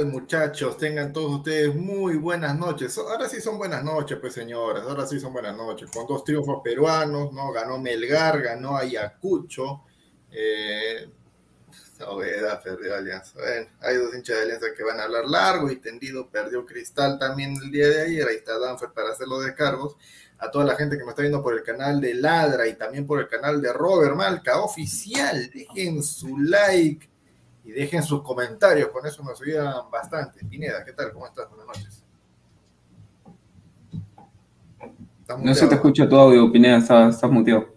Muchachos? Tengan todos ustedes muy buenas noches. Ahora sí son buenas noches, pues, señores. Ahora sí son buenas noches. Con dos triunfos peruanos, ¿no? Ganó Melgar, ganó Ayacucho. Eh, perdió Alianza. hay dos hinchas de Alianza que van a hablar largo y tendido. Perdió Cristal también el día de ayer. Ahí está Danfer para hacer los descargos. A toda la gente que me está viendo por el canal de Ladra y también por el canal de Robert Malca oficial. Dejen su like y dejen sus comentarios, con eso nos ayudan bastante. Pineda, ¿qué tal? ¿Cómo estás? Buenas noches. No se te escucha tu audio, Pineda, estás, estás muteado.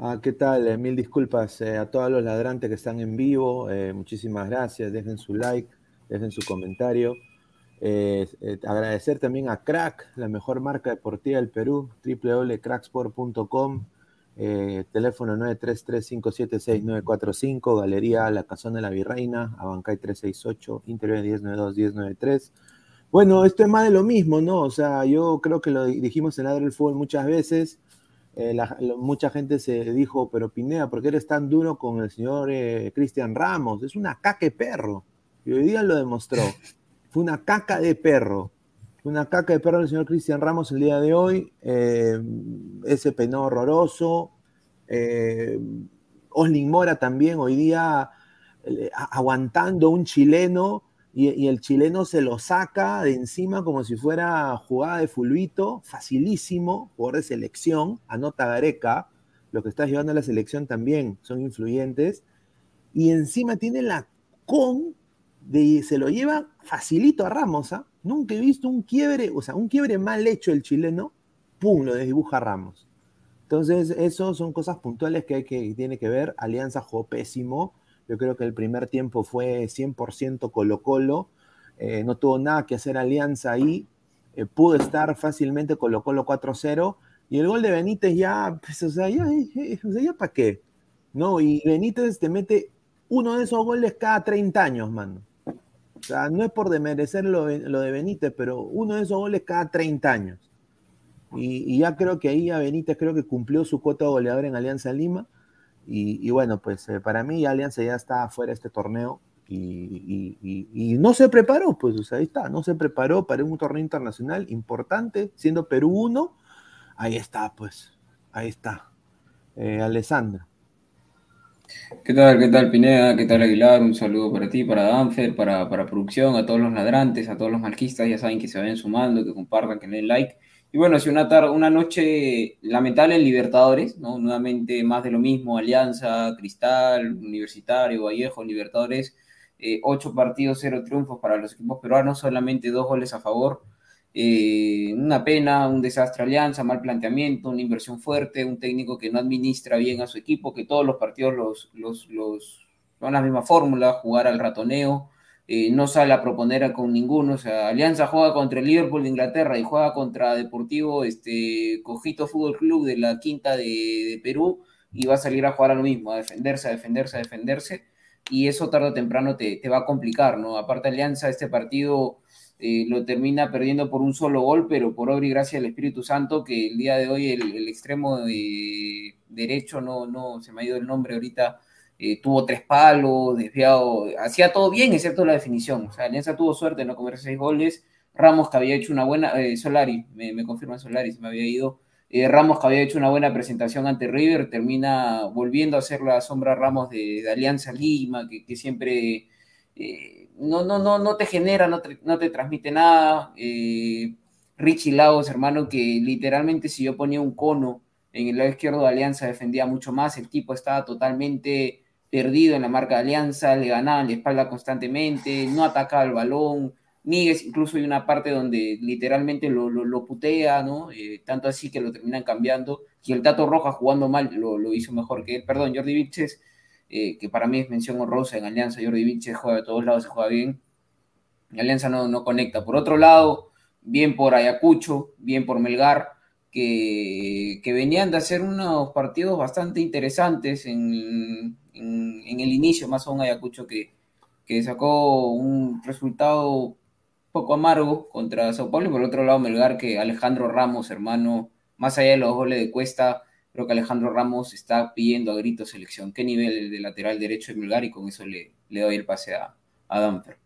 Ah, ¿Qué tal? Eh, mil disculpas eh, a todos los ladrantes que están en vivo. Eh, muchísimas gracias. Dejen su like, dejen su comentario. agradecer también a Crack, la mejor marca deportiva del Perú, www.cracksport.com. Eh, teléfono 933-576-945, Galería La Casona de la Virreina, Abancay 368, Interior 1092-1093. Bueno, esto es más de lo mismo, ¿no? O sea, yo creo que lo dijimos en Ladre del Fútbol muchas veces. eh, mucha gente se dijo, pero Pineda, ¿por qué eres tan duro con el señor eh, Cristian Ramos? Es una caca de perro. Y hoy día lo demostró. Fue una caca de perro. Una caca de perro el señor Cristian Ramos el día de hoy. Eh, ese penó horroroso. Oslin Mora también hoy día aguantando un chileno y, el chileno se lo saca de encima como si fuera jugada de fulbito, facilísimo, jugador de selección, anota Gareca, lo que está llevando a la selección también son influyentes, y encima tiene la con se lo lleva facilito a Ramos, ¿ah? Nunca he visto un quiebre, o sea, un quiebre mal hecho el chileno, pum, lo desdibuja Ramos. Entonces, eso son cosas puntuales que, hay que tiene que ver. Alianza jugó pésimo, yo creo que el primer tiempo fue 100% Colo-Colo. Eh, no tuvo nada que hacer Alianza ahí. Eh, pudo estar fácilmente Colo-Colo 4-0. Y el gol de Benítez ya, pues, o sea, ya, eh, para qué. ¿No? Y Benítez te mete uno de esos goles cada 30 años, mano. O sea, no es por demerecer lo, de Benítez, pero uno de esos goles cada 30 años. Y, ya creo que ahí a Benítez creo que cumplió su cuota de goleador en Alianza Lima. Y, bueno, pues eh, para mí Alianza ya está fuera de este torneo y, no se preparó, pues ahí está, no se preparó para un torneo internacional importante, siendo Perú uno, ahí está, pues, ahí está. Eh, Alessandra. ¿Qué tal, qué tal Pineda? ¿Qué tal Aguilar? Un saludo para ti, para Danfer, para, para producción, a todos los ladrantes, a todos los marquistas, ya saben que se vayan sumando, que compartan, que den like. Y bueno, si una, tarde, una noche lamentable en Libertadores, ¿no? Nuevamente más de lo mismo, Alianza, Cristal, Universitario, Vallejo, Libertadores, eh, ocho partidos, cero triunfos para los equipos peruanos, solamente dos goles a favor. Eh, una pena, un desastre Alianza, mal planteamiento, una inversión fuerte, un técnico que no administra bien a su equipo, que todos los partidos los, los, los son la misma fórmula, jugar al ratoneo, eh, no sale a proponer con ninguno. O sea, Alianza juega contra el Liverpool de Inglaterra y juega contra Deportivo este, Cojito Fútbol Club de la Quinta de, Perú y va a salir a jugar a lo mismo, a defenderse, a defenderse, a defenderse. Y eso tarde o temprano te, va a complicar, ¿no? Aparte, Alianza, este partido eh, lo termina perdiendo por un solo gol, pero por obra y gracia del Espíritu Santo, que el día de hoy el, extremo de derecho, no, no, se me ha ido el nombre ahorita, eh, tuvo tres palos, desviado, hacía todo bien, excepto la definición. O sea, Alianza tuvo suerte de no comer seis goles. Ramos, que había hecho una buena, eh, Solari, me, confirma Solari, se me había ido. Eh, Ramos, que había hecho una buena presentación ante River, termina volviendo a ser la sombra Ramos de, Alianza Lima, que, siempre no, no, no, no te genera, no te, no te transmite nada. Richie Lagos, hermano, que literalmente si yo ponía un cono en el lado izquierdo de Alianza defendía mucho más, el tipo estaba totalmente perdido en la marca de Alianza, le ganaba la espalda constantemente, no atacaba el balón. Miguel incluso hay una parte donde literalmente lo, lo, putea, ¿no? Eh, tanto así que lo terminan cambiando. Y el Tato Roja jugando mal lo, hizo mejor que él. Perdón, Jordi Vilches, eh, que para mí es mención honrosa en Alianza. Jordi Vilches juega de todos lados, se juega bien. Alianza no, no conecta. Por otro lado, bien por Ayacucho, bien por Melgar que, venían de hacer unos partidos bastante interesantes en, el inicio, más aún Ayacucho, que, que sacó un resultado poco amargo contra Sao Paulo, y por otro lado Melgar, que Alejandro Ramos, hermano, más allá de los goles de Cuesta, creo que Alejandro Ramos está pidiendo a grito selección. ¿Qué nivel el de lateral derecho de Melgar? Y con eso le, le doy el pase a, a Damper.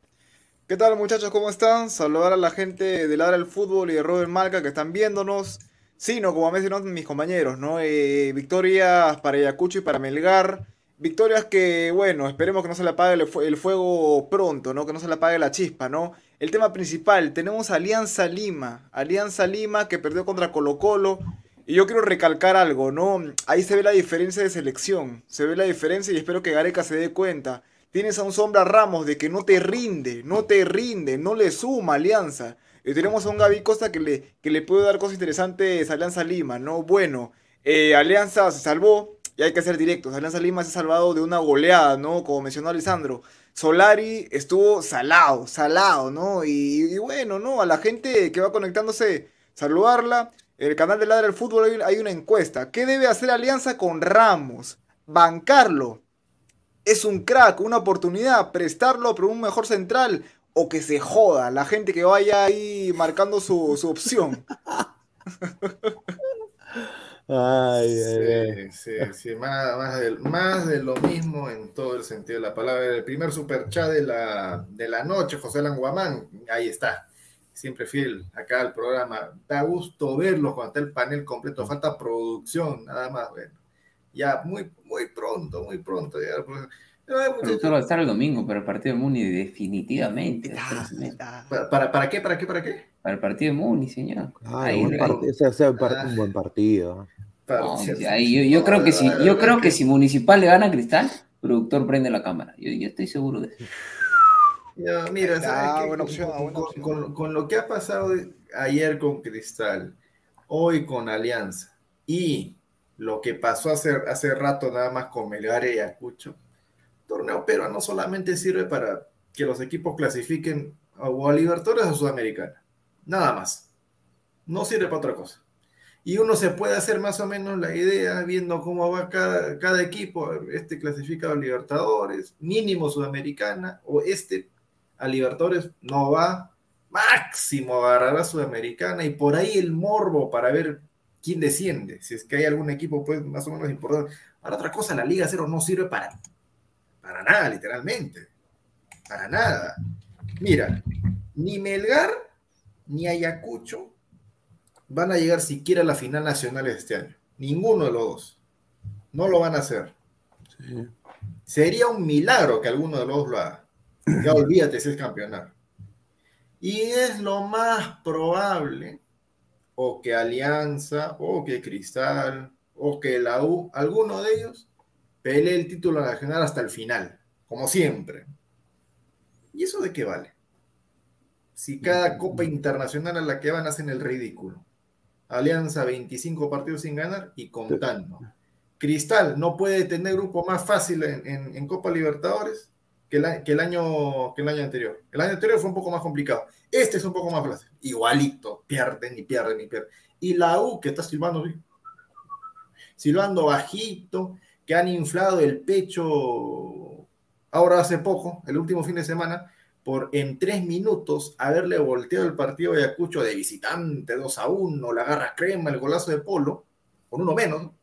¿Qué tal muchachos? ¿Cómo están? Saludar a la gente de Ladra el Fútbol y de Robert Malca que están viéndonos. Sí, no, como mencionado mis compañeros, ¿no? Eh, victorias para Ayacucho y para Melgar. Victorias que, bueno, esperemos que no se le apague el, fuego pronto, ¿no? Que no se le apague la chispa, ¿no? El tema principal, tenemos Alianza Lima. Alianza Lima que perdió contra Colo Colo. Y yo quiero recalcar algo, ¿no? Ahí se ve la diferencia de selección. Se ve la diferencia y espero que Gareca se dé cuenta. Tienes a un Sombra Ramos de que no te rinde, no te rinde, no le suma Alianza. Y tenemos a un Gaby Costa que le, que le puede dar cosas interesantes a Alianza Lima, ¿no? Bueno, eh, Alianza se salvó, y hay que ser directos. Alianza Lima se ha salvado de una goleada, ¿no? Como mencionó Alessandro. Solari estuvo salado, salado, ¿no? Y, bueno, ¿no? A la gente que va conectándose, saludarla. En el canal de Ladra del Fútbol hay, hay una encuesta. ¿Qué debe hacer Alianza con Ramos? Bancarlo. Es un crack, una oportunidad, prestarlo por un mejor central o que se joda la gente que vaya ahí marcando su, opción. Ay, ay, ay. Sí, sí, sí, más, más, de, más de lo mismo en todo el sentido de la palabra. El primer super chat de la, de la noche, José Languamán, ahí está. Siempre fiel acá al programa. Da gusto verlo cuando está el panel completo. Falta producción, nada más. Bueno, ya muy, muy pronto, muy pronto. Ya. Pero, El productor va a estar el domingo para el partido de Muni, definitivamente. Ah, ah. ¿para, para, para qué? ¿Para qué? ¿Para qué? Para el partido de Muni, señor. Ay, Ahí, buen partido, ese va a ser un par- Ah. un buen partido. No, yo, yo creo que si, yo creo que si Municipal le gana a Cristal, productor prende la cámara. Yo, yo estoy seguro de eso. Ya, mira, ¿sabes qué? buena Con- opción, con, buena con- opción. con- con lo que ha pasado ayer con Cristal, hoy con Alianza y lo que pasó hace, hace rato nada más con Melgar y Ayacucho, torneo peruano solamente sirve para que los equipos clasifiquen a- o a Libertadores o Sudamericana. Nada más. No sirve para otra cosa. Y uno se puede hacer más o menos la idea viendo cómo va cada, cada equipo. Este clasificado a Libertadores, mínimo Sudamericana, o este a Libertadores no va, máximo agarrará a Sudamericana y por ahí el morbo para ver quién desciende. Si es que hay algún equipo pues más o menos importante. Para otra cosa, la Liga Cero no sirve para, para nada, literalmente. Para nada. Mira, ni Melgar ni Ayacucho van a llegar siquiera a la final nacional este año. Ninguno de los dos. No lo van a hacer. Sí. Sería un milagro que alguno de los dos lo haga. Ya olvídate si es campeonato. Y es lo más probable, o que Alianza, o que Cristal, o que la U, alguno de ellos, pelee el título nacional hasta el final, como siempre. ¿Y eso de qué vale? Si cada copa internacional a la que van hacen el ridículo. Alianza 25 partidos sin ganar y contando. Cristal no puede tener grupo más fácil en, en- en Copa Libertadores que el, año, que el año anterior. El año anterior fue un poco más complicado. Este es un poco más fácil. Igualito. Pierden y pierden y pierden. Y la U que está silbando, ¿sí? silbando bajito, que han inflado el pecho ahora hace poco, el último fin de semana, por en tres minutos haberle volteado el partido de Ayacucho de visitante 2 a 1, la garra crema, el golazo de Polo, con uno menos. ¿no?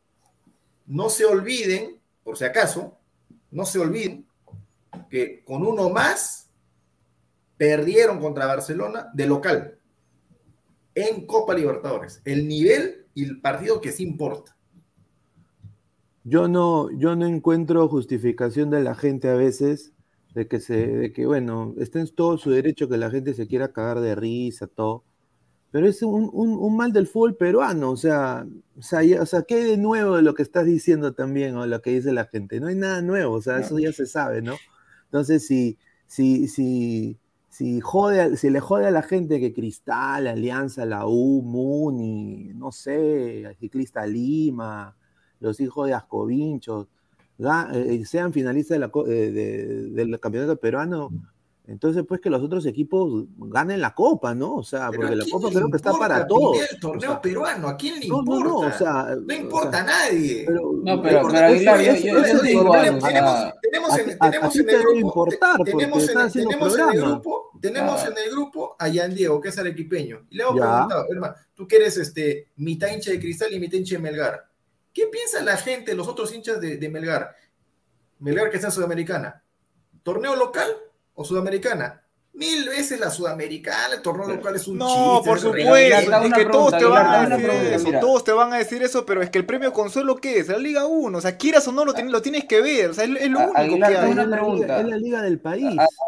No se olviden, por si acaso, no se olviden que con uno más perdieron contra Barcelona de local en Copa Libertadores. El nivel y el partido que sí importa. Yo no, yo no encuentro justificación de la gente a veces de que se, de que bueno, está en todo su derecho que la gente se quiera cagar de risa, todo. Pero es un, un- un mal del fútbol peruano, o sea, o sea, ya- o sea, ¿qué hay de nuevo de lo que estás diciendo también o lo que dice la gente? No hay nada nuevo, o sea, eso ya se sabe, ¿no? Entonces, si, si, si, si, jode, si le jode a la gente que Cristal, Alianza, la U, Muni, no sé, Ciclista Lima, los hijos de Ascovinchos, eh, sean finalistas eh, de- del campeonato peruano, entonces pues que los otros equipos ganen la copa, ¿no? O sea, Pero porque ¿a la copa creo que está para todos. El torneo o sea, peruano, ¿a quién le no, importa? no, no, o sea, No o importa sea, a nadie. pero, No, pero, pero- pero Aguilar, yo, eso- yo- yo digo, algo, tenemos, o tenemos a a- tenemos a en el grupo, importar, tenemos, en, haciendo tenemos en el grupo, tenemos Ah. en el grupo a Yan Diego, que es arequipeño. Y le hemos Ya. preguntado, hermano, tú que eres este, mitad hincha de Cristal y mitad hincha de Melgar. ¿Qué piensa la gente, los otros hinchas de, de Melgar? Melgar que está en Sudamericana. ¿Torneo local o Sudamericana? Mil veces la Sudamericana, el torneo local es un No, chiste. por es supuesto, es que todos te van a decir eso, mira. todos te van a decir eso, pero es que el premio consuelo ¿qué es? La Liga 1, o sea, quieras o no lo, tienes- lo tienes que ver, o sea, es, es lo A- único Aguilar, que hay. una es la liga- pregunta. es la liga del país.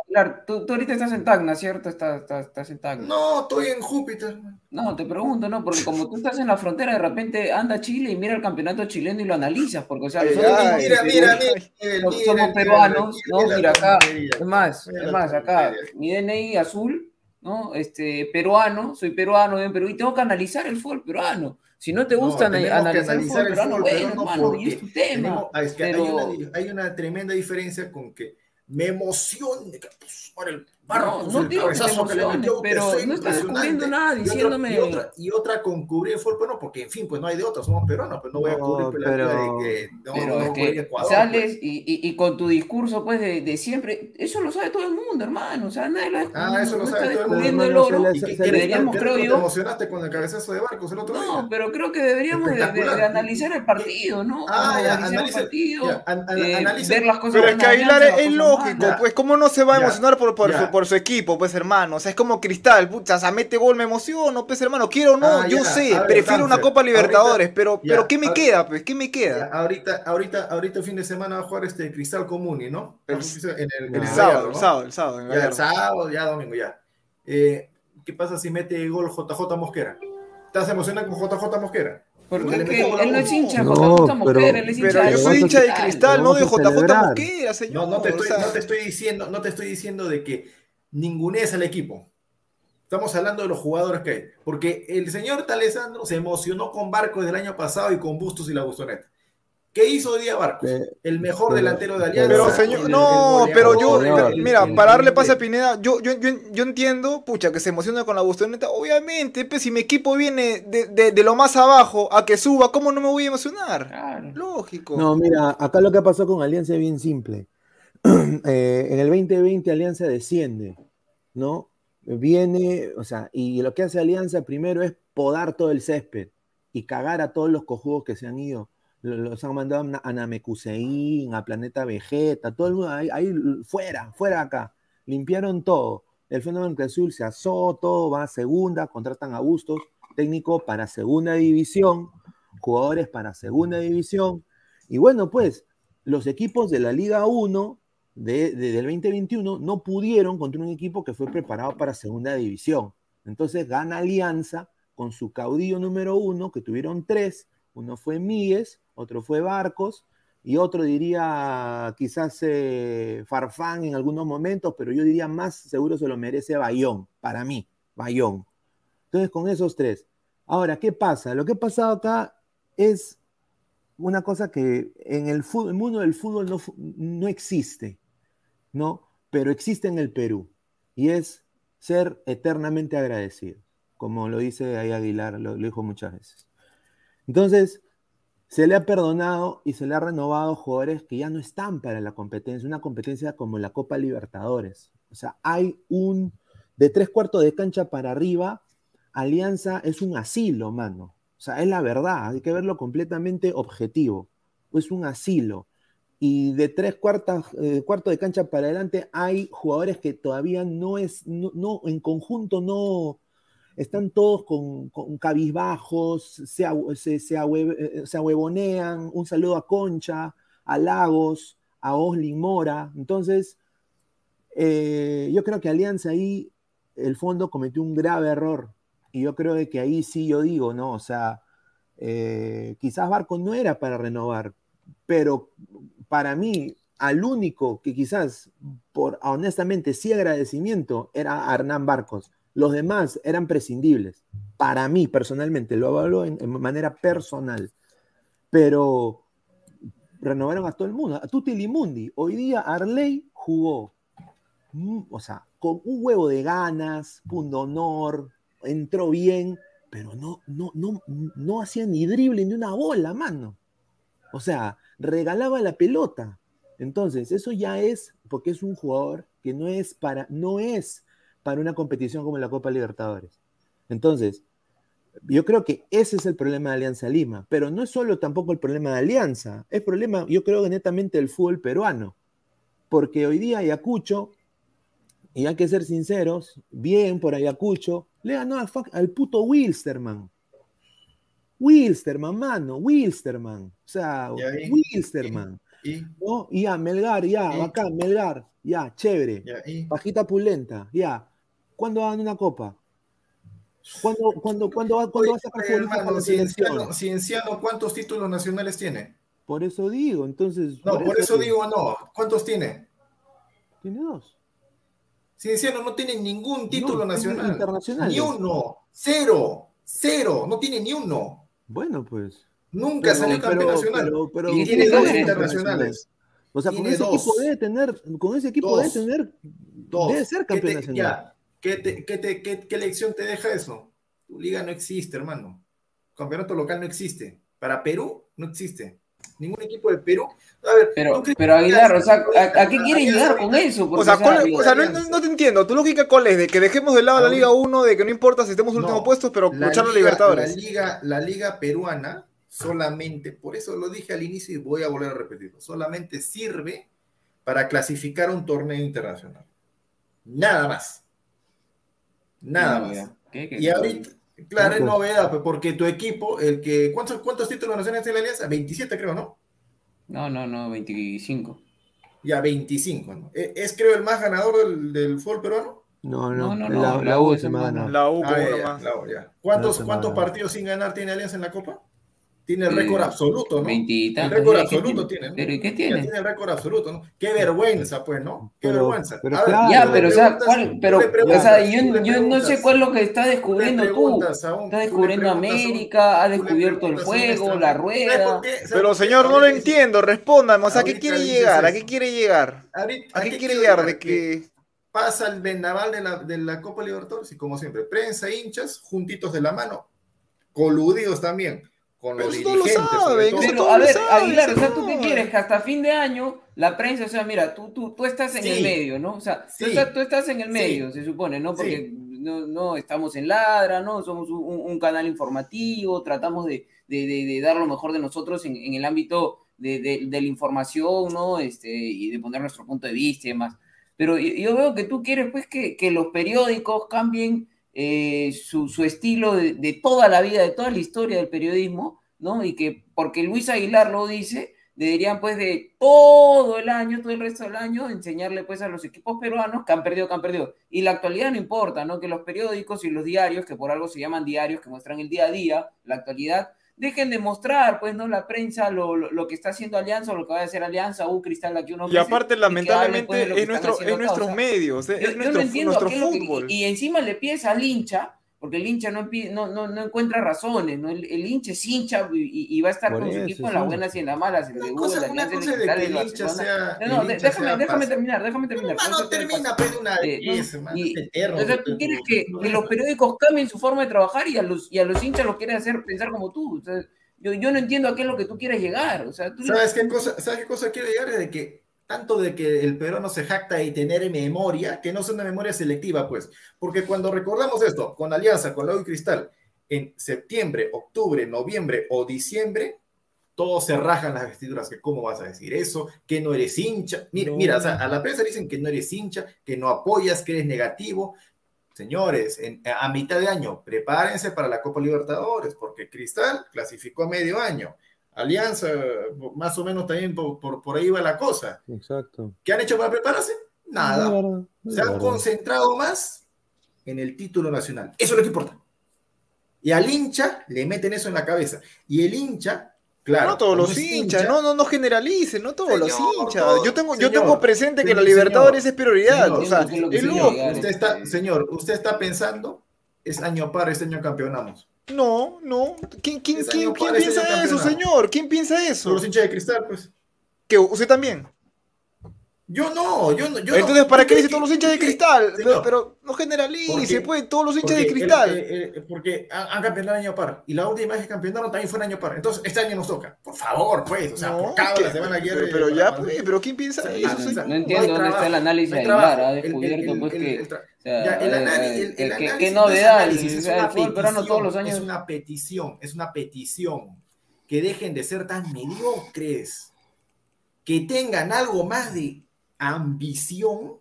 Aguilar, tú, tú ahorita estás en Tacna, ¿cierto? Estás, estás, estás en Tacna. No, estoy en Júpiter. No, te pregunto, ¿no? Porque como tú estás en la frontera, de repente anda Chile y mira el campeonato chileno y lo analizas, porque, o sea, Ay, nosotros ay, mira, mira, mira, somos mira, mira, peruanos, mira ¿no? Mira acá, es más, Mira es más, acá, tontería. Mi DNI azul, ¿no? Este, peruano, soy peruano, en Perú, y tengo que analizar el fútbol peruano. Si no te No, gusta que analizar el fútbol peruano, fútbol bueno, y porque es tu tema. tenemos- ah, es que hay, una, hay una tremenda diferencia con que me emociona que pues, ahora el No, no digo que te que metió pero fue no estás impresionante. descubriendo nada Y otra- diciéndome- Y otra, y otra con cubrir el fútbol, no, porque en fin, pues no hay de otra, somos peruanos, pues no voy a No, cubrir pues, la pero- de que no, Pero no es cubrir que Ecuador, sales pues. y, y- y con tu discurso pues de, de siempre, eso lo sabe todo el mundo, hermano. O sea, nadie lo Ah, eso lo no sabe está todo el mundo. descubriendo el oro. se le- ¿Y le- deberíamos, creo te yo. emocionaste con el cabezazo de Barcos el otro No, día? pero creo que deberíamos de, de- de analizar el partido, ¿no? Ah, ya, analizar el partido, ya, an- an- eh, ver las cosas Pero es que Aguilar es, lógico, pues cómo no se va a emocionar por, por, su, equipo, pues hermano. O sea, es como cristal, pucha, o sea, mete gol, me emociono, pues hermano. Quiero o no, Ah, yo ya. sé, ver, prefiero una Copa Libertadores, ahorita- pero, ya, pero ¿qué me queda, pues? ¿Qué me Ya, queda? Ahorita, ahorita, ahorita el fin de semana va a jugar este Cristal Comuni, ¿no? El- En el, en El el sábado, ¿no? sábado, el sábado. el sábado, ya domingo, ya. Eh, ¿Qué pasa si mete gol JJ Mosquera? ¿Estás emocionado con JJ Mosquera? Porque que a él no es hincha No, JJ pero- Mosquera, él es hincha Pero yo soy hincha de cristal, no de JJ celebrar. Mosquera, señor. No, no te, estoy, o sea, no te estoy diciendo, no te estoy diciendo de que ningunees al equipo. Estamos hablando de los jugadores que hay. Porque el señor Talesandro se emocionó con Barcos del año pasado y con Bustos y la Bustoneta. ¿Qué hizo hoy día Barcos? El mejor pero- delantero de Alianza. Pero el- señor, el- no, el pero yo, el- mira, el- para darle el- pase a Pineda, yo, yo, yo, yo entiendo, pucha, que se emociona con la bustoneta, obviamente, pues si mi equipo viene de, de, de lo más abajo a que suba, ¿cómo no me voy a emocionar? Claro. Lógico. No, mira, acá lo que pasó con Alianza es bien simple. Eh, en el 2020 Alianza desciende, ¿no? Viene, o sea, y lo que hace Alianza primero es podar todo el césped y cagar a todos los cojudos que se han ido. Lo- Los han mandado a Na- a Namekusein, a Planeta Vegeta, todo el mundo ahí, ahí fuera, fuera acá. Limpiaron todo. El fenómeno Azul se asó, todo va a segunda, contratan a Bustos, técnico para segunda división, jugadores para segunda división. Y bueno, pues los equipos de la Liga 1 de, de- del 2021 no pudieron contra un equipo que fue preparado para segunda división. Entonces gana Alianza con su caudillo número uno, que tuvieron tres. Uno fue Míguez, otro fue Barcos y otro diría quizás eh, Farfán en algunos momentos, pero yo diría más seguro se lo merece Bayón, para mí, Bayón. Entonces con esos tres. Ahora, ¿qué pasa? Lo que ha pasado acá es una cosa que en el, el mundo del fútbol no, no existe, ¿no? Pero existe en el Perú y es ser eternamente agradecido, como lo dice ahí Aguilar, lo, dijo muchas veces. Entonces, se le ha perdonado y se le ha renovado jugadores que ya no están para la competencia, una competencia como la Copa Libertadores. O sea, hay un, de tres cuartos de cancha para arriba, Alianza es un asilo, mano. O sea, es la verdad, hay que verlo completamente objetivo. Es un asilo. Y de tres cuartas, eh, de cancha para adelante hay jugadores que todavía no es, no, no en conjunto no, están todos con, con cabizbajos, se, se, se, eh, se ahuevonean. Un saludo a Concha, a Lagos, a Oslin Mora. Entonces, eh, yo creo que Alianza ahí, el fondo cometió un grave error. Y yo creo que ahí sí yo digo, ¿no? O sea, eh, quizás Barco no era para renovar, pero para mí, al único que quizás, por honestamente, sí agradecimiento, era a Hernán Barcos. Los demás eran prescindibles. Para mí, personalmente, lo hablo en, en manera personal. Pero renovaron a todo el mundo, a Tutti Limundi. Hoy día Arley jugó, mm, o sea, con un huevo de ganas, punto honor, entró bien, pero no, no, no, no hacía ni drible ni una bola, mano. O sea, regalaba la pelota. Entonces, eso ya es porque es un jugador que no es para, no es para una competición como la Copa Libertadores. Entonces, yo creo que ese es el problema de Alianza Lima, pero no es solo tampoco el problema de Alianza, es problema, yo creo, netamente del fútbol peruano, porque hoy día Ayacucho, y hay que ser sinceros, bien por Ayacucho, le ganó al puto Wilsterman. Wilsterman, mano, Wilsterman. O sea, Y Wilsterman. Y, ¿no? Y ya, Melgar, ya, Sí. bacán, Melgar, ya, chévere. y, Pajita pulenta, ya. ¿Cuándo van una copa? ¿Cuándo, cuándo, cuándo, va- cuándo va a sacar Oye, futbolistas hermano, para la selección? Cienciano, Cienciano, ¿cuántos títulos nacionales tiene? Por eso digo, entonces. No, por eso digo no. ¿Cuántos tiene? Tiene dos. Cienciano no tiene ningún título No, nacional. Ni uno. Cero. Cero. No tiene ni uno. Bueno, pues. Nunca Pero- salió campeón nacional. pero- pero- y tiene dos internacionales. O sea, con ese dos. equipo debe tener, con ese equipo Dos. debe tener Dos. Debe ser campeón ¿Qué te- nacional. ya, ¿qué, te- qué te- qué- qué lección te deja eso? Tu liga no existe, hermano. Campeonato local no existe. Para Perú no existe. Ningún equipo de Perú. A ver, Pero, ¿tú crees pero Aguilar, o sea, ¿a, a qué quiere Alianza llegar con eso? O sea, ¿cuál- digo, o sea, no, te entiendo. ¿Tu lógica cuál es? De que dejemos de lado la Liga 1, de que no importa si estemos en últimos No, puestos, pero la luchar los Libertadores. La liga, la liga peruana solamente, por eso lo dije al inicio y voy a volver a repetirlo, solamente sirve para clasificar a un torneo internacional. Nada más. Nada No, más. ya. ¿Qué- qué- Y ahorita, claro, es novedad, pues, porque tu equipo, el que, ¿cuántos, cuántos títulos nacionales tiene la Alianza? 27 creo, ¿no? No, no, no, 25. Ya 25, ¿no? ¿Es, es, creo el más ganador del, del fútbol peruano? No, no, No, no, la, no, la la U U se es ha más ganado. La U Ah, ya, claro, ya. ¿Cuántos, No, ¿cuántos partidos sin ganar tiene Alianza en la Copa? Tiene el récord absoluto, ¿no? 20 y El récord ¿y qué absoluto tiene? tiene. ¿no? ¿Pero y qué Ya tiene? tiene el récord absoluto, ¿no? Qué vergüenza, pues, ¿no? Qué Pero- vergüenza. pero A ver, claro. Ya, pero o sea, ¿cuál? Pero, o sea, yo, yo no sé cuál es lo que le descubriendo tú. le descubriendo América, le descubierto el extranjero. la ¿Sabes rueda. Pero señor, no lo entiendo, respóndame. O sea, ¿a qué quiere llegar? ¿A qué quiere llegar? ¿A qué quiere llegar? De que... pasa el vendaval de la, de la Copa Libertadores y como siempre, prensa, hinchas, juntitos de la mano, coludidos también con los eso lo dirigentes. sobre saben, todo. eso Pero a lo ver, Aguilar, o sea, ¿tú qué quieres? Que hasta fin de año la prensa, o sea, mira, tú, tú, tú estás en Sí. el medio, ¿no? O sea, tú, Sí. estás, tú estás en el Sí. medio, se supone, ¿no? Porque Sí. no, no estamos en ladra, ¿no? Somos un, un canal informativo, tratamos de, de- de- de dar lo mejor de nosotros en, en el ámbito de, de- de la información, ¿no? Este, y de poner nuestro punto de vista y demás. Pero yo, yo veo que tú quieres, pues, que, que los periódicos cambien eh, su, estilo de, de toda la vida, de toda la historia del periodismo, ¿no? Y que porque Luis Aguilar lo dice, deberían pues de todo el año, todo el resto del año, enseñarle pues a los equipos peruanos que han perdido, que han perdido. Y la actualidad no importa, ¿no? Que los periódicos y los diarios, que por algo se llaman diarios, que muestran el día a día, la actualidad, dejen de mostrar, pues, ¿no? La prensa, lo, lo, lo que está haciendo Alianza o lo que va a hacer Alianza, U Cristal aquí unos Y aparte, lamentablemente, es, nuestro, es nuestros medios, es, nuestro, fútbol. y, y encima le pides al hincha, porque el hincha no, no, no, no encuentra razones, ¿no? El, el hincha es hincha y, va a estar Por con su equipo en las buenas y en las malas, el Una cosa, una de que el hincha Barcelona. sea. No, no, hincha déjame, sea déjame terminar, déjame terminar. Eso te termina, de una Eh, no, vez, hermano, y- eterno, O sea, tú quieres que, que los periódicos cambien su forma de trabajar y a los, y a los hinchas los quieres hacer pensar como tú. O sea, yo, yo no entiendo a qué es lo que tú quieres llegar. O sea, tú ¿Sabes qué cosa, ¿sabes qué cosa quiero llegar? Es de que tanto de que el peruano se jacta de tener memoria, que no sea una memoria selectiva, pues. Porque cuando recordamos esto, con Alianza, con la U y Cristal, en septiembre, octubre, noviembre o diciembre, todos se rajan las vestiduras, que cómo vas a decir eso, que no eres hincha. Mira, No. mira o sea, a la prensa dicen que no eres hincha, que no apoyas, que eres negativo. Señores, en- a mitad de año, prepárense para la Copa Libertadores, porque Cristal clasificó a medio año. Alianza, más o menos también por, por, por ahí va la cosa. Exacto. ¿Qué han hecho para prepararse? Nada. Es verdad, es Se han verdad. concentrado más en el título nacional. Eso es lo que importa. Y al hincha le meten eso en la cabeza. Y el hincha, claro. no todos los es hinchas, no, no, no generalicen, no todos los hinchas. todo- yo tengo, yo tengo presente que la Libertadores es prioridad. señor, o sea, es es llegar. Usted está, señor, usted está pensando, es año par, este año campeonamos. No, no. ¿Quién, quién, quién, quién piensa eso, señor? ¿Quién piensa eso? los hinchas de cristal, pues. Que usted también. Yo no, yo no. Yo Entonces. ¿para ¿Tú qué crees dice que- todos los hinchas de cristal? señor, Pero, pero no generalice, pues, todos los hinchas de el- cristal. eh, eh, porque han, han campeonado el año par. Y la última vez que campeonaron también fue en año par. Entonces, este año nos toca. Por favor, pues. O sea, No, por cada que- semana ayer. pero, pero ya, pues, pero ¿quién piensa Sí, eso, señor? No entiendo dónde está el trabajo, análisis no hay de Aguilar, trabajo. ha El- el- descubierto el- pues el- que... eh, eh, qué novedad, una el peruano todos los años... Es una petición, es una petición. Que dejen de ser tan mediocres. Que tengan algo más de ambición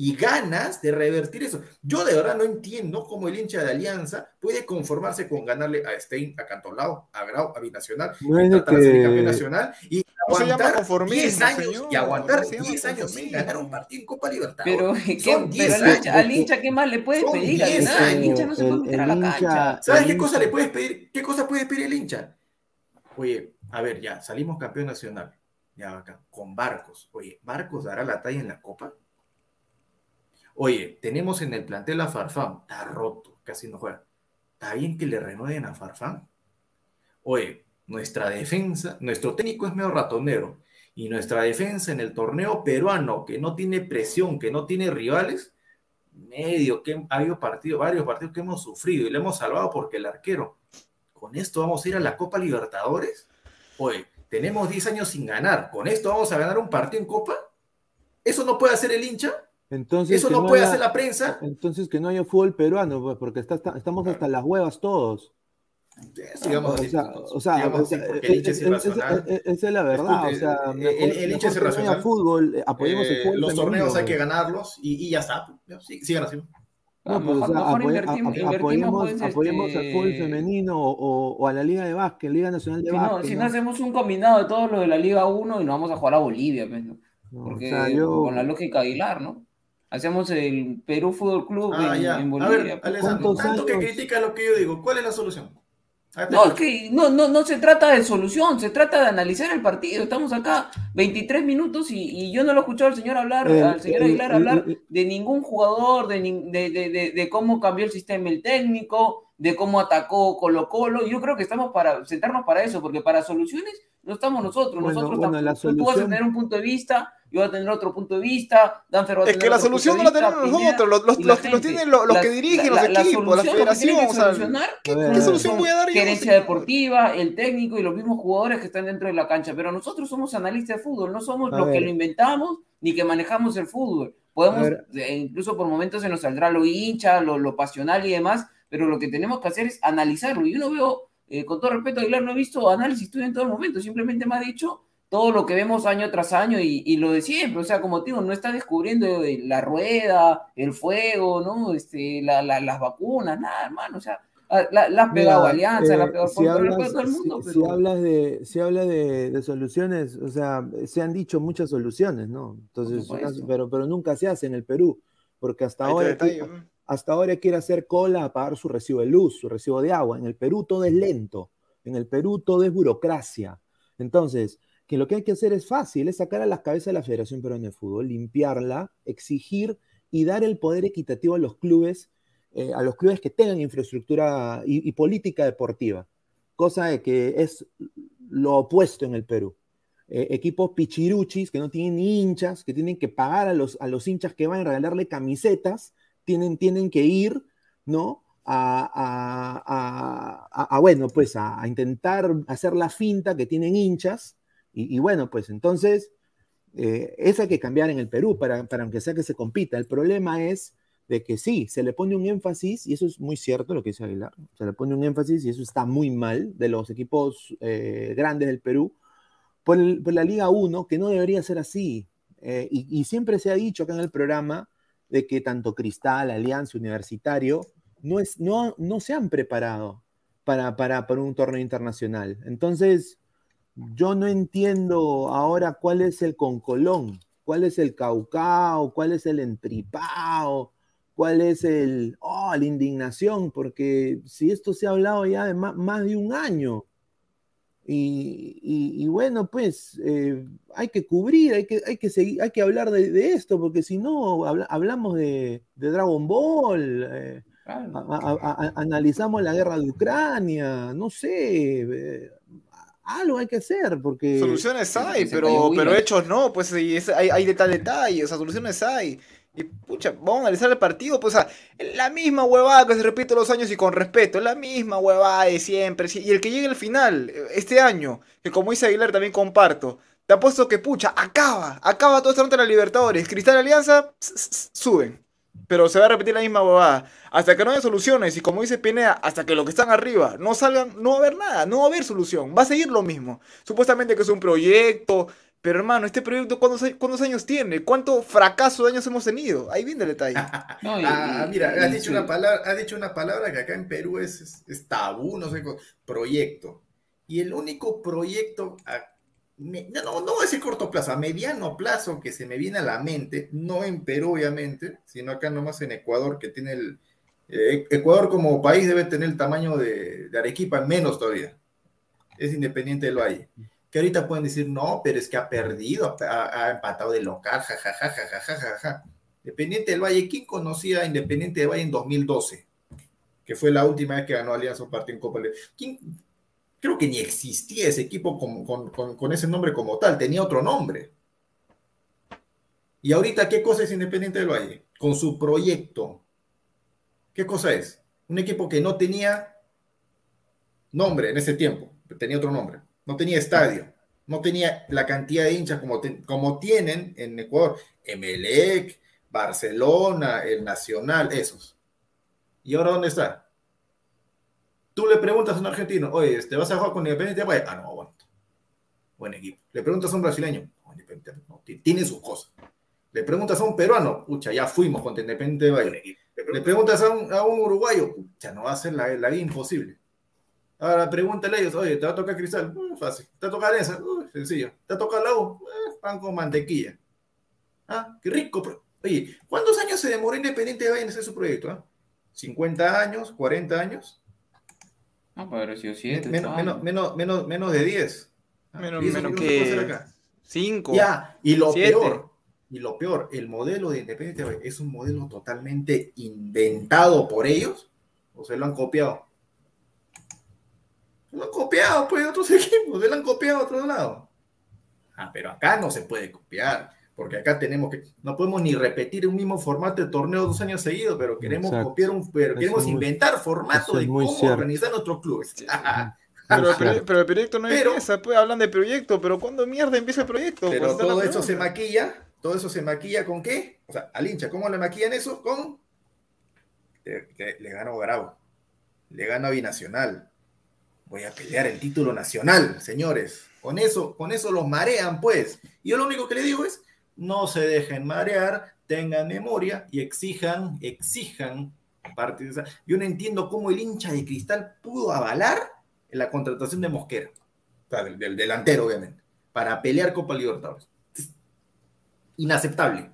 y ganas de revertir eso. Yo de verdad no entiendo cómo el hincha de Alianza puede conformarse con ganarle a Stein, a Cantolao, a Grau, a Binacional, No es de tratar de ser campeón que nacional y aguantar conformismo, 10 años señor, y aguantar no se llama 10 años sin ganar un partido en Copa Libertadores. Pero, ¿qué, Son pero 10 al, hincha, años. al hincha, ¿qué más le puedes Son pedir? A 10 nada, el hincha no se puede meter a la hincha- cancha. ¿Sabes qué hincha- cosa le puedes pedir? ¿Qué cosa puede pedir el hincha? Oye, a ver, ya, salimos campeón nacional. Ya acá, con Barcos. Oye, ¿Barcos dará la talla en la Copa? Oye, tenemos en el plantel a Farfán. Está roto, casi no juega. ¿Está bien que le renueven a Farfán? Oye, nuestra defensa, nuestro técnico es medio ratonero. Y nuestra defensa en el torneo peruano, que no tiene presión, que no tiene rivales, medio, que ha habido partidos, varios partidos que hemos sufrido y le hemos salvado porque el arquero, con esto vamos a ir a la Copa Libertadores. Oye, tenemos 10 años sin ganar, con esto vamos a ganar un partido en Copa. ¿Eso no puede hacer el hincha? Entonces, ¿Eso no puede haya- hacer la prensa? Entonces que no haya fútbol peruano, pues, porque está, está- estamos hasta las huevas todos. Eso, digamos o así, sea, el esa es la verdad. O sea, el- el- el hincha es irracional. fútbol, eh, apoyemos el Eh, fútbol los torneos hay que ganarlos y, y ya está. Sí, sigan así. No, pues, o mejor, sea, mejor apoye- invertimos, a- a- invertimos, apoyemos, pues, apoyemos al este, fútbol femenino o, o a la Liga de Básquet, Liga Nacional de Si no, Básquet. si no ¿no? hacemos un combinado de todo lo de la Liga 1 y nos vamos a jugar a Bolivia, pues, ¿no? No, o Porque sea, yo- con la lógica de Aguilar, ¿no? Hacemos el Perú Fútbol Club Ah, en, en A Bolivia. ver, pues. Alessandro, ¿Cuántos tanto que años? critica lo que yo digo, ¿cuál es la solución? No, es que no, no, no se trata de solución, se trata de analizar el partido. Estamos acá 23 minutos y, y yo no lo he escuchado al señor hablar, El- al señor el- Aguilar hablar el- de ningún jugador, de, de, de- de- de cómo cambió el sistema el técnico, de cómo atacó Colo Colo. Yo creo que estamos para sentarnos para eso, porque para soluciones no estamos nosotros. Bueno, nosotros bueno, tam- la tú, tú vas a tener un punto de vista, yo voy a tener otro punto de vista, Danfer va a Es tener que la solución no punto la de vista, tenemos nosotros, los, los, y los- los tienen los, La- que dirigen la- los la equipos, la que federación. que o sea, solucionar A ver, ¿Qué solución voy a dar yo, gerencia deportiva, el técnico y los mismos jugadores que están dentro de la cancha. Pero nosotros somos analistas de fútbol, no somos A los que lo inventamos ni que manejamos el fútbol. Podemos, eh, incluso por momentos se nos saldrá lo hincha, lo, lo pasional y demás, pero lo que tenemos que hacer es analizarlo. Yo no veo, eh, con todo respeto, Aguilar, no he visto análisis tuyo en todo el momento, simplemente me ha dicho todo lo que vemos año tras año y, y lo de siempre. O sea, como te digo, no está descubriendo la rueda, el fuego, ¿no? Este, la- la- las vacunas, nada, hermano. O sea, la, la has pegado Alianza, la eh, has pegado si por todo el hablas, todo el mundo. si- si pero- hablas de, si habla de, de soluciones, o sea, se han dicho muchas soluciones, ¿no? Entonces, unas- pero, pero nunca se hace en el Perú, porque hasta Ahí ahora, detalle, qui- ¿no? hasta ahora quiere hacer cola a pagar su recibo de luz, su recibo de agua. En el Perú todo es lento, en el Perú todo es burocracia. Entonces, que lo que hay que hacer es fácil, es sacar a las cabezas de la Federación Peruana de Fútbol, limpiarla, exigir y dar el poder equitativo a los clubes, eh, a los clubes que tengan infraestructura y, política deportiva, cosa de que es lo opuesto en el Perú. Eh, equipos pichiruchis que no tienen hinchas, que tienen que pagar a los, a los hinchas que van a regalarle camisetas, tienen, tienen que ir, ¿no? A, a- bueno, pues a intentar hacer la finta que tienen hinchas, y, bueno, pues entonces, eh, eso hay que cambiar en el Perú para, para aunque sea que se compita. El problema es de que sí, se le pone un énfasis, y eso es muy cierto lo que dice Aguilar, se le pone un énfasis y eso está muy mal de los equipos eh, grandes del Perú, por la Liga 1, que no debería ser así. Eh, y, y siempre se ha dicho acá en el programa de que tanto Cristal, Alianza, Universitario, no, es, no, no se han preparado para, para, para un torneo internacional. Entonces, yo no entiendo ahora cuál es el concolón, cuál es el caucao, cuál es el entripao, cuál es el, oh, la indignación, porque si esto se ha hablado ya de ma- más, de un año. Y, y- y bueno, pues eh, hay que cubrir, hay que, hay que, seguir, hay que hablar de, de esto, porque si no, habla- hablamos de, de Dragon Ball, eh, Claro. a- a- a- analizamos la guerra de Ucrania, no sé, eh, algo hay que hacer, porque... Soluciones hay, pero, pero hechos no, pues y es- hay, hay de tal detalle, o sea, soluciones hay. Y pucha, vamos a analizar el partido, pues, o sea, la misma huevada que se repite los años y con respeto, la misma huevada de siempre. Y el que llegue al final, este año, que como dice Aguilar también comparto, te apuesto que pucha, acaba, acaba todo esta nota de la Libertadores, Cristal Alianza, suben. Pero se va a repetir la misma huevada. Hasta que no haya soluciones, y como dice Pineda, hasta que los que están arriba no salgan, no va a haber nada, no va a haber solución. Va a seguir lo mismo. Supuestamente que es un proyecto, pero hermano, ¿este proyecto cuántos, cuántos años tiene? ¿Cuánto fracaso de años hemos tenido? Ahí viene el detalle. No, y- Ah, y- mira, y has dicho, sí. una palabra, has dicho una palabra que acá en Perú es, es- es tabú, no sé, proyecto. Y el único proyecto, a, me- no, no, voy a decir corto plazo, a mediano plazo que se me viene a la mente, no en Perú obviamente, sino acá nomás en Ecuador, que tiene el... eh, Ecuador como país debe tener el tamaño de, Arequipa, menos todavía. Es independiente del Valle. Que ahorita pueden decir, no, pero es que ha perdido, ha, empatado de local, jajaja, jajaja, jajaja. Independiente del Valle, ¿quién conocía a Independiente del Valle en 2012? Que fue la última vez que ganó Alianza partido en Copa. ¿Quién, creo que ni existía ese equipo con, ese nombre como tal, tenía otro nombre. Y ahorita, ¿qué cosa es Independiente del Valle? Con su proyecto. ¿Qué cosa es? Un equipo que no tenía nombre en ese tiempo, tenía otro nombre, no tenía estadio, no tenía la cantidad de hinchas como, como tienen en Ecuador, Emelec, Barcelona, el Nacional, esos. ¿Y ahora dónde está? Tú le preguntas a un argentino, oye, ¿te vas a jugar con Independiente Valle? Ah, no, bueno. Buen equipo. Le preguntas a un brasileño, no, Independiente, no, ti- tiene sus cosas. Le preguntas a un peruano, pucha, ya fuimos contra Independiente del Valle. Le preguntas a un, a un uruguayo, pucha, no va a ser la, la vida imposible. Ahora pregúntale a ellos, oye, ¿te va a tocar cristal? Mm, fácil. ¿Te va a tocar esa? Uh, sencillo. ¿Te va a tocar la U? Eh, pan con mantequilla. Ah, qué rico. pero- Oye, ¿cuántos años se demoró Independiente de Valle en hacer su proyecto? ah? ¿50 años? ¿40 años? No, pero si siete. menos, ocho menos, menos, menos, menos de 10. Ah, Menos, ¿y eso menos que hacer acá? cinco. Ya, y lo Siete. peor, y lo peor, el modelo de Independiente es un modelo totalmente inventado por ellos, o se lo han copiado. Se lo han copiado, pues, de otros equipos, se lo han copiado a otro lado. Ah, pero acá no se puede copiar, porque acá tenemos que, no podemos ni repetir un mismo formato de torneo dos años seguidos, pero queremos Exacto. copiar un, pero Eso queremos muy- inventar es de cómo cierto. organizar nuestros clubes. Pero, el pero proyecto no Pero- empieza, pues hablan de proyecto, pero ¿cuándo mierda empieza el proyecto? Pero Pues, todo eso se maquilla, todo eso se maquilla con qué? O sea, al hincha, ¿cómo le maquillan eso? Con. Le, le- le gano Bravo, le gano a Binacional. Voy a pelear el título nacional, señores. Con eso, con eso los marean, pues. Y yo lo único que le digo es: no se dejen marear, tengan memoria y exijan, exijan sea, yo no entiendo cómo el hincha de cristal pudo avalar la contratación de Mosquera, o sea, del, del delantero, obviamente, para pelear Copa Libertadores. Es inaceptable.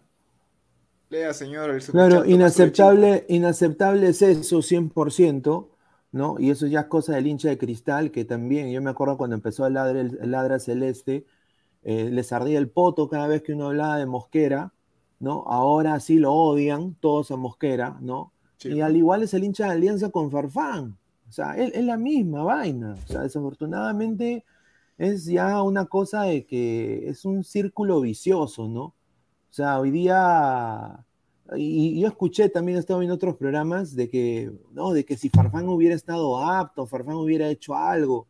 Lea, señor, el Claro, inaceptable, inaceptable es eso 100%, ¿no? Y eso ya es cosa del hincha de cristal, que también, yo me acuerdo cuando empezó el ladra, el ladra celeste, eh, les ardía el poto cada vez que uno hablaba de Mosquera, ¿no? Ahora sí lo odian todos a Mosquera, ¿no? Sí. Y al igual es el hincha de alianza con Farfán. O sea, es, es la misma vaina. O sea, desafortunadamente es ya una cosa de que es un círculo vicioso, ¿no? O sea, hoy día, y, yo escuché también, estaba viendo otros programas, de que, no, de que si Farfán hubiera estado apto, Farfán hubiera hecho algo.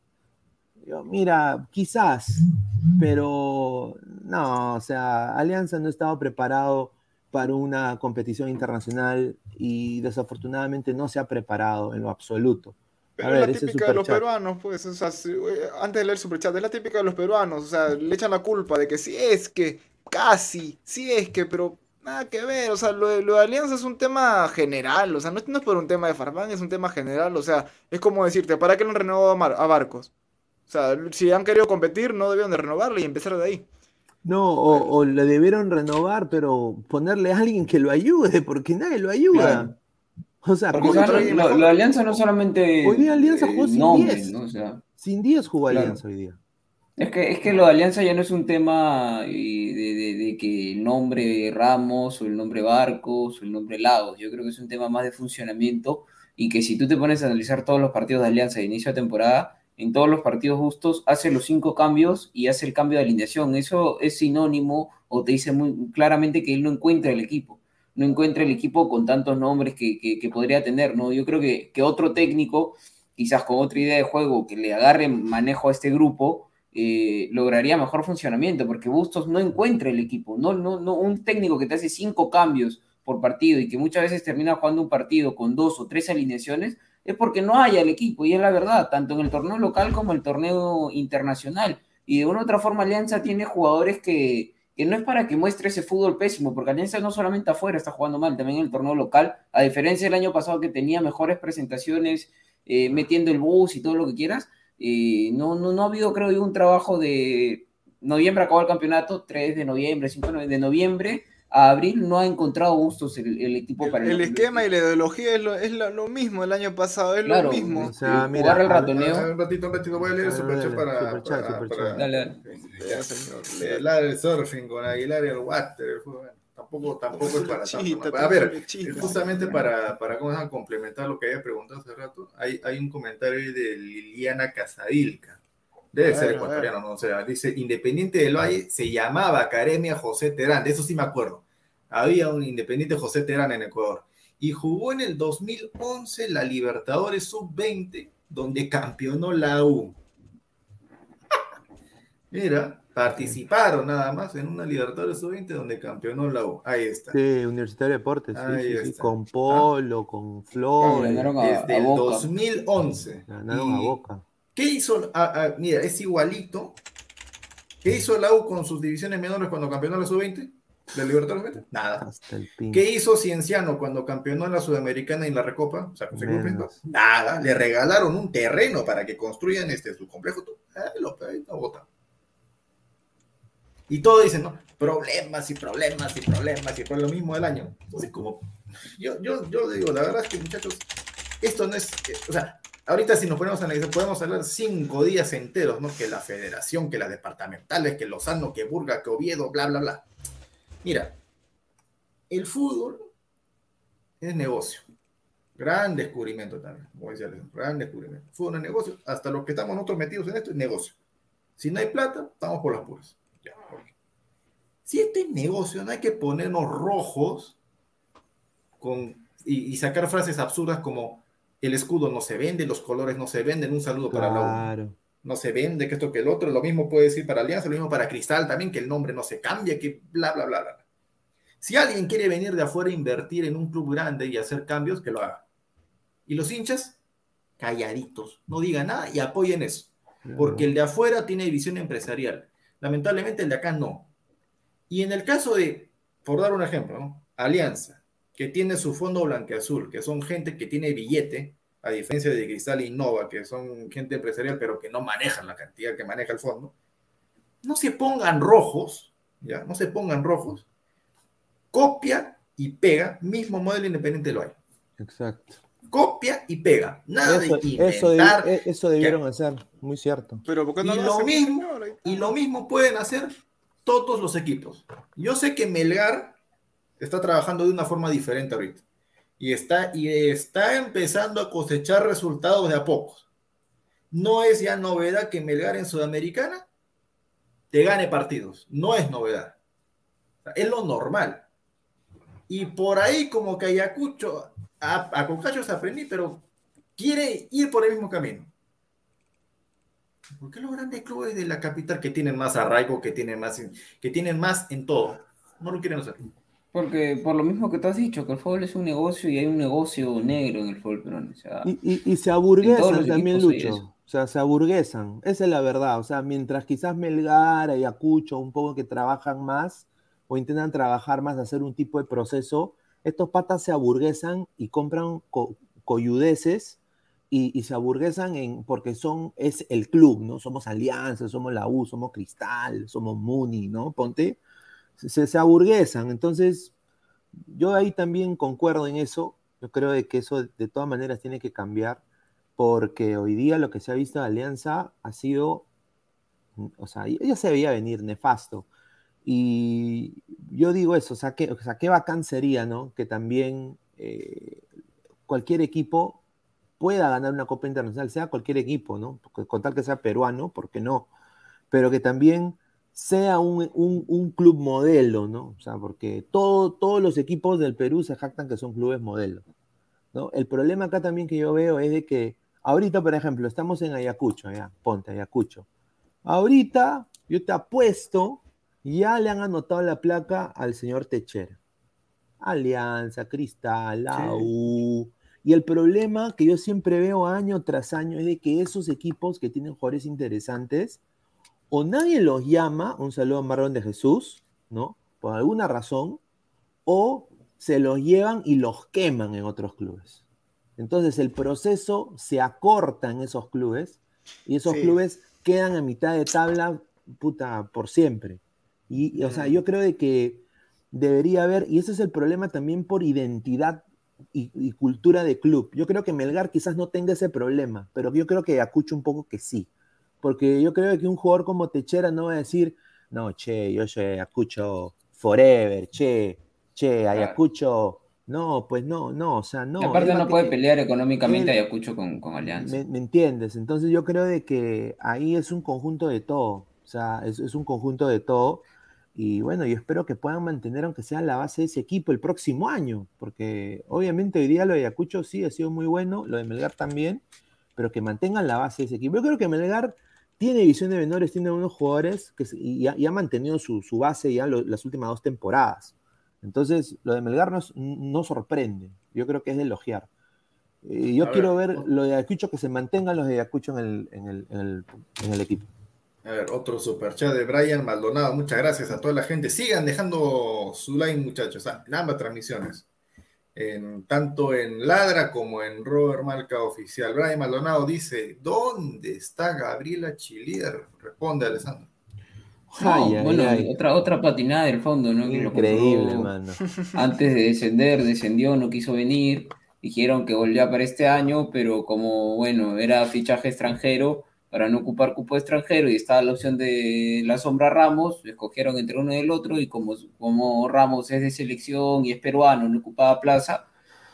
Yo, mira, quizás, pero no, o sea, Alianza no estaba preparado para una competición internacional y desafortunadamente no se ha preparado en lo absoluto. Pero A ver, es la típica de los peruanos, pues, o sea, eh, antes de leer el superchat, es la típica de los peruanos, o sea, le echan la culpa de que si es que, casi, si es que, pero nada que ver, o sea, lo lo de Alianza es un tema general, o sea, no, es- no es por un tema de Farfán, es un tema general, o sea, es como decirte, ¿para qué no han renovado a, Mar- a Barcos? O sea, si han querido competir, no debieron de renovarle y empezar de ahí. No, o, o le debieron renovar, pero ponerle a alguien que lo ayude, porque nadie lo ayuda. Claro. O sea, Porque sea, lo de Alianza no solamente. Hoy día Alianza jugó eh, sin nombre, 10. ¿no? O sea, sin 10 jugó Claro. Alianza hoy día. es que, es que lo de Alianza ya no es un tema eh, de, de- de que el nombre Ramos o el nombre Barcos o el nombre Lagos. Yo creo que es un tema más de funcionamiento y que si tú te pones a analizar todos los partidos de Alianza de inicio de temporada, en todos los partidos justos hace los cinco cambios y hace el cambio de alineación. Eso es sinónimo o te dice muy claramente que él no encuentra el equipo. No encuentra el equipo con tantos nombres que, que- podría tener, ¿no? Yo creo que, que otro técnico, quizás con otra idea de juego, que le agarre manejo a este grupo, eh, lograría mejor funcionamiento, porque Bustos no encuentra el equipo. No, no, no, un técnico que te hace cinco cambios por partido y que muchas veces termina jugando un partido con dos o tres alineaciones, es porque no hay el equipo, y es la verdad, tanto en el torneo local como en el torneo internacional. Y de una u otra forma, Alianza tiene jugadores que, que no es para que muestre ese fútbol pésimo, porque Alianza no solamente afuera está jugando mal, también en el torneo local, a diferencia del año pasado que tenía mejores presentaciones, eh, metiendo el bus y todo lo que quieras, eh, no, no, no ha habido, creo yo, un trabajo de noviembre acabó el campeonato, 3 de noviembre, 5 de noviembre a abril no ha encontrado gustos el, el equipo El, para el esquema y la ideología es lo, es lo, lo mismo el año pasado, es Claro, lo mismo. O sea, mira, jugar al a- ratoneo. Ah, Un ratito, un ratito, voy a leer el superchat dale, para, superchat, para, superchat. para- Dale, dale. El surfing con Aguilar y el water. el. Tampoco, tampoco es para tanto. A ver, justamente para, para ¿cómo complementar lo que había preguntado hace rato, hay, hay un comentario de Liliana Casadilca. Debe ser ver, a ecuatoriano, no o sea, dice, Independiente del Valle se llamaba Academia José Terán, de eso sí me acuerdo. Había un Independiente José Terán en Ecuador. Y jugó en el 2011 la Libertadores Sub-20, donde campeonó la U. Mira, participaron nada más en una Libertadores Sub-20 donde campeonó la U. Ahí está. Sí, Universitario de Deportes, sí, Ahí sí, sí, está. con Polo, con Flores, ganaron a- Desde el Boca. 2011. ganaron a Y- Boca. ¿Qué hizo? ah, ah, mira, es igualito. ¿Qué hizo la U con sus divisiones menores cuando campeonó la Sub-20? ¿La Libertadores Sub-20? Nada. Hasta el pin. ¿Qué hizo Cienciano cuando campeonó en la Sudamericana y en la Recopa? O sea, ¿se? Nada. Le regalaron un terreno para que construyan este, su complejo. Ah, lo ahí no vota. Y todos dicen, ¿no? Problemas y problemas y problemas y por lo mismo del año. Entonces, como, yo, yo, yo digo, la verdad es que, muchachos, esto no es, eh, o sea, ahorita si nos ponemos a analizar, podemos hablar cinco días enteros, ¿no? Que la federación, que las departamentales, que Lozano, que Burga, que Oviedo, bla, bla, bla. Mira, el fútbol es negocio. Gran descubrimiento también, como decía gran descubrimiento. Fútbol es negocio, hasta los que estamos nosotros metidos en esto es negocio. Si no hay plata, estamos por las puras. Si este es negocio, no hay que ponernos rojos con, y, sacar frases absurdas como el escudo no se vende, los colores no se venden, un saludo para la U. no se vende, que esto que el otro, lo mismo puede decir para Alianza, lo mismo para Cristal también, que el nombre no se cambia, que bla, bla, bla, bla. Si alguien quiere venir de afuera a invertir en un club grande y hacer cambios, que lo haga. Y los hinchas, calladitos, no digan nada y apoyen eso, porque el de afuera tiene visión empresarial. Lamentablemente el de acá no. Y en el caso de, por dar un ejemplo, ¿no? Alianza, que tiene su fondo blanqueazul, que son gente que tiene billete, a diferencia de Cristal y Innova, que son gente empresarial, pero que no manejan la cantidad que maneja el fondo, no se pongan rojos, ¿ya? No se pongan rojos, copia y pega, mismo modelo independiente lo hay. Exacto. Copia y pega, nada Eso, de eso, debi- inventar. eh, eso debieron hacer, muy cierto. Pero ¿por qué no Y lo lo mismo, señor? y lo mismo pueden hacer todos los equipos. Yo sé que Melgar está trabajando de una forma diferente ahorita. Y está, y está empezando a cosechar resultados de a pocos. No es ya novedad que Melgar en Sudamericana te gane partidos. No es novedad. Es lo normal. Y por ahí como que Ayacucho, a, a Concacho se aprendí, pero quiere ir por el mismo camino. ¿Por qué los grandes clubes de la capital que tienen más arraigo, que tienen más, que tienen más en todo, no lo quieren hacer? Porque por lo mismo que tú has dicho, que el fútbol es un negocio y hay un negocio negro en el fútbol peruano. O sea, Y, y- y se aburguesan también, Lucho. O sea, se aburguesan. Esa es la verdad. O sea, mientras quizás Melgar, Ayacucho, un poco que trabajan más o intentan trabajar más, hacer un tipo de proceso, estos patas se aburguesan y compran co- coyudeces y, y se aburguesan en, porque son, es el club, ¿no? Somos Alianza, somos la U, somos Cristal, somos Muni, ¿no? Ponte. Se, se aburguesan. Entonces, yo ahí también concuerdo en eso. Yo creo de que eso de todas maneras tiene que cambiar porque hoy día lo que se ha visto de Alianza ha sido, o sea, ya se veía venir nefasto. Y yo digo eso, o sea, qué, o sea, qué bacán sería, ¿no? Que también eh, cualquier equipo pueda ganar una Copa Internacional, sea cualquier equipo, ¿no? Porque Con tal que sea peruano, ¿por qué no? Pero que también sea un, un- un club modelo, ¿no? O sea, porque todo, todos los equipos del Perú se jactan que son clubes modelo, ¿no? El problema acá también que yo veo es de que ahorita, por ejemplo, estamos en Ayacucho, ya, ponte Ayacucho. Ahorita, yo te apuesto, ya le han anotado la placa al señor Techera. Alianza, Cristal, la Sí. U. Y el problema que yo siempre veo año tras año es de que esos equipos que tienen jugadores interesantes, o nadie los llama, un saludo a Marlon de Jesús, ¿no? Por alguna razón, o se los llevan y los queman en otros clubes. Entonces el proceso se acorta en esos clubes y esos Sí. clubes quedan a mitad de tabla, puta, por siempre. Y, y, o sea, yo creo de que debería haber, y ese es el problema también por identidad y, y cultura de club. Yo creo que Melgar quizás no tenga ese problema, pero yo creo que Acucho un poco que sí. Porque yo creo que un jugador como Techera no va a decir, no, che, yo soy Acucho forever, che, che, Ayacucho, no, pues no, no, o sea, no. Aparte no puede pelear económicamente Ayacucho con, con Alianza. Me, entiendes? Entonces yo creo de que ahí es un conjunto de todo, o sea, es, es un conjunto de todo. Y bueno, yo espero que puedan mantener, aunque sea la base de ese equipo, el próximo año, porque obviamente hoy día lo de Ayacucho sí ha sido muy bueno, lo de Melgar también, pero que mantengan la base de ese equipo. Yo creo que Melgar tiene división de menores, tiene unos jugadores que y, ha, mantenido su, base ya las últimas dos temporadas. Entonces, lo de Melgar no, sorprende. Yo creo que es de elogiar. Eh, yo quiero ver, lo de Ayacucho, que se mantengan los de Ayacucho en el, equipo. A ver, otro superchat de Brian Maldonado. Muchas gracias a toda la gente. Sigan dejando su like, muchachos, en ambas transmisiones tanto en Ladra como en Robert Marca Oficial. Brian Maldonado dice, ¿dónde está Gabriela Chilier? Responde Alessandro. bueno, otra otra patinada del fondo, ¿no? Increíble, mano. Antes de descender, descendió, no quiso venir. Dijeron que volvía para este año, pero como, bueno, era fichaje extranjero, para no ocupar cupo extranjero y estaba la opción de la sombra Ramos, escogieron entre uno y el otro y como, como Ramos es de selección y es peruano, no ocupaba plaza,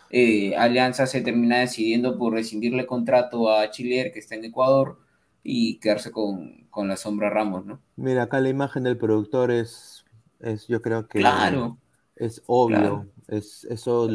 eh, Alianza se termina decidiendo por rescindirle contrato a Chileer, que está en Ecuador, y quedarse con, la sombra Ramos, ¿no? Mira, acá la imagen del productor es, es yo creo que claro, es obvio, es, eso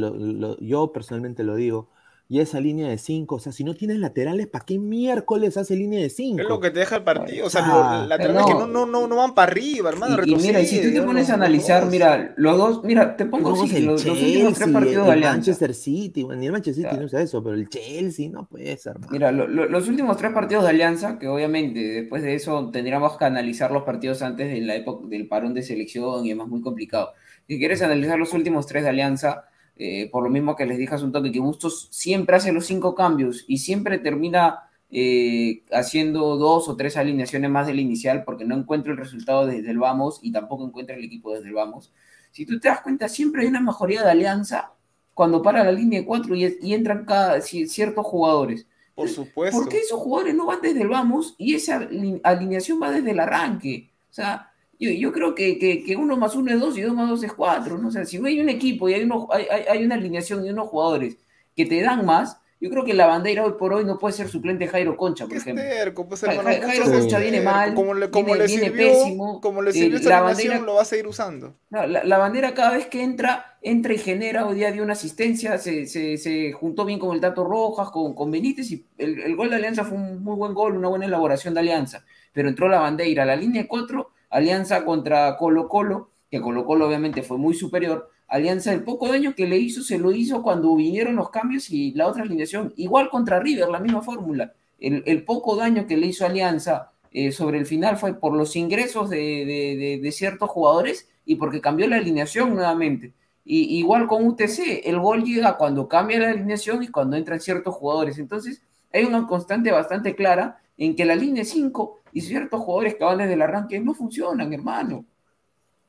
yo personalmente lo digo, y esa línea de 5. O sea, si no tienes laterales, ¿para qué miércoles hace línea de 5? Es lo que te deja el partido. O sea, los laterales que no, no, no, no, van para arriba, hermano. Y, mira, y si tú te pones a analizar, mira, los dos, mira, te pongo así, los, los, últimos tres partidos de Alianza. Manchester City, ni el Manchester City no usa eso, pero el Chelsea no puede ser. Mira, los últimos tres partidos de Alianza, que obviamente después de eso tendríamos que analizar los partidos antes de la época del parón de selección y es más muy complicado. Si quieres analizar los últimos tres de Alianza, eh, por lo mismo que les dije hace un toque, que Bustos siempre hace los cinco cambios y siempre termina eh, haciendo dos o tres alineaciones más del inicial porque no encuentra el resultado desde el vamos y tampoco encuentra el equipo desde el vamos. Si tú te das cuenta, siempre hay una mejoría de alianza cuando para la línea de cuatro y, y entran cada, ciertos jugadores. Por supuesto. ¿Por qué esos jugadores no van desde el vamos y esa alineación va desde el arranque? O sea, yo, yo creo que, que, uno más uno es dos y dos más dos es cuatro. ¿no? O sea, si hay un equipo y hay, uno, hay, hay, una alineación y unos jugadores que te dan más, yo creo que la bandera hoy por hoy no puede ser suplente Jairo Concha, por ejemplo. Terco, pues, Jairo Concha viene mal, como le, como viene, le sirvió, pésimo. Como le sirvió eh, la bandera, lo va a seguir usando. la, la, bandera cada vez que entra, entra y genera. Hoy día dio una asistencia, se, se, se juntó bien con el Tato Rojas, con, con Benítez, y el, el, gol de Alianza fue un muy buen gol, una buena elaboración de Alianza. Pero entró la bandera, la línea de cuatro Alianza contra Colo Colo, que Colo Colo obviamente fue muy superior. Alianza, el poco daño que le hizo, se lo hizo cuando vinieron los cambios y la otra alineación. Igual contra River, la misma fórmula. El, poco daño que le hizo Alianza eh, sobre el final fue por los ingresos de, ciertos jugadores y porque cambió la alineación nuevamente. Y, igual con UTC, el gol llega cuando cambia la alineación y cuando entran ciertos jugadores. Entonces, hay una constante bastante clara en que la línea 5 y ciertos jugadores que van desde el arranque no funcionan, hermano.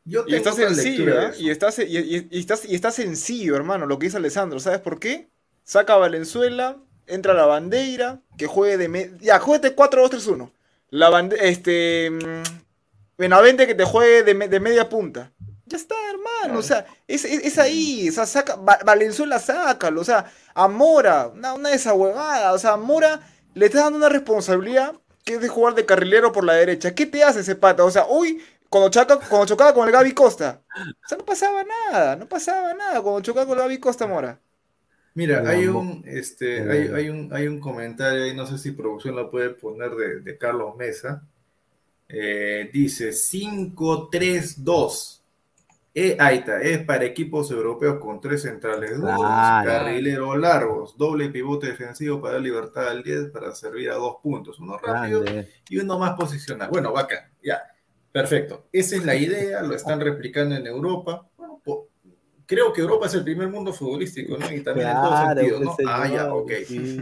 Yo y está sencillo, ¿eh? y, está, y, y, está, sencillo, hermano, lo que dice Alessandro. ¿Sabes por qué? Saca a Valenzuela, entra la bandera, que juegue de... Ya, jueguete 4-2-3-1. La bandera, este... Mm, Benavente que te juegue de, media punta. Ya está, hermano. O sea, es, ahí. O sea, saca, Valenzuela, sácalo. O sea, a Mora, una, una de esas huevadas. O sea, a Mora le está dando una responsabilidad que es de jugar de carrilero por la derecha. ¿Qué te hace ese pata? O sea, hoy, cuando, cuando chocaba con el Gaby Costa, o sea, no pasaba nada, no pasaba nada cuando chocaba con el Gaby Costa Mora. Mira, hay un, este, hay, un, hay un comentario ahí, no sé si producción la puede poner de, Carlos Mesa. Eh, dice 5-3-2. Eh, ahí está, es para equipos europeos con tres centrales duros, carrileros largos, doble pivote defensivo para dar libertad al 10 para servir a dos puntos, uno rápido y uno más posicional. Bueno, vaca, ya, perfecto. Esa es la idea, lo están replicando en Europa. Bueno, creo que Europa es el primer mundo futbolístico, ¿no? Y también en todo sentido, ¿no? ah, ya, ok,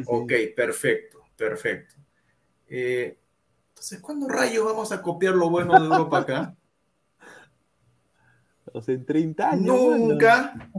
ok, perfecto, perfecto. Eh, entonces, ¿cuándo rayos vamos a copiar lo bueno de Europa acá? En 30 años. Nunca.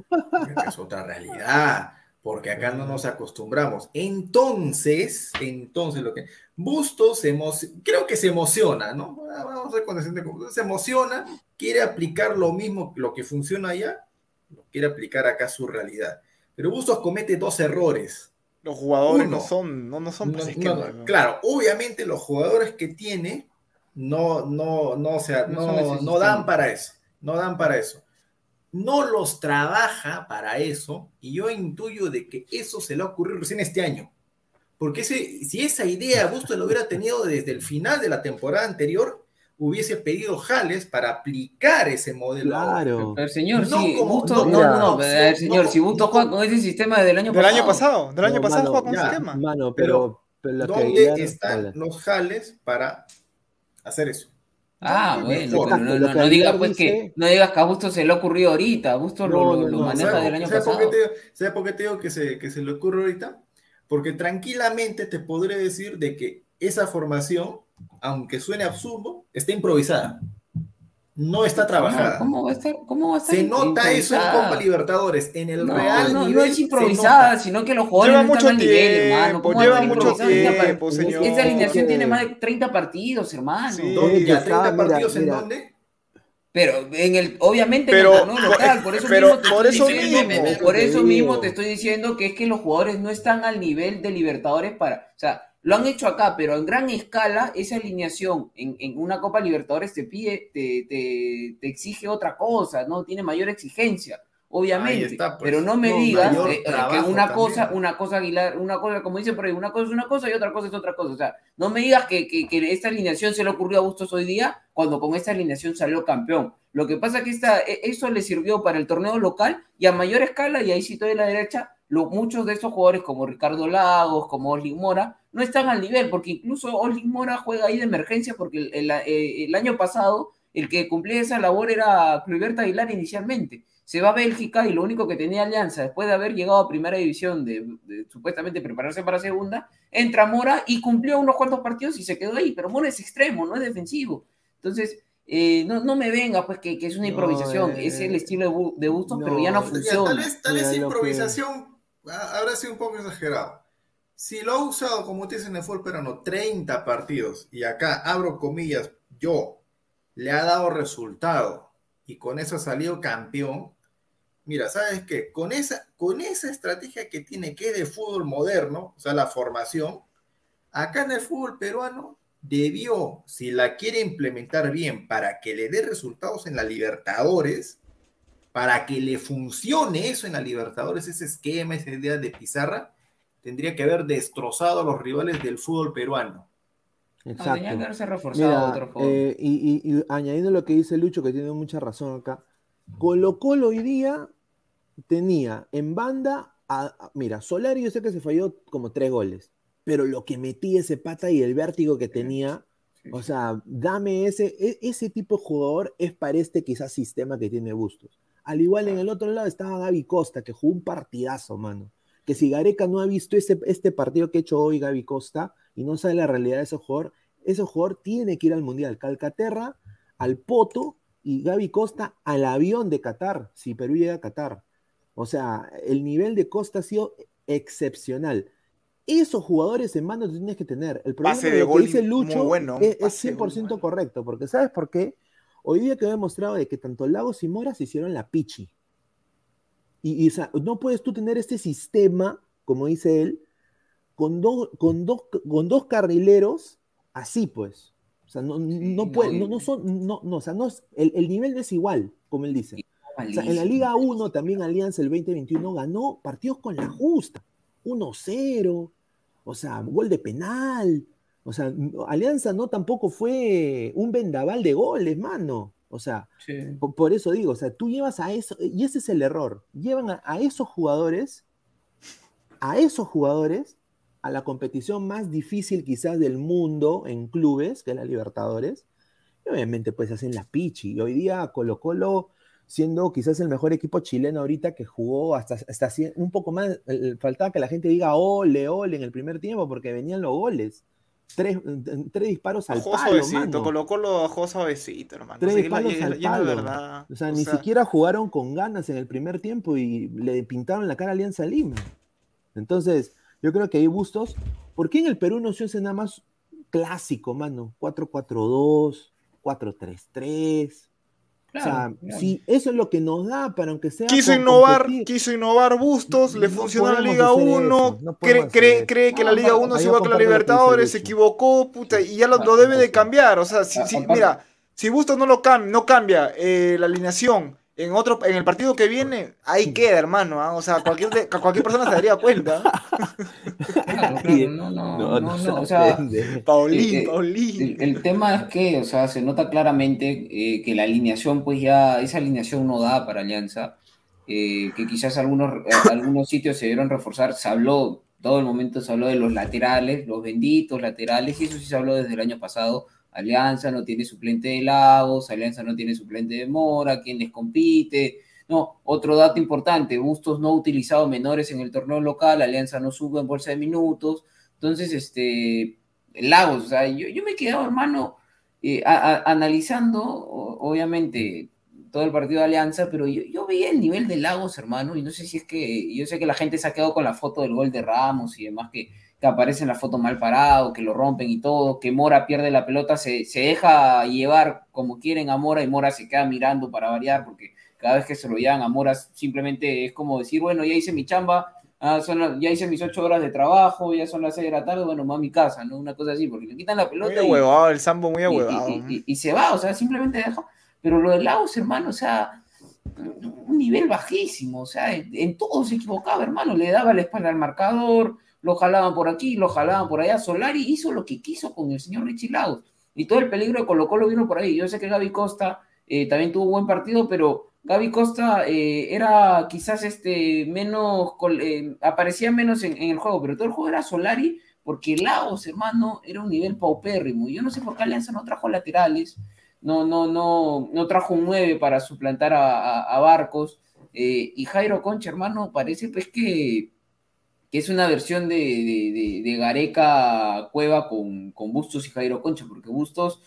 Es otra realidad, porque acá no nos acostumbramos. Entonces, entonces lo que Bustos se creo que se emociona, ¿no? Vamos a ver cuando se emociona, quiere aplicar lo mismo, lo que funciona allá, lo quiere aplicar acá a su realidad. Pero Bustos comete dos errores. Los jugadores Uno. no son, no, no son No. Claro, obviamente los jugadores que tiene no, no, no, o sea, No no, dan para eso. No dan para eso. No los trabaja para eso, y yo intuyo de que eso se le ha ocurrido recién este año. Porque ese, si esa idea Bustos lo hubiera tenido desde el final de la temporada anterior, hubiese pedido Jales para aplicar ese modelo. Claro. Pero señor, No sí, como- Bustos, no, no, no, ver, señor, no, si Bustos no, juega con ese sistema desde el año Del pasado. año pasado, del año No, pasado juega con ya. Mano, Pero, pero, pero lo que ¿Dónde están los Jales para hacer eso? Ah, No, bueno, pero no, digas pues dice- que no digas que a Bustos se le ha ocurrido ahorita, a Bustos lo, No, lo- no, lo maneja ¿Sabe- del año sabe por pasado. qué te digo- ¿Sabe por qué te digo que se, que se le ocurre ahorita? Porque tranquilamente te podré decir de que esa formación, aunque suene absurdo, está improvisada. No está trabajada. ¿Cómo va a estar? ¿Cómo va a estar Se nota eso en? Copa Libertadores. En el No, Real no, no nivel es se improvisada, sino que los jugadores Lleva no están mucho al nivel, hermano. tiempo, ¿Cómo va a lleva estar mucho tiempo, señor. Esta alineación tiene más de 30 partidos, hermano. Sí. ¿Dónde? ¿Ya está, 30 mira, partidos en mira. dónde? Pero en el, obviamente Pero- en el torneo local, por eso pero mismo te por estoy eso diciendo, mismo. por eso mismo te estoy diciendo que es que los jugadores no están al nivel de Libertadores para, o sea, lo han hecho acá, pero en gran escala esa alineación en, en una Copa Libertadores te pide, te, te, te exige otra cosa, no tiene mayor exigencia, obviamente. Está, pues. pero no me digas eh, eh, que una también. cosa, una cosa Aguilar, una cosa, como dice por ahí, una cosa es una cosa y otra cosa es otra cosa. O sea, no me digas que, que, que esta alineación se le ocurrió a Bustos hoy día cuando con esta alineación salió campeón. Lo que pasa es que esta, e- eso le sirvió para el torneo local y a mayor escala, y ahí sí estoy a la derecha, lo- muchos de estos jugadores como Ricardo Lagos, como Oslin Mora, no están al nivel, porque incluso Oslin Mora juega ahí de emergencia, porque el, el- eh, el año pasado el que cumplía esa labor era Cluiberto Aguilar inicialmente. Se va a Bélgica y lo único que tenía Alianza, después de haber llegado a primera división, de, de supuestamente prepararse para segunda, entra Mora y cumplió unos cuantos partidos y se quedó ahí, pero Mora es extremo, no es defensivo. Entonces, eh, no, no me venga pues que, que es una No, improvisación, eh, es el estilo de, de Bustos, no, pero ya no Ya, funciona. tal vez, tal vez Mira, lo que- improvisación ah, habrá sido un poco exagerado. Si lo ha usado, como usted dice en el fútbol peruano, 30 partidos, y acá abro comillas, yo, le ha dado resultado, y con eso ha salido campeón, mira, ¿sabes qué? Con esa, con esa estrategia que tiene que es de fútbol moderno, o sea, la formación, acá en el fútbol peruano debió, si la quiere implementar bien para que le dé resultados en la Libertadores, para que le funcione eso en la Libertadores, ese esquema, esa idea de pizarra, tendría que haber destrozado a los rivales del fútbol peruano. No, Exacto. tenía que haberse reforzado Mira, otro juego. eh, y, y- y añadiendo lo que dice Lucho, que tiene mucha razón acá, Colo Colo hoy día tenía en banda, a, a- mira, Solari yo sé que se falló como tres goles, pero lo que metía ese pata y el vértigo que tenía, Sí, o sea, dame ese, e- ese tipo de jugador es para este quizás sistema que tiene Bustos. Al igual en el otro lado estaba Gaby Costa, que jugó un partidazo, mano. Que si Gareca no ha visto ese, este partido que ha hecho hoy Gaby Costa y no sabe la realidad de ese jugador, ese jugador tiene que ir al Mundial. Calcaterra, al Poto y Gaby Costa al avión de Qatar, si Perú llega a Qatar. O sea, el nivel de Costa ha sido excepcional. Esos jugadores en mano tienes que tener. El problema Pase de lo que dice Lucho bueno, es, es gol 100% bueno. correcto, porque ¿sabes por qué? Hoy día que he demostrado de que tanto Lagos y Mora se hicieron la pichi. Y, y, o sea, no puedes tú tener este sistema, como dice él, con, dos con, dos, con dos carrileros así, pues. O sea, no, Sí, no, puede, no, no son, no, no, o sea, no es, el, el nivel no es igual, como él dice. O sea, en la. Liga 1 también Alianza el 2021 ganó partidos con la justa. 1-0, o sea, gol de penal. O sea, Alianza no tampoco fue un vendaval de goles, mano. O sea, Sí. por, por eso digo, o sea, tú llevas a eso, y ese es el error. Llevan a, a esos jugadores, a esos jugadores, a la competición más difícil quizás del mundo en clubes, que es la Libertadores, y obviamente pues hacen la pichi. Y hoy día Colo Colo, siendo quizás el mejor equipo chileno ahorita que jugó hasta, hasta un poco más, eh, faltaba que la gente diga ole, ole en el primer tiempo porque venían los goles. Tres, tres disparos al palo, suavecito, mano. Colo Colo bajó suavecito, hermano. Tres Sí, la- palos y- al la palo. verdad. O sea, O ni sea, siquiera jugaron con ganas en el primer tiempo y le pintaron la cara a Alianza Lima. Entonces, yo creo que hay bustos. ¿Por qué en el Perú no se hace nada más clásico, mano? 4-4-2, 4-3-3. O sea, Claro, si eso es lo que nos da para aunque sea Quiso con- innovar, competir. quiso innovar Bustos, le No funcionó la Liga hacer 1, eso, no cree, cree, cree que la Liga no, 1 ahí es yo igual que la Libertadores, se equivocó, puta, y ya lo, lo debe de cambiar. O sea, si, mira, si Bustos no lo cam- no cambia eh, la alineación en otro, en el partido que viene, ahí queda, hermano. ¿ah? O sea, cualquier, cualquier persona se daría cuenta. Claro, claro, no, no, no, no, o sea, Paulín, Eh, Paulín. El, el tema es que, o sea, se nota claramente eh, que la alineación, pues ya, esa alineación no da para Alianza, eh, que quizás algunos, algunos sitios se dieron reforzar, se habló, todo el momento se habló de los laterales, los benditos laterales, y eso sí se habló desde el año pasado, Alianza no tiene suplente de Lagos, Alianza no tiene suplente de Mora, ¿quién les compite? No, otro dato importante, Bustos no ha utilizado menores en el torneo local, Alianza no sube en bolsa de minutos, entonces, este, Lagos, o sea, yo, yo me he quedado, hermano, eh, a- analizando, obviamente, todo el partido de Alianza, pero yo, yo veía el nivel de Lagos, hermano, y no sé si es que, yo sé que la gente se ha quedado con la foto del gol de Ramos y demás, que, que aparece en la foto mal parado, que lo rompen y todo, que Mora pierde la pelota, se, se deja llevar como quieren a Mora y Mora se queda mirando para variar, porque cada vez que se lo llevan a Mora simplemente es como decir, bueno, ya hice mi chamba, ah, son ya hice mis ocho horas de trabajo, ya son las seis de la tarde, bueno, a mi casa, ¿no? Una cosa así, porque le quitan la Muy pelota y, ahuevado, el Sambo muy y- y- y se va, o sea, simplemente deja. Pero lo de Laos, hermano, o sea, un nivel bajísimo, o sea, en, en todo se equivocaba, hermano, le daba la espalda al marcador, lo jalaban por aquí, lo jalaban por allá. Solari hizo lo que quiso con el señor Richie Laos y todo el peligro de Colo Colo vino por ahí. Yo sé que Gaby Costa eh, también tuvo un buen partido, pero Gaby Costa eh, era quizás este menos, eh, aparecía menos en, el juego, pero todo el juego era Solari, porque Laos, hermano, era un nivel paupérrimo. Yo no sé por qué Alianza no trajo laterales, no, no, no, no trajo un 9 para suplantar a, Barcos. eh, y Jairo Concha, hermano, parece pues que, que es una versión de, de, de- Gareca Cueva con, con Bustos y Jairo Concha, porque Bustos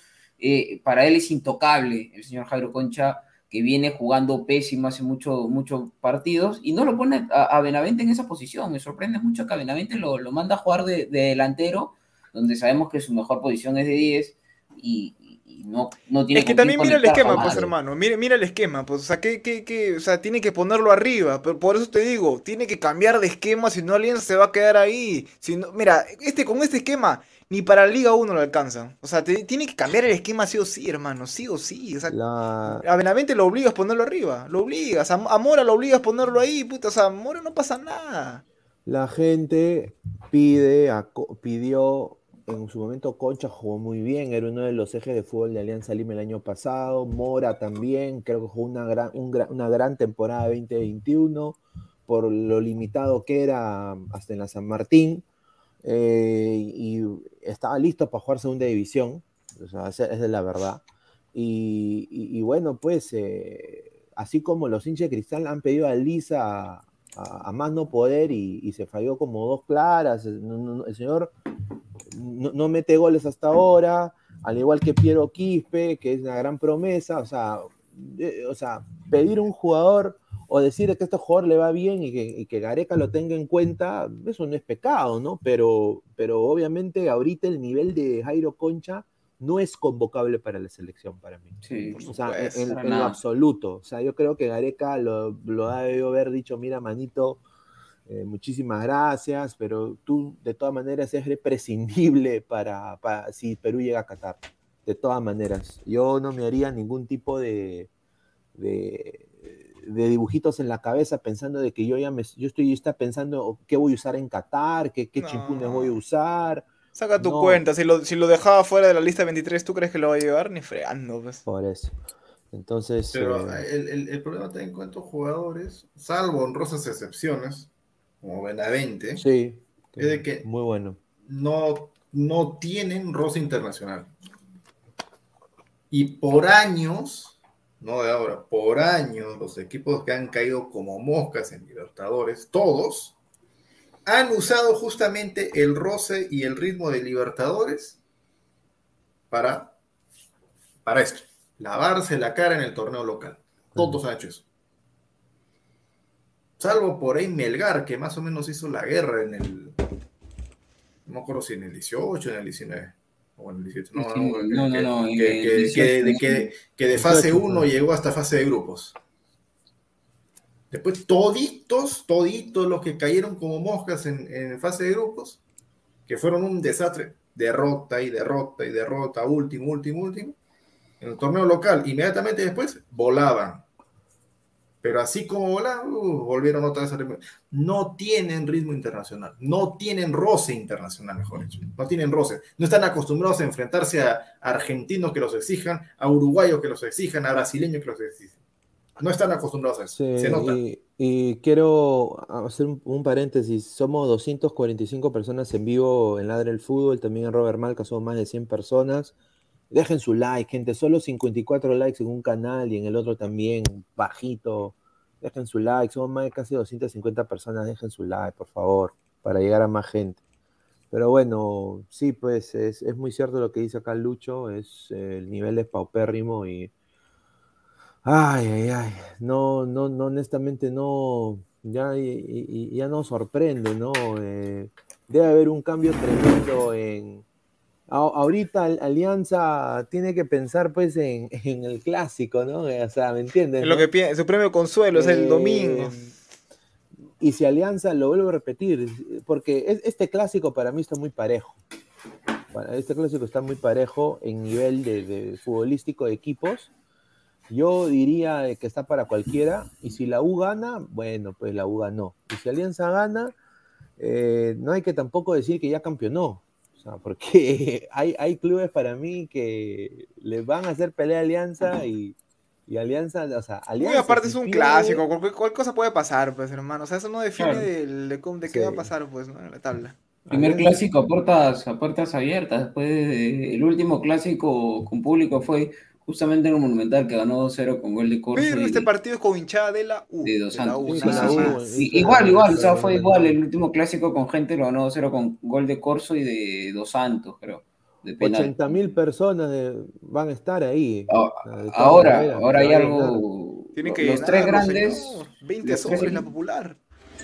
para él es intocable, el señor Jairo Concha, que viene jugando pésimo hace mucho- muchos partidos, y no lo pone a, a Benavente en esa posición. Me sorprende mucho que a Benavente lo, lo manda a jugar de, de delantero, donde sabemos que su mejor posición es de 10, y, y- no, no tiene Es que también mira el esquema, pues hermano. Mira, mira el esquema, pues. O sea, que, que, que, o sea, tiene que ponerlo arriba. Pero por eso te digo, tiene que cambiar de esquema, si no Alianza se va a quedar ahí. Si no, mira, este, con este esquema, ni para Liga 1 lo alcanza. O sea, te- tiene que cambiar el esquema sí o sí, hermano. Sí o sí. O sea, La, a Benavente lo obligas a ponerlo arriba. Lo obligas. A, a Mora lo obligas a ponerlo ahí, puta. O sea, a Mora no pasa nada. la gente pide, a pidió, en su momento Concha jugó muy bien, era uno de los ejes de fútbol de Alianza Lima el año pasado, Mora también, creo que jugó una gran, un una gran temporada 2021, por lo limitado que era hasta en la San Martín, eh, y estaba listo para jugar segunda división, o sea, esa, es la verdad. Y, bueno, pues, eh, así como los hinchas Cristal han pedido a Lisa a, más no poder y, se falló como dos claras, el señor no, no mete goles hasta ahora, al igual que Piero Quispe, que es una gran promesa, o sea, eh, o sea, pedir un jugador o decir que a este jugador le va bien y que, y que Gareca lo tenga en cuenta, eso no es pecado, ¿no? Pero, pero obviamente ahorita el nivel de Jairo Concha no es convocable para la selección para mí. Sí, O sea, en, lo absoluto. O sea, yo creo que Gareca lo, lo ha debido haber dicho, mira, manito, eh, muchísimas gracias, pero tú de todas maneras eres prescindible para, para si Perú llega a Qatar. De todas maneras. Yo no me haría ningún tipo de, de, de dibujitos en la cabeza pensando de que yo ya me, yo estoy está pensando qué voy a usar en Qatar, qué, qué No. chimpunes voy a usar. Saca tu No. cuenta. Si lo, si lo dejaba fuera de la lista 23, ¿tú crees que lo va a llevar? Ni fregando, pues. Por eso. Entonces, Pero eh, el, el, el problema ten en cuenta jugadores, salvo honrosas excepciones, como Benavente, sí, es de que- muy bueno. no, no tienen roce internacional. Y por años, no de ahora, por años, los equipos que han caído como moscas en Libertadores, todos, han usado justamente el roce y el ritmo de Libertadores para, para esto, lavarse la cara en el torneo local. Todos han hecho eso. Salvo por ahí Melgar, que más o menos hizo la guerra en el, no me acuerdo si en el 18 o en el 19. O en el 18, no, no, no, que- no, que, el que- 18, que- de, fase 18, 1 pues. llegó hasta fase de grupos. Después toditos, toditos los que cayeron como moscas en, en fase de grupos, que fueron un desastre, derrota y derrota y derrota, último, último, último. En el torneo local, inmediatamente después volaban. Pero así como volaban, uh, volvieron otra vez a... No tienen ritmo internacional, no tienen roce internacional, mejor dicho. No tienen roce. No están acostumbrados a enfrentarse a argentinos que los exijan, a uruguayos que los exijan, a brasileños que los exijan. No están acostumbrados a eso. Sí, Se nota. y, y quiero hacer un, un paréntesis. Somos 245 personas en vivo en Ladre el Fútbol, también en Robert Malca somos más de 100 personas. Dejen su like, gente. Solo 54 likes en un canal y en el otro también bajito. Dejen su like. Somos más de casi 250 personas. Dejen su like, por favor, para llegar a más gente. Pero bueno, sí, pues es, es muy cierto lo que dice acá Lucho. Es, eh, el nivel es paupérrimo y Ay, ay, ay. No, no, no, honestamente no. Ya, ya no sorprende, ¿no? Eh, debe haber un cambio tremendo en. Ahorita Al- Alianza tiene que pensar, pues, en, en el clásico, ¿no? O sea, ¿me entiendes? Es lo no? que piensa, su premio consuelo es el Eh, domingo. Y si Alianza, lo vuelvo a repetir, porque es- este clásico para mí está muy parejo. Para- Este clásico está muy parejo en nivel de, de futbolístico de equipos. Yo diría que está para cualquiera. Y si la U gana, bueno, pues la U ganó. Y si Alianza gana, eh, no hay que tampoco decir que ya campeonó. O sea, porque hay, hay clubes para mí que les van a hacer pelea a Alianza y, y Alianza, o sea, Muy Alianza. aparte si es un pierde- clásico, cualquier, cualquier cosa puede pasar, pues hermano. O sea, eso no define Claro. de, qué Sí. va a pasar, pues, ¿no? En la tabla. Primer Alianza- clásico a puertas, a puertas abiertas. Después de- el último clásico con público fue justamente en el Monumental que ganó 2-0 con gol de Corso. Pero y- este partido es con hinchada de la U. de dos Santos. Igual, igual, o sea, fue igual. El último clásico con gente lo ganó 2-0 con gol de Corso y de Dos Santos, creo. De penal. 80 mil personas de- van a estar ahí. Ah, Ahora, ahora hay algo. Tienen que los tres grandes. señor. 20 los tres sobres la popular.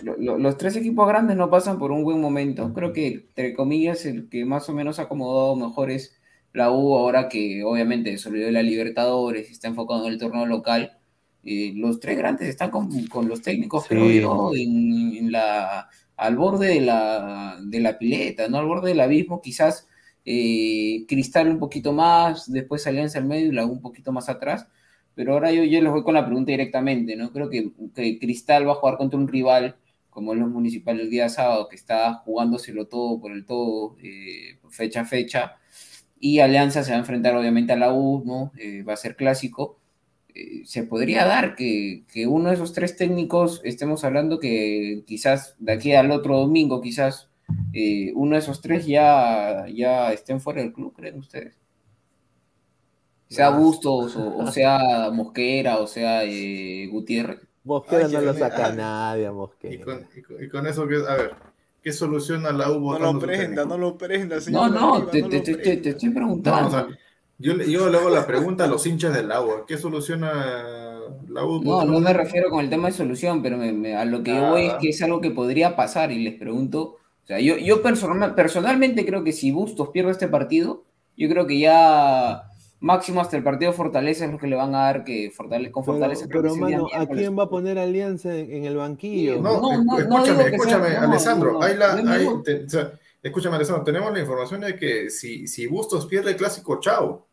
lo- lo- los tres equipos grandes no pasan por un buen momento. Creo que, entre comillas, el que más o menos ha acomodado mejor es la U, ahora que obviamente se olvidó de la Libertadores y está enfocado en el torneo local. Eh, los tres grandes están con, con los técnicos, Sí. yo, en, en la, al borde de la, de la pileta, ¿no? Al borde del abismo, quizás eh, Cristal un poquito más, después Alianza al medio y la U un poquito más atrás. Pero ahora yo, yo les voy con la pregunta directamente, ¿no? Creo que, que Cristal va a jugar contra un rival como es los municipales el día sábado, que está jugándoselo todo por el todo, eh, fecha a fecha, y Alianza se va a enfrentar obviamente a la U, ¿no? Eh, va a ser clásico. Eh, se podría dar que, que uno de esos tres técnicos, estemos hablando que quizás de aquí al otro domingo, quizás eh, uno de esos tres ya, ya estén fuera del club, ¿creen ustedes? Sea Bustos, o, o sea Mosquera, o sea eh, Gutiérrez. Mosquera Ay, no lo saca nadie, a Y Mosquera. con, y con- y con eso, que, a ver, ¿qué soluciona la U No lo prenda, no lo prenda, No, señor. no, Arriba, te, no te- te- te- estoy No, preguntando. o sea, yo, le- yo le hago la pregunta a los hinchas del agua. ¿Qué soluciona la U? No, no me refiero con el tema de solución, pero me- me- a lo que yo voy es que es algo que podría pasar y les pregunto, o sea, yo, yo personal- personalmente creo que si Bustos pierde este partido, yo creo que ya máximo hasta el partido Fortaleza es lo que le van a dar que Fortale- con Pero, Fortaleza. pero, sería mano, ¿a quién va a poner Alianza en, en el banquillo? No, No, no, no escúchame, digo que sea- escúchame, no, Alessandro. no, hay la, no hay- te- o sea, escúchame, Alessandro. Tenemos la información de que si, si Bustos pierde el clásico, chao.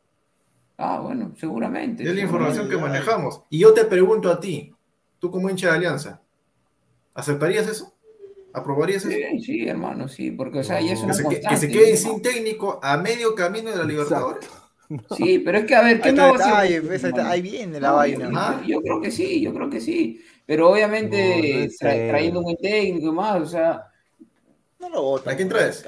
Ah, bueno, seguramente. Es la información que manejamos. Y yo te pregunto a ti, tú como hincha de Alianza, ¿aceptarías eso? ¿Aprobarías eso? Sí, sí, hermano, sí, porque, o sea, ya es No. una Que se, que- se quede ¿no? sin técnico a medio camino de la Libertadores. Sí, pero es que, a ver, ¿qué no detalle, ves, ahí, ahí viene la No, vaina. yo- Ah. Yo, creo que sí, yo creo que sí. Pero obviamente No, no es tra- serio. trayendo un buen técnico y más, o sea, No lo votan. ¿A quién traes?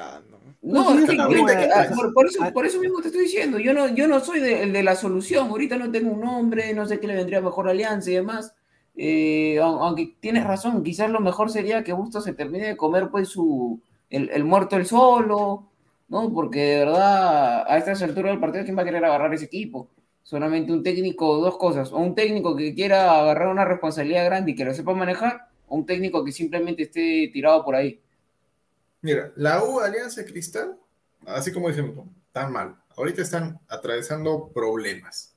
no, es que- ah, que traes. por, por eso, Ah. por eso mismo te estoy diciendo, yo no, yo no soy de- el de la solución, ahorita no tengo un nombre, no sé qué le vendría mejor a Alianza y demás. Eh, au- aunque tienes razón, quizás lo mejor sería que Bustos se termine de comer pues su el, el muerto el solo, ¿no? Porque de verdad, a estas alturas del partido, ¿quién va a querer agarrar ese equipo? Solamente un técnico, dos cosas, o un técnico que quiera agarrar una responsabilidad grande y que lo sepa manejar, o un técnico que simplemente esté tirado por ahí. Mira, la U Alianza Cristal, así como dicen, tan mal. ahorita están atravesando problemas.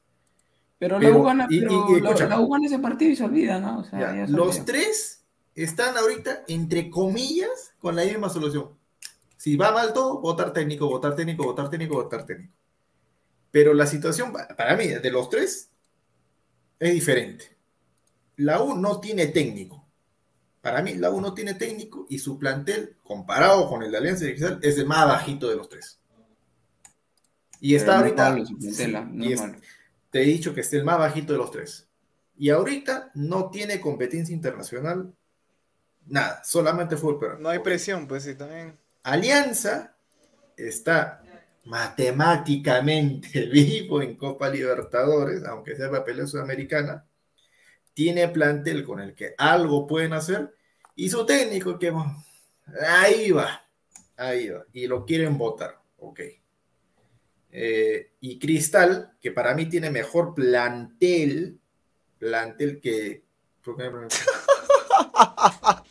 Pero, Pero- la U gana, y- y- pero y la- U gana ese partido y se olvida, ¿no? O sea, Ya, ya se los olvida. tres están ahorita, entre comillas, con la misma solución. Si va mal todo, votar técnico, votar técnico, votar técnico, votar técnico. Pero la situación, pa- para mí, de los tres, es diferente. La U no tiene técnico. Para mí, la U no tiene técnico y su plantel, comparado con el de Alianza de Cristal, es el más bajito de los tres. Y Pero está no ahorita. malo su plantela, no y es te he dicho que es el más bajito de los tres. Y ahorita no tiene competencia internacional, nada, solamente fútbol peruano. No hay presión, pues sí, también. Alianza está matemáticamente vivo en Copa Libertadores, aunque sea papelera sudamericana. Tiene plantel con el que algo pueden hacer. Y su técnico, que ahí va, ahí va. Y lo quieren votar, ok. Eh, y Cristal, que para mí tiene mejor plantel, plantel que...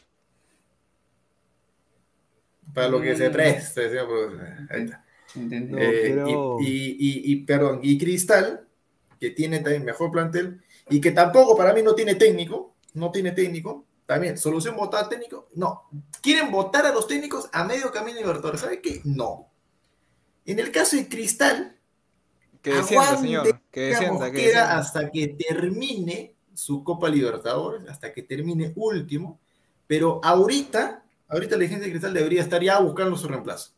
¿por qué me- Para lo que se Mm. preste, señor profesor. Ahí está. ¿Entendés? No, Eh, pero- y, y- y- y, perdón, y Cristal, que tiene también mejor plantel, y que tampoco para mí no tiene técnico, no tiene técnico, también, solución votar técnico, no. Quieren votar a los técnicos a medio camino Libertadores, ¿sabe qué? No. En el caso de Cristal, Que descienda, Aguante, señor. Que descienda. hasta que termine su Copa Libertadores, hasta que termine último, pero ahorita, ahorita la gente de Cristal debería estar ya buscando su reemplazo.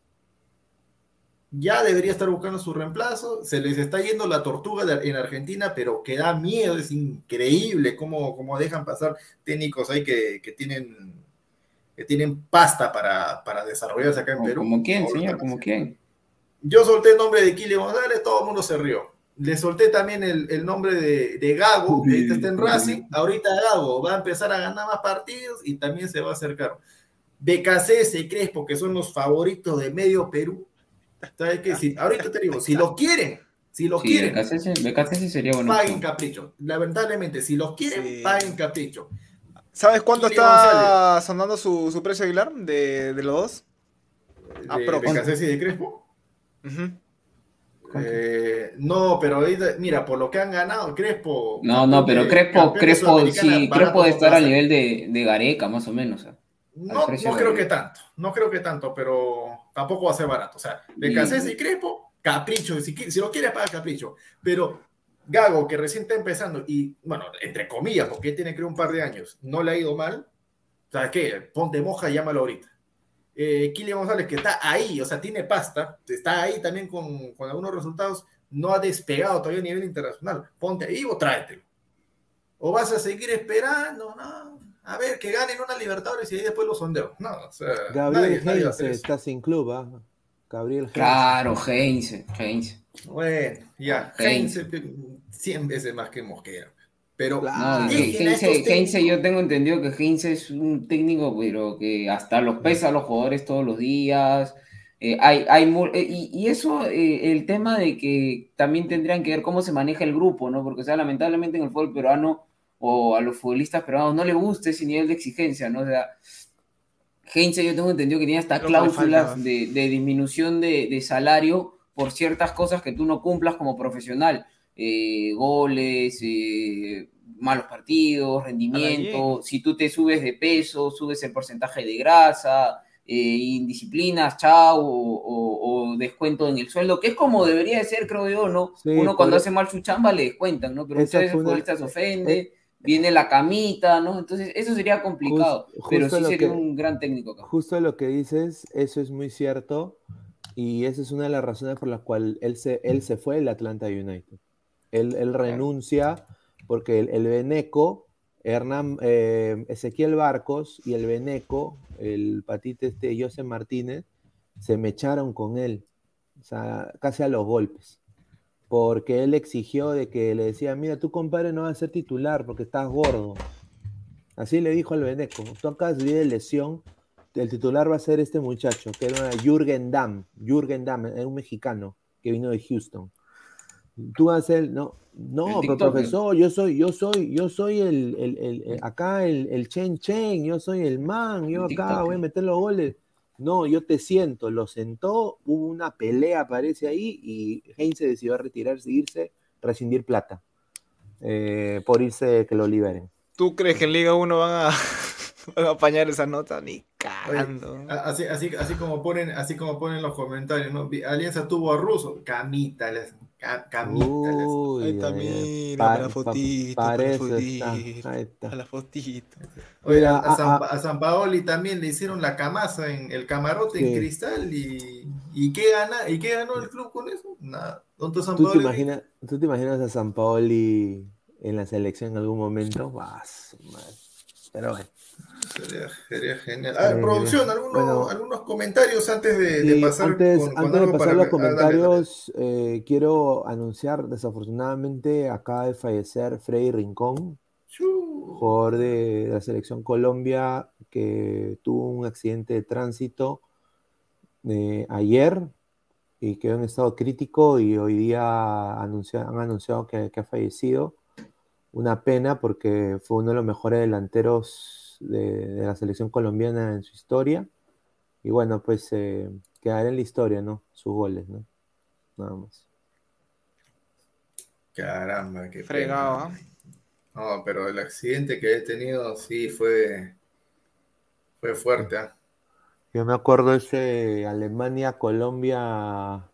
Ya debería estar buscando su reemplazo, se les está yendo la tortuga de- en Argentina, pero que da miedo, es increíble cómo, cómo dejan pasar técnicos ahí que, que tienen que tienen pasta para, para desarrollarse acá en Perú. ¿Como quién, señor? ¿Como quién? yo solté el nombre de Kili González, todo el mundo se rió. Le solté también el, el nombre de, de Gago, que ahorita está en Racing. Ahorita Gago va a empezar a ganar más partidos y también se va a acercar. BKCS y Crespo, que son los favoritos de medio Perú. ¿Sabes qué? Si, ahorita te digo, si los quieren, si los Sí, quieren, BKCS sería bueno. paguen capricho. Lamentablemente, si los quieren, Sí. paguen capricho. ¿Sabes cuánto está sonando su, su precio Aguilar de, de los dos? Ah, De y de Crespo. Eh, no, pero mira, por lo que han ganado, Crespo. No, no, pero de- Crespo, Crespo, sí, Crespo de estar ser. nivel de, de Gareca, más o menos. No, no de creo que tanto, no creo que tanto, pero tampoco va a ser barato. O sea, BKC y Crespo, capricho, si, si lo quieres pagar capricho. Pero Gago, que recién está empezando, y bueno, entre comillas, porque tiene creo un par de años, no le ha ido mal. ¿Sabes qué? Ponte moja y llámalo ahorita. Eh, Kylian González, que está ahí, o sea, tiene pasta, está ahí también con, con algunos resultados, no ha despegado todavía a nivel internacional. Ponte ahí o tráetelo. O vas a seguir esperando, no. A ver, que ganen una Libertadores y ahí después los sondeo. No, o sea, Gabriel nadie- nadie Heinze eso. está sin club, ¿ah? Gabriel Heinze. Claro, Heinze, Heinze. Bueno, ya, Heinze. Heinze, 100 veces más que Mosquera. Pero Claro. No, Heinze, yo tengo entendido que Heinze es un técnico, pero que hasta los pesa a los jugadores todos los días. Eh, hay, hay eh, y, y eso, eh, el tema de que también tendrían que ver cómo se maneja el grupo, ¿no? Porque, o sea, lamentablemente en el fútbol peruano o a los futbolistas peruanos no les gusta ese nivel de exigencia, ¿no? O sea, Heinze yo tengo entendido que tiene hasta cláusulas de, de disminución de, de salario por ciertas cosas que tú no cumplas como profesional. Eh, goles, eh, malos partidos, rendimiento, si tú te subes de peso, subes el porcentaje de grasa, eh, indisciplinas, chao, o, o- o descuento en el sueldo, que es como debería de ser, creo yo, ¿no? Sí, Uno cuando hace mal su chamba le descuentan, ¿no? Pero Esa muchas veces fue el una- futbolista se ofende, viene la camita, ¿no? Entonces, eso sería complicado, pero sí sería que- un gran técnico acá. Justo lo que dices, eso es muy cierto. Y esa es una de las razones por las cuales él se, él se fue del Atlanta United. Él, él renuncia porque el, el Beneco, Hernán, eh, Ezequiel Barcos y el Beneco, el patite este José Martínez, se me echaron con él. O sea, casi a los golpes. Porque él exigió de que le decía, mira, tu compadre no va a ser titular porque estás gordo. Así le dijo al Beneco, tú acabas de lesión, el titular va a ser este muchacho, que era Jürgen Damm, Jürgen Damm, era un mexicano que vino de Houston. Tú vas a ser, no, no, pero profesor, yo soy, yo soy, yo soy el, el- el- el- acá el, Chen Chen, yo soy el man, yo acá voy a meter los goles. No, yo te siento, lo sentó, hubo una pelea, parece ahí, y Heinze decidió retirarse, irse, rescindir plata. eh, por irse que lo liberen. ¿Tú crees que en Liga 1 van a, van a apañar esa nota? Ni cagando. Así, así, así como ponen, así como ponen los comentarios, ¿no? Alianza tuvo a Russo, camita, les- camita. Uy, Ahí está, mira, para la fotito, para para la está, fotito. ahí está. A la fotito. Oye, Mira, a, San, a- a San Paoli también le hicieron la camasa en el camarote en cristal y, y qué gana, y qué ganó el club con eso? Nada. ¿Dónde está San ¿Tú te, imaginas, ¿Tú te imaginas a San Paoli en la selección en algún momento? Ah, madre. Pero bueno. Sería, sería genial. A ver, Eh, producción, algunos, bueno. algunos comentarios antes de, pasar antes, con, con antes de pasar para- los ah, dale, dale. comentarios, eh, quiero anunciar, desafortunadamente, acaba de fallecer Freddy Rincón, jugador de, de la selección Colombia, que tuvo un accidente de tránsito eh, ayer y quedó en estado crítico y hoy día anuncia- han anunciado que, que ha fallecido. Una pena porque fue uno de los mejores delanteros de, de la selección colombiana en su historia. Y bueno, pues eh, quedará en la historia, ¿no? Sus goles, ¿no? Nada más. Caramba, qué Fregado, pena. No, pero el accidente que he tenido sí fue, fue fuerte. ¿ah? Yo me acuerdo ese Alemania-Colombia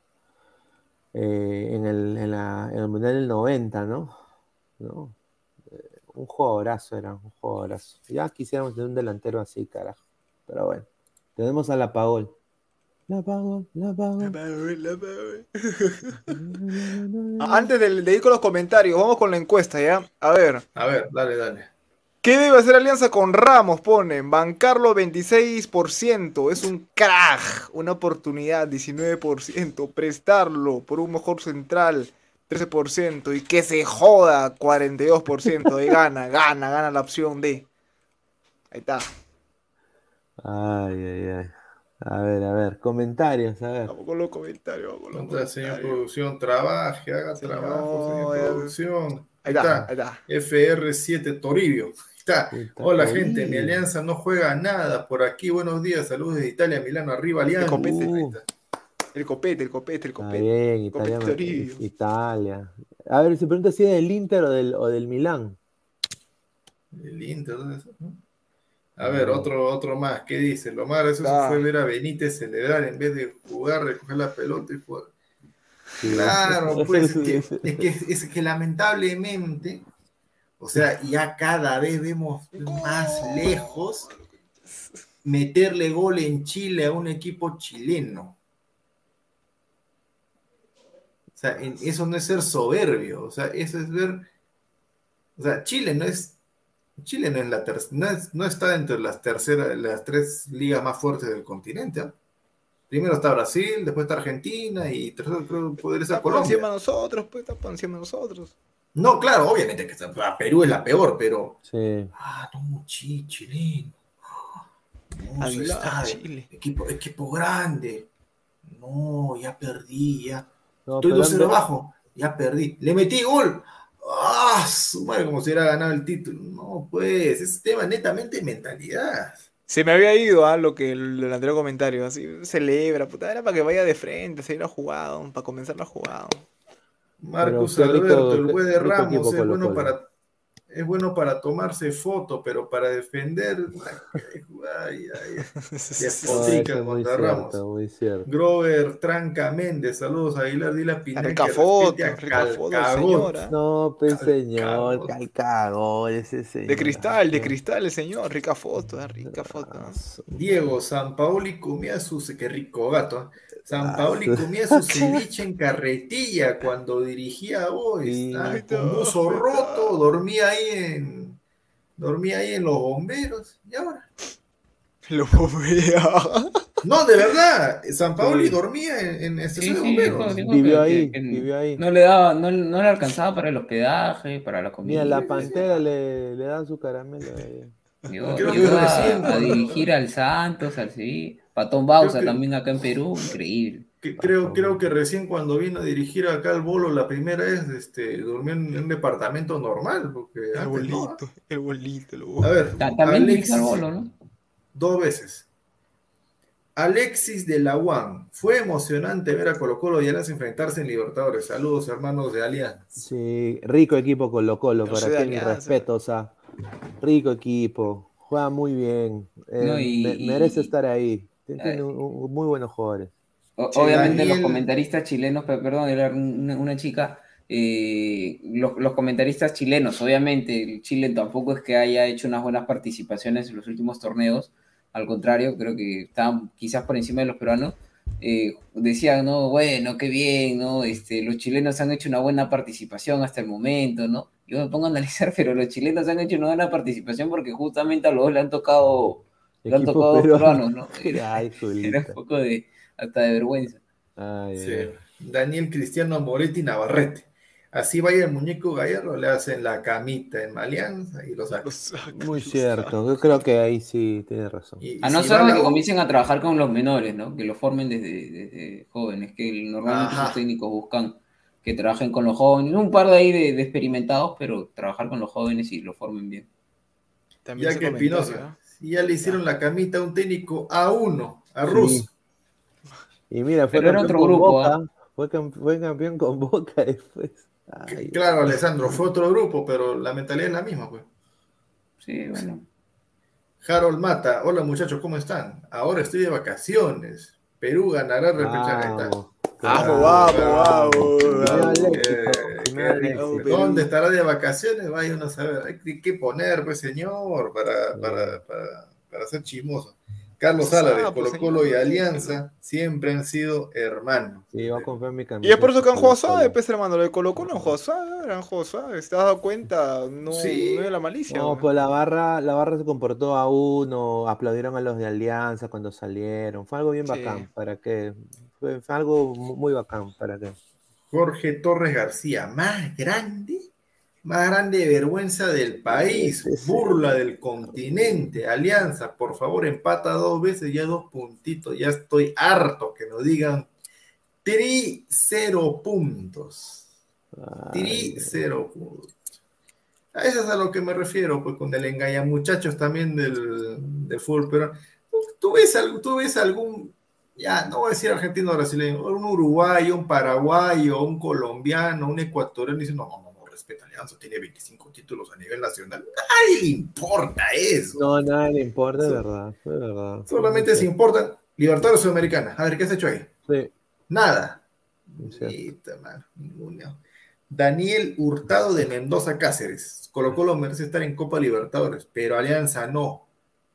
eh, en el, en, la- en el Mundial del 90, ¿no? ¿No? Un jugadorazo era, un jugadorazo. Ya quisiéramos tener un delantero así, carajo. Pero bueno, tenemos a la Pagol. La Pagol, la Pagol. Ah, Antes de, de ir con los comentarios, vamos con la encuesta, ¿ya? A ver, A ver, dale, dale. ¿qué debe hacer Alianza con Ramos? Ponen, bancarlo 26%, es un crack, una oportunidad 19%, prestarlo por un mejor central 13% y que se joda 42%, y gana, gana, gana la opción D. Ahí está. Ay, ay, ay. A ver, a ver, comentarios, a ver. Vamos con los comentarios, vamos con los Entonces, señor comentarios. producción, trabaje, haga Señor, trabajo, señor producción. Ahí está, ahí está. FR7 Toribio. Ahí Está. Hola Toribio. gente, mi alianza no juega nada por aquí. Buenos días, saludos de Italia, Milano, arriba Alianza. copete. Ahí está. El copete, el copete, el Está copete. bien, Italia. Copete. Italia. A ver, se pregunta si es del Inter o del, o del Milán. El Inter, ¿dónde está? ¿No? A ver, otro, otro más. ¿Qué dice? Lo más gracioso Ah. fue ver a Benítez celebrar en vez de jugar, recoger la pelota y jugar. Sí. Claro, pues es que, es que, es que lamentablemente, o sea, ya cada vez vemos más lejos meterle gol en Chile a un equipo chileno. O sea, en- eso no es ser soberbio, o sea, eso es ver, o sea, Chile no es, Chile no es la ter- no, es- no está entre las terceras, las tres ligas más fuertes del continente. Primero está Brasil, después está Argentina y tercero creo podría ser Está por Colombia. encima de nosotros, pues está por encima de nosotros. No, claro, obviamente que está- Perú es la peor, pero. Sí. Ah, no, chi, chileno. No, Aguilar, está, Chile. Equipo, equipo grande. No, ya perdí, ya. No, Estoy pero 2-0 anda- abajo. Ya perdí. Le metí gol. ¡Ah! Su madre, como si hubiera ganado el título. No, pues, es tema netamente de mentalidad. Se me había ido a lo que el, el anterior comentario, así celebra, puta, era para que vaya de frente, seguir la jugada, para comenzar la jugada. Rico- Alberto, el güey de Ramos es bueno para es bueno para tomarse foto, pero para defender ay, ay, No, Despotrica eso es muy contra Ramos. cierto, muy cierto. Grover Tranca Méndez, saludos Aguilar, dile a Pineda Rica que foto, respete a rica foto, Calcagot. señora. No, pues Calcagol. señor, calcago, ese señor. De cristal, de cristal, el señor, rica foto, eh, rica foto. Diego, San Paoli comía su qué rico gato. ¿eh? San Paoli comía su ceviche en carretilla cuando dirigía a ah, Ahí con buzo roto, dormía ahí en dormía ahí en los bomberos. Y ahora. Lo vea. No, de verdad, San Paoli Sí. dormía en, en Sí, estación de bomberos. dijo- dijo Vivió que- ahí, que- que vivió ahí. No le daba, no, no le alcanzaba para el hospedaje, para la comida. Mira, la pantera le, le da su caramelo. Creo que llegó a, a dirigir al Santos, al Sevilla. Patón Bausa que- también acá en Perú, increíble. Que creo, creo que recién cuando vino a dirigir acá al bolo la primera vez, este, durmió en un departamento normal, porque El antes no. bolito, el bolito, lo A ver, Ta- También Alex, dirigió al bolo, ¿no? dos veces. Alexis de la UAM. Fue emocionante ver a Colo Colo y Alianza enfrentarse en Libertadores. Saludos, hermanos de Alianza. Sí, rico equipo Colo Colo, para que mi respeto, o sea, rico equipo, juega muy bien, eh, No, y- me- merece y- estar ahí, tiene muy buenos jugadores. O- Obviamente los comentaristas chilenos, pe- perdón, era una, una chica, eh, los, los comentaristas chilenos, obviamente el Chile tampoco es que haya hecho unas buenas participaciones en los últimos torneos, al contrario, creo que estaban quizás por encima de los peruanos, eh, decían, no, bueno, qué bien, ¿no? Este, los chilenos han hecho una buena participación hasta el momento, ¿no? Yo me pongo a analizar, pero los chilenos han hecho una buena participación porque justamente a los dos le han tocado, le han tocado peruano. peruanos, ¿no? Ay, Era Julita. un poco de, hasta de vergüenza. Ay, Sí. Daniel Cristiano Moretti Navarrete. Así vaya el muñeco Gallardo, le hacen la camita en Alianza y lo sacan. Muy cierto, yo creo que ahí sí tiene razón. Y- A no si ser la que comiencen a trabajar con los menores, ¿no? Que los formen desde, desde jóvenes, que normalmente Ajá. los técnicos buscan que trabajen con los jóvenes, un par de ahí de, de experimentados, pero trabajar con los jóvenes y los formen bien. También ya que Espinosa, si ya le hicieron la camita a un técnico a uno, a Sí. Russo. Y mira, fue Pero campeón otro con grupo, Boca, fue, cam- fue campeón con Boca después. Ay, Claro, Alessandro, fue otro grupo, pero la mentalidad es la misma, pues. Sí, bueno. Harold Mata, hola muchachos, ¿cómo están? Ahora estoy de vacaciones. Perú ganará el repechaje. Está. vamos. Vamos, vamos, ¿Dónde estará de vacaciones? Vaya uno a saber. Hay que- poner, pues, señor, para, para, para, para ser chismoso. Carlos Ah, Álvarez, pues, Colo Colo y señor. Alianza siempre han sido hermanos. Sí, va a comprar mi Y es por eso que han jugado suave, pues hermano, lo de Colo Colo han jugado suave, han jugado suave, ¿te has dado cuenta? No, Sí. no es la malicia. No, pues la barra, la barra se comportó a uno, aplaudieron a los de Alianza cuando salieron. Fue algo bien Sí. bacán, ¿para qué? Fue, fue algo mu- muy bacán, ¿para qué? Jorge Torres García, más grande, más grande vergüenza del país, Sí, sí. burla del continente, Alianza, por favor, empata dos veces, ya dos puntitos, ya estoy harto que nos digan tri cero puntos, tri cero puntos. A eso es a lo que me refiero, pues con el engaña muchachos también del, del fútbol, pero ¿tú ves, algo, tú ves algún ya no voy a decir argentino brasileño, un uruguayo, un paraguayo, un colombiano, un ecuatoriano, dice, no, no, no, respeta Alianza, tiene 25 títulos a nivel nacional. Nadie le importa eso. No, nada le importa, es Sí. verdad. Solamente se importan Libertadores Sudamericana. A ver, ¿qué has hecho ahí? Sí, Nada. Es cierto. Nita, mano, ninguno. Daniel Hurtado de Mendoza Cáceres. Colo Colo merece estar en Copa Libertadores, pero Alianza no.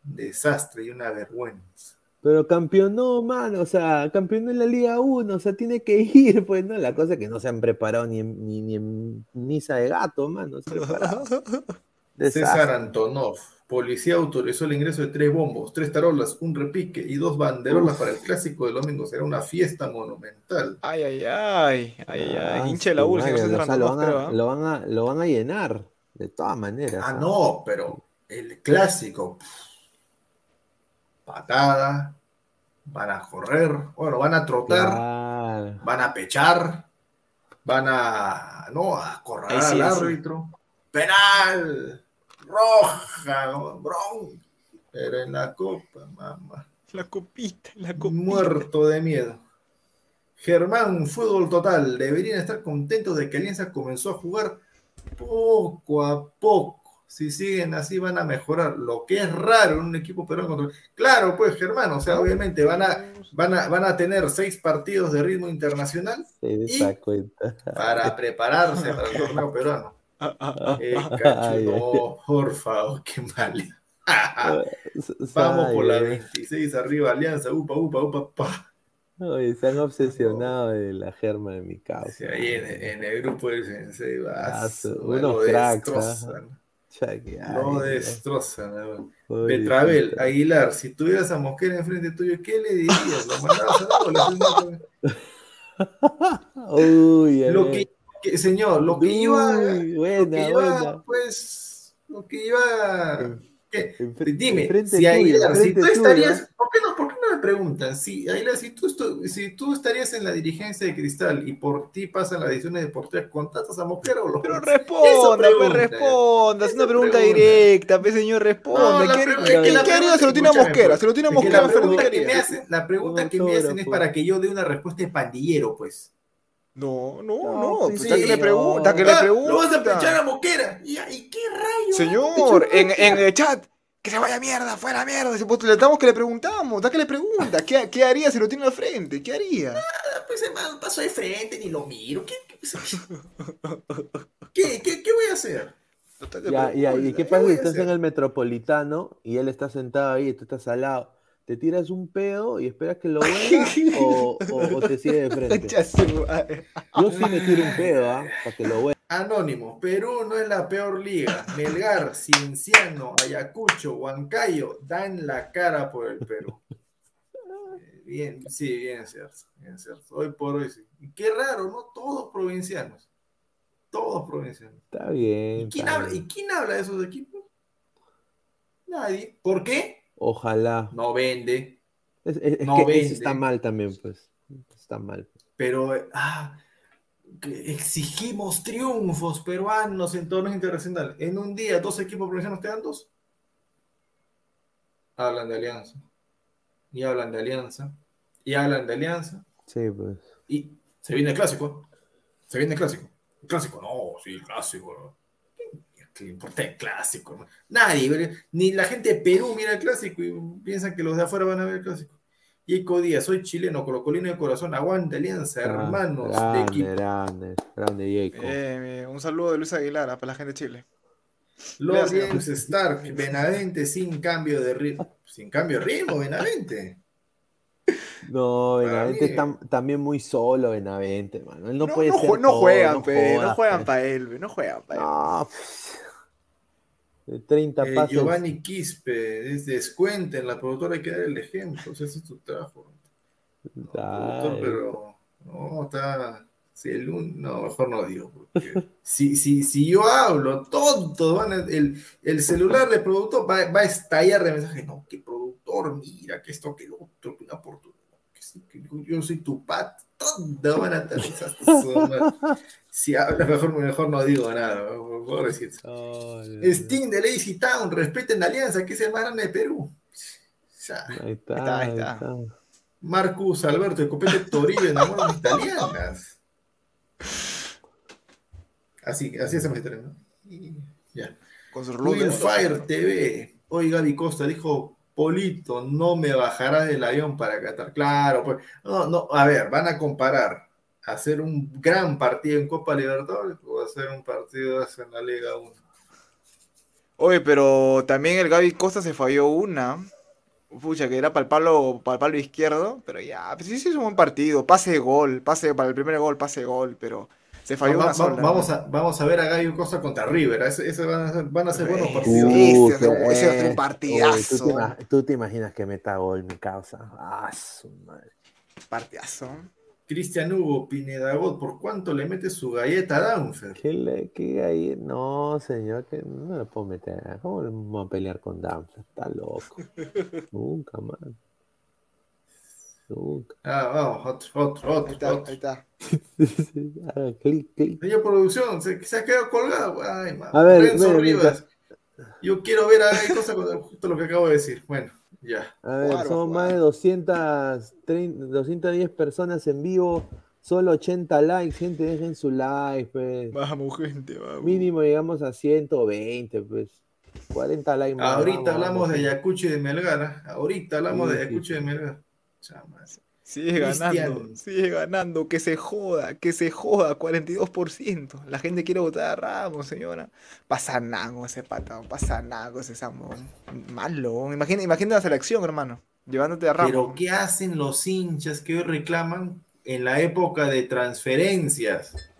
Desastre y una vergüenza. Pero campeonó, mano, o sea, campeonó en la Liga 1, o sea, tiene que ir, pues, ¿no? La cosa es que no se han preparado ni en, ni, ni en misa de gato, mano. César Antonov. Policía autorizó el ingreso de tres bombos, tres tarolas, un repique y dos banderolas para el clásico del domingo. Será una fiesta monumental. Ay, ay, ay, ay, ay, Ah, hinche de la su U, señor madre, César o sea, lo, Antonov, van creo, a, lo, van a, lo van a llenar, de todas maneras. Ah, ¿ah? no, pero el clásico. pff, Patada, van a correr, bueno, van a trotar, Claro. van a pechar, van a, no, a correr sí, al sí. árbitro. Penal, roja, bron. Pero en la copa, mamá. La copita, la copita. Muerto de miedo. Germán, fútbol total. Deberían estar contentos de que Alianza comenzó a jugar poco a poco. Si siguen así van a mejorar. Lo que es raro en un equipo peruano contra... Claro, pues Germán, o sea, obviamente van a, van a, van a tener seis partidos de ritmo internacional Y- para prepararse para el torneo peruano. Ah, ah, ah, Eh, ah. cacho, Ay, no, por favor, qué mal. Vamos Ay, por la ay. 26 arriba, Alianza, upa, upa, upa, pa. Oye, se han obsesionado de la germa de mi causa. Sí, ahí en, en el grupo del Sensei va, Ah, unos cracks, ay, lo no. destrozan. weón. Oye, Betravel, puta. Aguilar, si tuvieras a Mosquera enfrente tuyo, ¿qué le dirías? ¿Lo mandabas a? Uy, a Lo que, que- señor, lo que iba, Uy, lo buena, que iba, buena. pues, lo que iba, Dime, enfrente si Aguilar, si tú tuyo. estarías, ¿por qué no, por qué Ahora me preguntan, si, Aguilar, si tú, estu- si tú estarías en la dirigencia de Cristal y por ti pasan las decisiones deportivas, ¿contratas a Mosquera o lo Pero responda, pues pregunta, responda, es una pregunta pregunta. directa, pues señor, responda. No, la ¿Qué, pregunta- qué- la qué haría pregunta- si lo tiene a Mosquera? pues, Si lo tiene a Mosquera, la ¿qué pregunta que me hacen, la pregunta Un que me hacen es para que yo dé una respuesta de pandillero, pues. No, no, No, no, pues pues sí, está que le no. pregunta, que le Ah, pregunta. Lo vas a pinchar a Mosquera. ¿Y, y qué rayo? Señor, en, en el chat, que se vaya a mierda, fuera mierda. Si pues, le damos que le preguntamos, da que le pregunta. ¿Qué, qué haría si lo tiene al frente? ¿Qué haría? Ah, Pues hermano, paso de frente, ni lo miro. ¿Qué, qué, qué, qué- voy a hacer? Ya, ya, ¿y qué ¿qué pasa si estás en el metropolitano y él está sentado ahí y tú estás al lado? ¿Te tiras un pedo y esperas que lo huela o, o- o te sigue de frente? Yo sí me tiro un pedo, ¿ah? Para que lo huela. Anónimo, Perú no es la peor liga. Melgar, Cienciano, Ayacucho, Huancayo dan la cara por el Perú. Bien, sí, bien cierto, bien cierto. Hoy por hoy sí. Y qué raro, ¿no? Todos provincianos. Todos provincianos. Está bien. ¿Y quién, está habla, ¿Y bien. quién habla de esos equipos? Nadie. ¿Por qué? Ojalá. No vende. Es, es- es No que vende. eso está mal también, pues. Está mal. Pero eh, ah, exigimos triunfos peruanos en torneos internacionales. En un día, dos equipos provincianos te dan dos. Hablan de alianza. Y hablan de alianza. Y hablan de alianza. Sí, pues. Y se viene el clásico. Se viene el clásico. El clásico, no, sí, el clásico. ¿Qué le importa el clásico? no? Nadie, ni la gente de Perú mira el clásico y piensan que los de afuera van a ver el clásico. Yeco Díaz, soy chileno, colocolino de corazón, aguante alianza, hermanos de grande, equipo. grande, grande, bien. Un saludo de Luis Aguilar para la gente de Chile. Gracias. James Stark, Benavente sin cambio de ritmo. Sin cambio de ritmo, Benavente. No, Benavente mí- está también muy solo, Benavente, mano. Él no, No, puede no ser no todo, juegan, pe, no juegan pe. para él, no juegan para él. No, 30 Eh. Giovanni Quispe, es descuenten, la productora hay que dar el ejemplo, ese es tu trabajo. Productor, Ay, pero no, está. Si el un- no, mejor no digo. porque si, si, si yo hablo, todos van a- el, el celular del productor va, va a estallar de mensajes. No, que productor, mira, que esto, que lo otro, que una oportunidad. Que sí, que yo- soy tu pat, todos van a estar. Si habla, mejor, mejor no digo nada. por favor, decir. ay, Sting de Lazy Town, respeten la alianza, que es el más grande de Perú. Ya. Ahí está, está, ahí ahí está. está. Marcus Alberto de Copete Torillo enamora a las italianas. Así, así hacemos historia, ¿no? Y ya. Con. Fire TV. Hoy Gaby Costa dijo, Polito, no me bajarás del avión para Qatar. Claro, pues. No, no, a ver, van a comparar hacer un gran partido en Copa Libertadores o hacer un partido en la Liga 1. Oye, pero también el Gaby Costa se falló una. Pucha, que era para el palo, para el palo izquierdo. Pero ya, pues sí, sí es un buen partido. Pase de gol, pase para el primer gol, pase de gol, pero se falló Va- una va- sola. vamos, a, vamos a ver a Gaby Costa contra River. Ese, ese van, a ser, van a ser buenos partidos. sí. Uh, ese es un- ese Oye, partidazo. ¿tú, te ima- tú te imaginas que meta gol, mi causa. Ah, su madre. Partidazo. Cristian Hugo Pineda God, ¿por cuánto le mete su galleta a Danfer? ¿Qué le, qué ahí? No, señor, que no le puedo meter. ¿Cómo le vamos a pelear con Danfer? Está loco. Nunca más. Nunca. Ah, vamos, otro, otro, Ahí otro, está, otro. ahí está. Haga clic, clic. Señor producción, se, se ha quedado colgado. Ay, man. A ver, Renzo Rivas. Yo quiero ver a con justo lo que acabo de decir. Bueno, ya. A ver, Claro, somos claro. más de 230, 210 personas en vivo, solo 80 likes, gente, dejen su like, pues. Vamos, gente, vamos. Mínimo llegamos a 120, pues. 40 likes más. Ahorita vamos, hablamos vamos. de Ayacucho y de Melgar. ¿ah? Ahorita hablamos Sí, de sí, Ayacucho y de sí. Melgar. Chama. Sigue ganando, sigue ganando, que se joda, que se joda, 42%. La gente quiere votar a Ramos, señora. Pasa nada con ese patón, pasa nada con ese Samón. Malo. Imagina, imagina la selección, hermano, llevándote a Ramos. Pero ¿qué hacen los hinchas que hoy reclaman en la época de transferencias?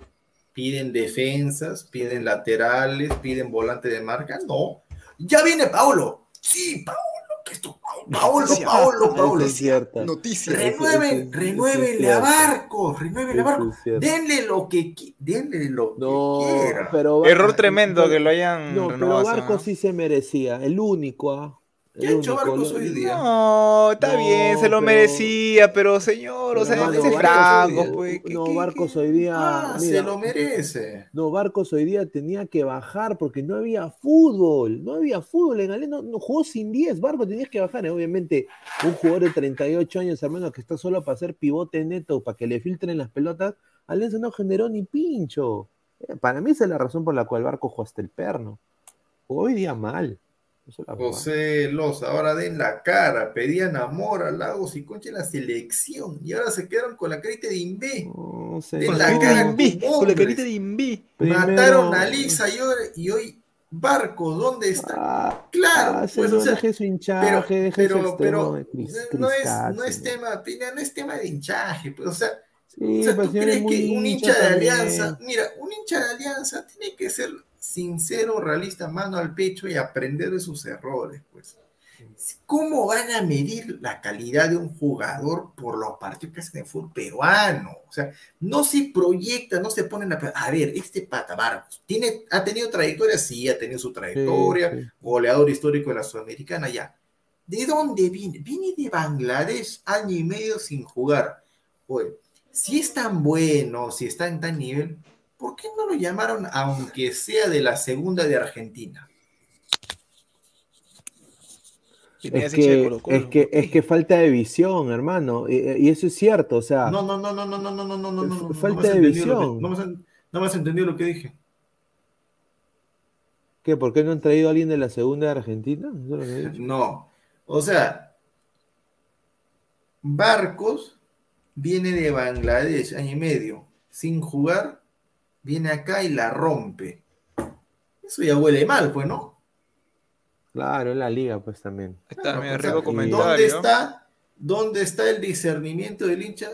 ¿Piden defensas? ¿Piden laterales? ¿Piden volante de marca? No. Ya viene Paolo. Sí, Paolo. Que esto, Paolo. Paolo, Paolo. es cierto. Noticia. Renueven, renuévenle a. Barco, renuévenle a Eso Barco. es cierto. Denle lo que denle lo No, que quiera. pero Error tremendo que lo hayan No, pero renovado, Barco ¿no? sí se merecía. El único, ¿ah? ¿Qué ha hecho Barcos hoy día? No, está No, bien, se lo pero- merecía, pero señor, o Pero, sea, ese Barcos franco, hoy día- pues. ¿qué- No, qué- Barcos qué? hoy día. Ah, mira, se lo merece. No, Barcos hoy día tenía que bajar porque no había fútbol. No había fútbol en Alianza. No, no jugó sin 10. Barcos tenías que bajar. Obviamente, un jugador de 38 años, hermano, que está solo para hacer pivote neto, para que le filtren las pelotas, Alianza no generó ni pincho. Eh, Para mí esa es la razón por la cual Barcos jugó hasta el perno. Jugó hoy día mal. Esa es la verdad. José Los, ahora den la cara, pedían amor a Lagos y Concha en la selección y ahora se quedaron con la carita de Imbé. No sé, De Con la carita de con la carita. Primero- Mataron a Lisa y hoy, Barco, ¿dónde está? Ah, Claro, ah, pues, o sea, deje su pero, hinchaje, no es, no es tema, Pina, no es tema de hinchaje, pues, o sea, Sí, o sea, ¿tú señor crees que un hincha de alianza, mira, un hincha de alianza tiene que ser sincero, realista, mano al pecho y aprender de sus errores, pues. ¿Cómo van a medir la calidad de un jugador por los partidos que hacen en fútbol peruano? O sea, no se proyecta, no se ponen a... A ver, este Pata Barcos, ¿tiene, ¿ha tenido trayectoria? Sí, ha tenido su trayectoria, Sí, sí. goleador histórico de la Sudamericana, ya. ¿De dónde viene? Viene de Bangladesh, año y medio sin jugar. Oye, si es tan bueno, si está en tan nivel, ¿por qué no lo llamaron aunque sea de la segunda de Argentina? Es que, es, que, falta de visión, hermano. Y, y eso es cierto, o sea, No, no, no, no, no, no, no, no, no, no, no, no, no Falta me has de entendido lo que- visión. No me has, no me has entendido lo que dije. ¿qué? ¿Por qué no han traído a alguien de la segunda de Argentina? No. O sea, Barcos viene de Bangladesh, año y medio, sin jugar, viene acá y la rompe. Eso ya huele mal, pues, ¿no? Claro, en la liga, pues también. Ahí está, mira, rico comentario. ¿Dónde está, ¿Dónde está el discernimiento del hincha?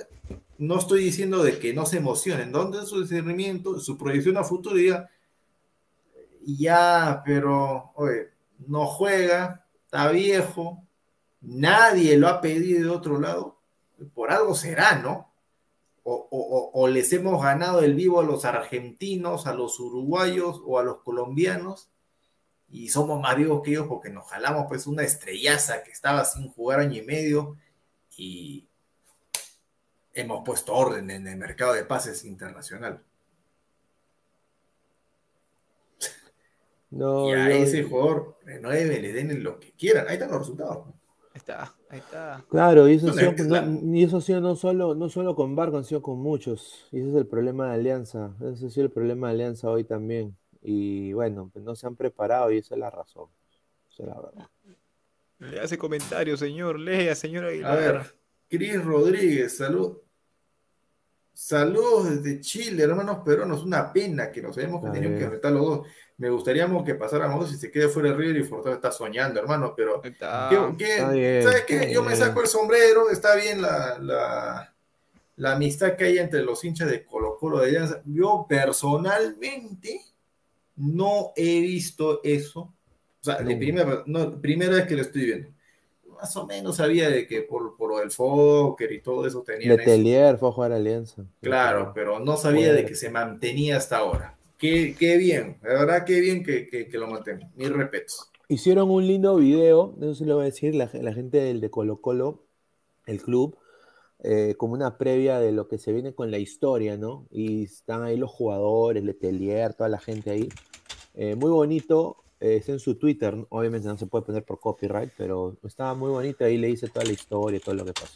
No estoy diciendo de que no se emocionen. ¿Dónde es su discernimiento, su proyección a futuro? Diga, ya, pero, oye, no juega, está viejo, nadie lo ha pedido de otro lado. Por algo será, ¿no? O, o- o- les hemos ganado el vivo a los argentinos, a los uruguayos o a los colombianos y somos más vivos que ellos porque nos jalamos pues una estrellaza que estaba sin jugar año y medio y hemos puesto orden en el mercado de pases internacional. No, y a yo- ese jugador renueve, le den lo que quieran. Ahí están los resultados. Ahí está, ahí está. Claro, y eso, ha No, sido, es que no- la- y eso ha sido no solo, no solo con Barco, han sido con muchos. Y ese es el problema de Alianza. Ese ha sido el problema de Alianza hoy también. Y bueno, pues no se han preparado y esa es la razón. Esa es la verdad. Le hace comentario, señor. Lea, señor A Aguilar. ver, Cris Rodríguez, salud. Saludos desde Chile, hermanos peruanos. Una pena que nos hayamos tenido que enfrentar los dos. Me gustaría que pasáramos dos y se quede fuera River y Fortaleza está soñando, hermano, pero Ahí está. ¿Qué- qué- está bien, ¿Sabes qué? Yo me saco el sombrero, está bien la, la, la amistad que hay entre los hinchas de Colo Colo de Alianza. Yo personalmente no he visto eso. O sea, de No. primera, no, primera vez que lo estoy viendo. Más o menos sabía de que por, por lo del Fokker y todo eso tenían eso. Letelier fue a jugar a Alianza. Claro, pero no sabía de que se mantenía hasta ahora. Qué, qué bien, la verdad, qué bien que, que, que lo mantengan. Mis respetos. Hicieron un lindo video, eso se lo voy a decir, la, la gente del de Colo Colo, el club, eh, como una previa de lo que se viene con la historia, ¿no? Y están ahí los jugadores, Letelier, toda la gente ahí. Eh, muy bonito, eh, está en su Twitter, obviamente no se puede poner por copyright, pero estaba muy bonito, ahí le hice toda la historia, todo lo que pasó.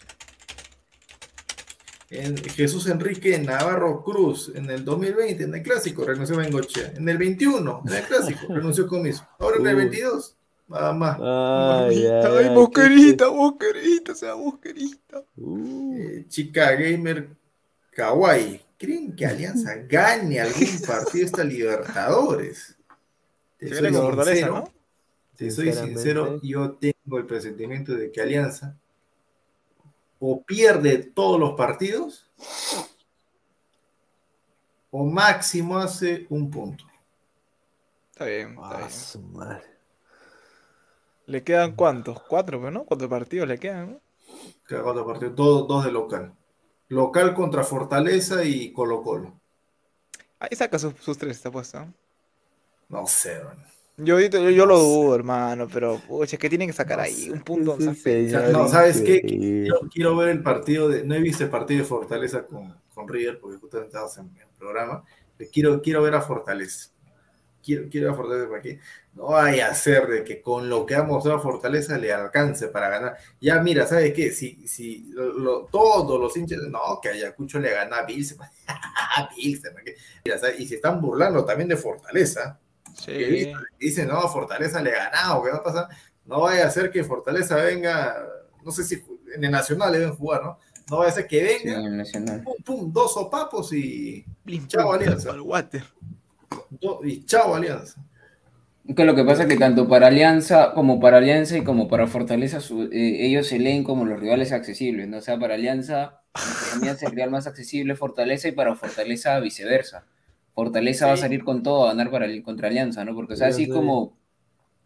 En Jesús Enrique Navarro Cruz, en el 2020, en el clásico, renunció a Bengochea. En el 21, en el clásico, renunció Comiso. Ahora en el Uy. 22, nada más. Ay, ay, ay, qué- busquerita, busquerita, sea busquerita. Uh, Eh, chica gamer Kawaii. ¿Creen que Alianza gane algún partido esta Libertadores? Te soy sincero, ¿no? te soy sincero, yo tengo el presentimiento de que Alianza o pierde todos los partidos o máximo hace un punto. Está bien, está ah, bien. su madre. ¿Le quedan cuántos? Cuatro, pues, ¿no? Cuatro partidos le quedan, ¿no? Cuatro partidos, dos, dos de local. Local contra Fortaleza y Colo Colo. Ahí saca sus, sus tres, está puesto. ¿no? No sé, man. Yo, yo, yo lo dudo, hermano, pero pucha, es que tienen que sacar ahí un punto. O sea, No, ¿sabes qué? Quiero, quiero ver el partido de. No he visto el partido de Fortaleza con, con River, porque justamente estábamos en el programa. Pero Quiero, quiero ver a Fortaleza. Quiero, quiero ver a Fortaleza para que no vaya a ser de que con lo que ha mostrado Fortaleza le alcance para ganar. Ya, mira, ¿sabes qué? Si, si lo- lo- todos los hinchas, no, que Ayacucho le gana a Bilsen. Bilsen, ¿para qué? Mira, ¿sabes? Y se están burlando también de Fortaleza. Sí. dicen, no, Fortaleza le ha ganado, que no pasa, no vaya a ser que Fortaleza venga, no sé si en el Nacional deben jugar, ¿no? No vaya a ser que Sí, venga, en el Nacional. pum, pum, dos sopapos y, Chao, Alianza. al water. do- y chao Alianza. Que lo que pasa es que tanto para Alianza como para Alianza y como para Fortaleza, su- eh, ellos se leen como los rivales accesibles, ¿no? O sea, para Alianza, entre comillas, el rival más accesible es Fortaleza y para Fortaleza viceversa. Fortaleza va a Sí. salir con todo a ganar para, contra Alianza, ¿no? Porque, o sea, así sé. como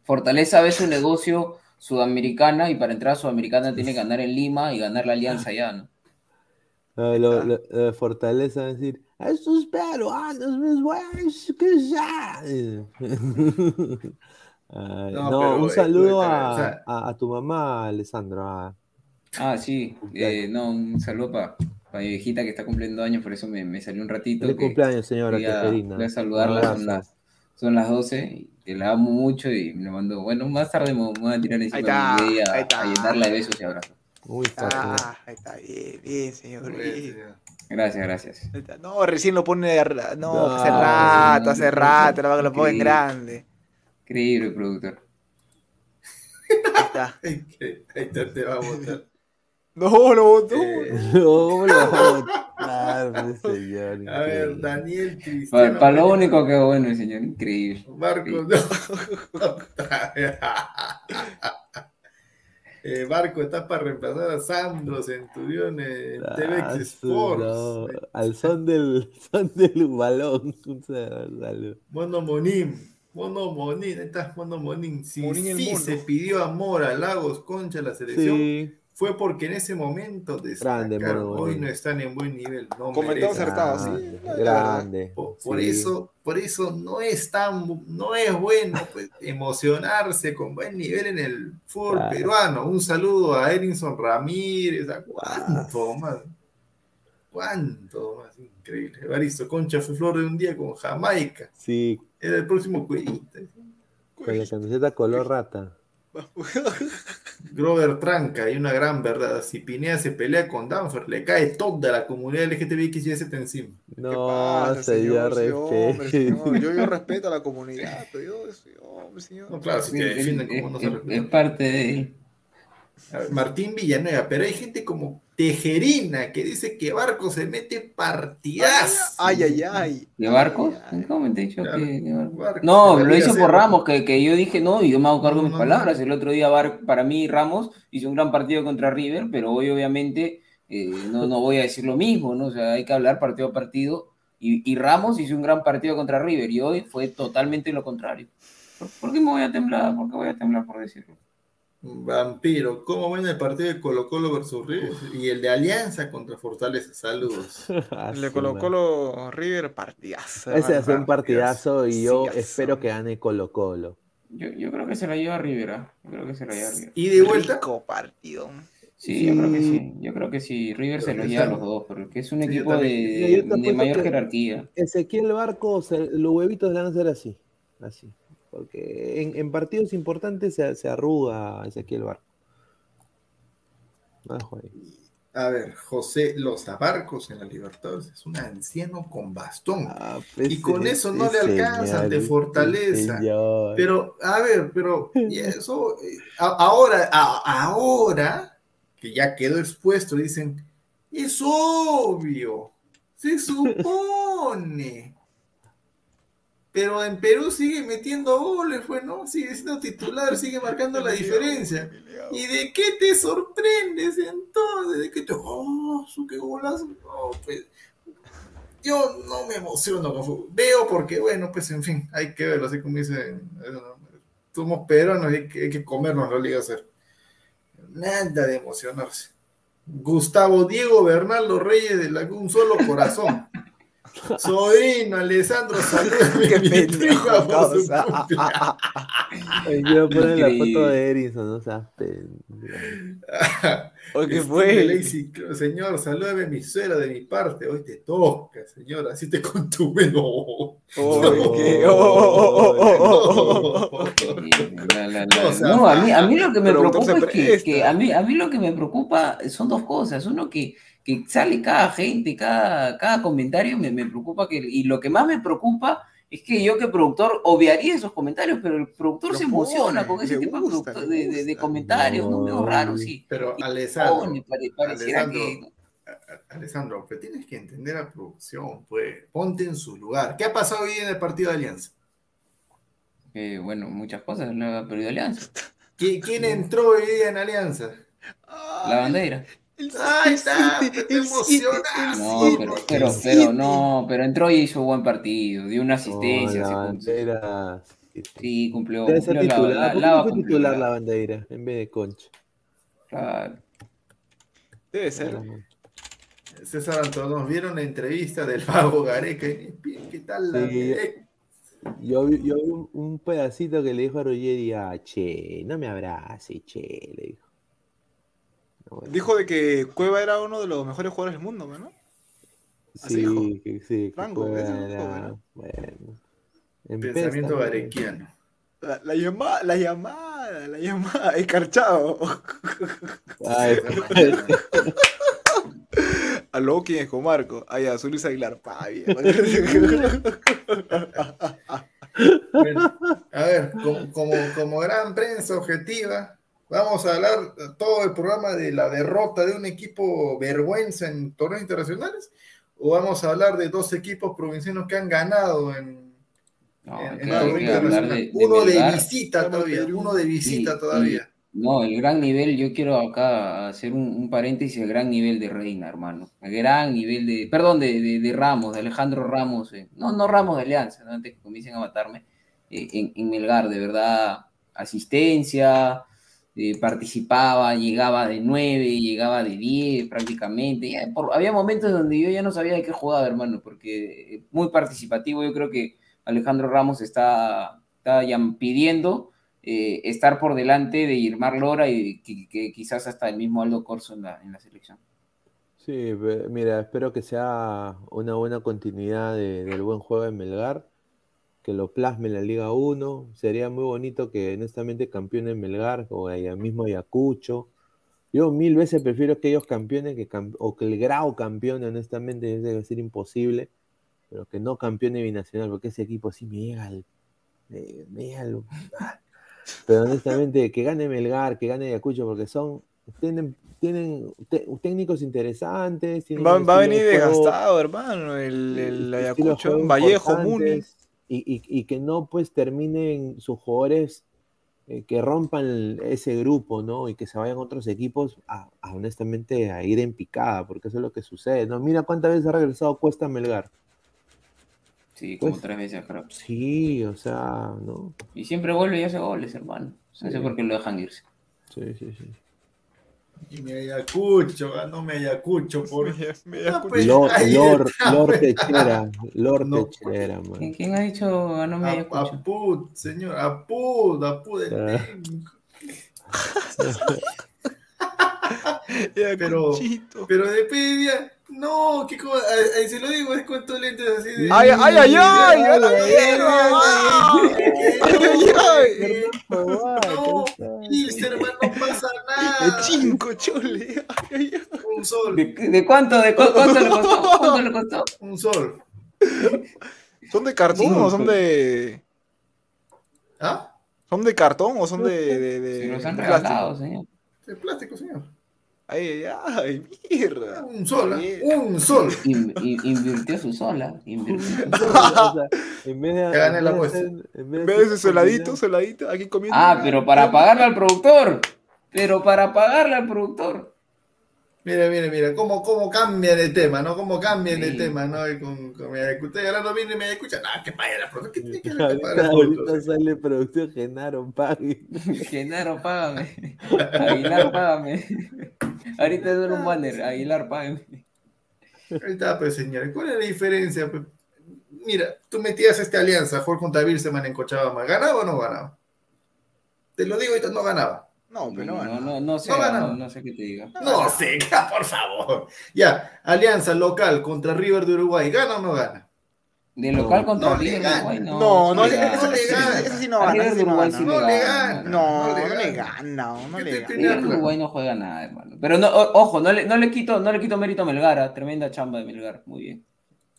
Fortaleza ve su negocio sudamericana y para entrar a Sudamericana tiene que ganar en Lima y ganar la Alianza ya, ¿no? No, lo, lo- lo de Fortaleza va a decir, estos peruanos, mis güeyes, ¿qué saben?" Ay, No, no, pero, un eh, saludo o a, sea- a- a tu mamá, Alessandro. ah. Ah, sí, eh, no, un saludo para mi viejita que está cumpliendo años, por eso me, me salió un ratito. Feliz que- cumpleaños, señora Voy a, voy a saludarla, son las, son las 12, y que la amo mucho y me mando, bueno, más tarde me, me voy a tirar encima está, de mi ahí a, está. a llenarla de besos y abrazos. Muy fácil. Ah, ahí está, bien, bien, señor. bien. Gracias, gracias. Ahí está. No, recién lo pone No, No, hace rato, no, hace no, rato, lo, lo pongo en increíble. grande. Increíble, productor. Ahí está. Ahí está, te va a botar. No, no, no. Eh, ¿Cómo lo pues, señor? a ver. Daniel Cristiano. Para lo único que bueno, el señor, increíble. Barco, no. Eh, Barco está para reemplazar a Sandro Centurión en Ah, TVX Sports. no, Al son del, son del balón. Un saludo. Mono Monín, Mono Monín, ahí está Mono Monín. Sí mono. se pidió amor a Lagos Concha la selección, Sí. Fue porque en ese momento Grande, destacaron. Mono Hoy no están en buen nivel. No Comentó merecen. acertado, sí. Grande, grande. Por, por sí. eso, por eso no es tan, no es bueno pues, emocionarse con buen nivel en el fútbol Claro. peruano. Un saludo a Erinson Ramírez, a cuánto más, cuánto más, increíble. Evaristo Concha fue flor de un día con Jamaica. Sí, Era el próximo cuellita. con la camiseta color rata. Grover Tranca, hay una gran verdad. Si Pineda se pelea con Danfer, le cae toda la comunidad LGTBIQ encima. No, ¿Qué pasa, señor, hombre, respeto. señor. Yo, yo respeto a la comunidad, pero yo, hombre, señor. No, claro, si te defienden como no se es, respetan. es parte de ver, Martín Villanueva, pero hay gente como Tejerina que dice que Barco se mete partidas. Ay, ay, ay. ¿De barcos? ¿Cómo te he dicho Claro, que de? Barcos, No, lo hizo por Ramos, que, que yo dije no, y yo me hago cargo de No, mis no, palabras. El otro día, Bar- para mí, Ramos hizo un gran partido contra River, pero hoy, obviamente, eh, no, no voy a decir lo mismo, ¿no? O sea, hay que hablar partido a partido. Y, y Ramos hizo un gran partido contra River, y hoy fue totalmente lo contrario. ¿Por, por qué me voy a temblar? ¿Por qué voy a temblar por decirlo? Vampiro, ¿cómo ven el partido de Colo Colo versus River? Y el de Alianza contra Fortaleza. Saludos. Le su colocó madre. los River partidazo. Ese ser un partidazo. y yo espero que gane Colo Colo. Yo, yo creo que se la lleva River, ¿ah? Yo creo que se la lleva River. Y de vuelta, Rico partido. Sí, yo creo que sí. Yo creo que sí. River se los lleva a los dos, porque es un Sí, equipo de, de mayor jerarquía. Ezequiel Barco, se- los huevitos le van a ser así. Así. Porque en, en partidos importantes se, se arruga Ezequiel Barco. A ver, José Los Abarcos en la Libertadores es un anciano con bastón. Ah, pues, Y con eso no le alcanza ese Fortaleza. señor. Pero, a ver, pero y eso, eh, a- ahora, a- ahora que ya quedó expuesto, dicen, es obvio, se supone. Pero en Perú sigue metiendo goles, pues, ¿no? Sigue siendo titular, sigue marcando la diferencia. ¿Y de qué te sorprendes entonces? ¿De qué te... ¡Oh, su qué golazo! No, pues, yo no me emociono con fútbol. Veo porque, bueno, pues en fin, hay que verlo, así como dicen, eh, somos peruanos y hay que, hay que comernos la Liga Cero. Nada de emocionarse. Gustavo Diego Bernardo Reyes de la un solo corazón. Sobrino, Alessandro, salúdame. Qué pendejo, por su Yo poner la foto de seas pendejo. Oye, ¿qué fue? Claro, señor, salúdame a mi suegra de mi parte. Hoy te toca, señor. Así te contuve. No. No, o sea, a mí, a mí lo que me preocupa es que a, mí, a mí lo que me preocupa son dos cosas. Uno, que, que sale cada gente, cada, cada comentario me, me preocupa. que Y lo que más me preocupa es que yo que productor obviaría esos comentarios, pero el productor se emociona pone, con ese tipo de gusta, de, de- de gusta. comentarios, no, No. raros, sí. Pero, Y Alessandro, pone, Alessandro, que... a- Alessandro, pero tienes que entender a producción, pues. Ponte en su lugar. ¿Qué ha pasado hoy en el partido de Alianza? eh, bueno, muchas cosas, la perdido Alianza. ¿Qui- ¿Quién entró hoy día en Alianza? La bandera. Ahí está, te el emocionas. No, pero, pero, pero no, pero entró y hizo buen partido, dio una asistencia. la cum- bandera. Sí, cumplió. Debe ser cumplió la- titular. la- ¿Por qué Lava no fue cumplió titular la- la bandera en vez de Concha? claro. Debe ser. César Antonio, ¿vieron la entrevista del Vago Gareca? ¿Qué tal la Sí. Yo, vi- yo vi un, un pedacito que le dijo a Ruggeri, ah, che, no me abraces, che, le dijo. Dijo de que Cueva era uno de los mejores jugadores del mundo, ¿no? así Sí, dijo. que, sí, que Franco, bueno. En Pensamiento garequiano. La, la llamada, la llamada, la llamada, escarchado. Ay, A lo quién es con Marco. Ay, a Luis Aguilar. Pa, bien. Bueno, a ver, como, como, como gran prensa objetiva, vamos a hablar todo el programa de la derrota de un equipo vergüenza en torneos internacionales, o vamos a hablar de dos equipos provincianos que han ganado en, No, en- de, de uno de visita todavía, uno de visita Sí, todavía. No, el gran nivel, yo quiero acá hacer un, un paréntesis, el gran nivel de Reina, hermano. El gran nivel de, perdón, de, de, de Ramos, de Alejandro Ramos. eh, No, no Ramos de Alianza, antes que comiencen a matarme. eh, en, en Melgar, de verdad, asistencia, eh, participaba, llegaba de 9, llegaba de 10 prácticamente. había momentos donde yo ya no sabía de qué jugaba, hermano, porque eh, muy participativo. Yo creo que Alejandro Ramos está, está ya pidiendo eh, estar por delante de Irmar Lora y que, quizás hasta el mismo Aldo Corso en la, en la selección. Sí, mira, espero que sea una buena continuidad de- del buen juego de Melgar, que lo plasme en la Liga 1. Sería muy bonito que honestamente campeone Melgar o el mismo Ayacucho. Yo mil veces prefiero que ellos campeonen que o que el Grau campeone, honestamente, debe ser imposible, pero que no campeone Binacional, porque ese equipo sí me llega al... Me, me llega al-. Pero honestamente, que gane Melgar, que gane Ayacucho, porque son... Tienen, tienen técnicos interesantes. tienen Va, va a venir desgastado, hermano. El, el Ayacucho, Vallejo, Muni. Y, y- y que no pues terminen sus jugadores eh, que rompan ese grupo, ¿no? Y que se vayan otros equipos a, a, honestamente a ir en picada, porque eso es lo que sucede, ¿no? Mira cuántas veces ha regresado Cuesta Melgar. Sí, como Pues- tres veces, creo. Sí, o sea, ¿no? Y siempre vuelve y hace goles, hermano. No sé Sí. por qué lo dejan irse. Sí, sí, sí. Y mi Ayacucho, ganó mi Ayacucho por... Me- me Ah, escucho. pues, Lord, Lord, está, Lord. Techera, Lord No, Techera, man. ¿Quién, quién ha dicho ganó mi A- Ayacucho? Apud, señor, Apud, Apud el Ah. Ayacuchito. Pero después decía, no, qué cosa, ahí se lo digo, es con tus lentes así de... ¡Ay, ay, ay, ay! ¡A la ay, ay, ¡Ay, ay! No, Wilstermann, no pasa ¡El nada. chinco, chole! ¡Ay, ay, ay! Un sol, ¿De, de cuánto, de cu- cuánto le costó? ¿Cuánto le costó? un sol. ¿Son de cartón o son de. ¿Ah? ¿Son de cartón o son de. de, de- Se los han de plástico? regalado, señor. De plástico, señor. Ay, ay, ay, mierda. Un sol, ¿ah? Un sol. In- in- invirtió su sola. Invirtió. O sea, en vez de, gané la vez de apuesta. en vez En de vez de ese soladito, soladito, aquí comiendo. Ah, pero para pagarle al productor. Pero para pagarle al productor. Mira, mira, mira, cómo, cómo cambian el tema, ¿no? Cómo cambian el Sí. tema, ¿no? Y con, con y ahora no viene y me escucha, nada, que pague la producción, ¿qué tiene que ver pague Ahorita, ahorita sale producción Genaro Pagui. Genaro, págame. Aguilar, págame. Ahorita es un banner. Aguilar, págame. Ahí está, pues, señores. ¿Cuál es la diferencia? pues? Mira, tú metías esta alianza, fue contra Bilseman en Cochabamba. ¿Ganaba o no ganaba? Te lo digo, ahorita no ganaba. No, pero No, bueno. no, no sé, No no, no sé qué te diga. No sé, por favor. Ya, alianza local contra River de Uruguay. ¿Gana o no gana? De local contra no River de. Uruguay, no. No, no, le- gana. eso, no le eso- gana. eso sí no A gana. River de no Uruguay sí No le gana. No, No le no gana. no ¿Qué le gana. River de Uruguay no juega nada, hermano. Pero no, ojo, no le, no le quito, no le quito mérito a Melgar, ah, tremenda chamba de Melgar, muy bien.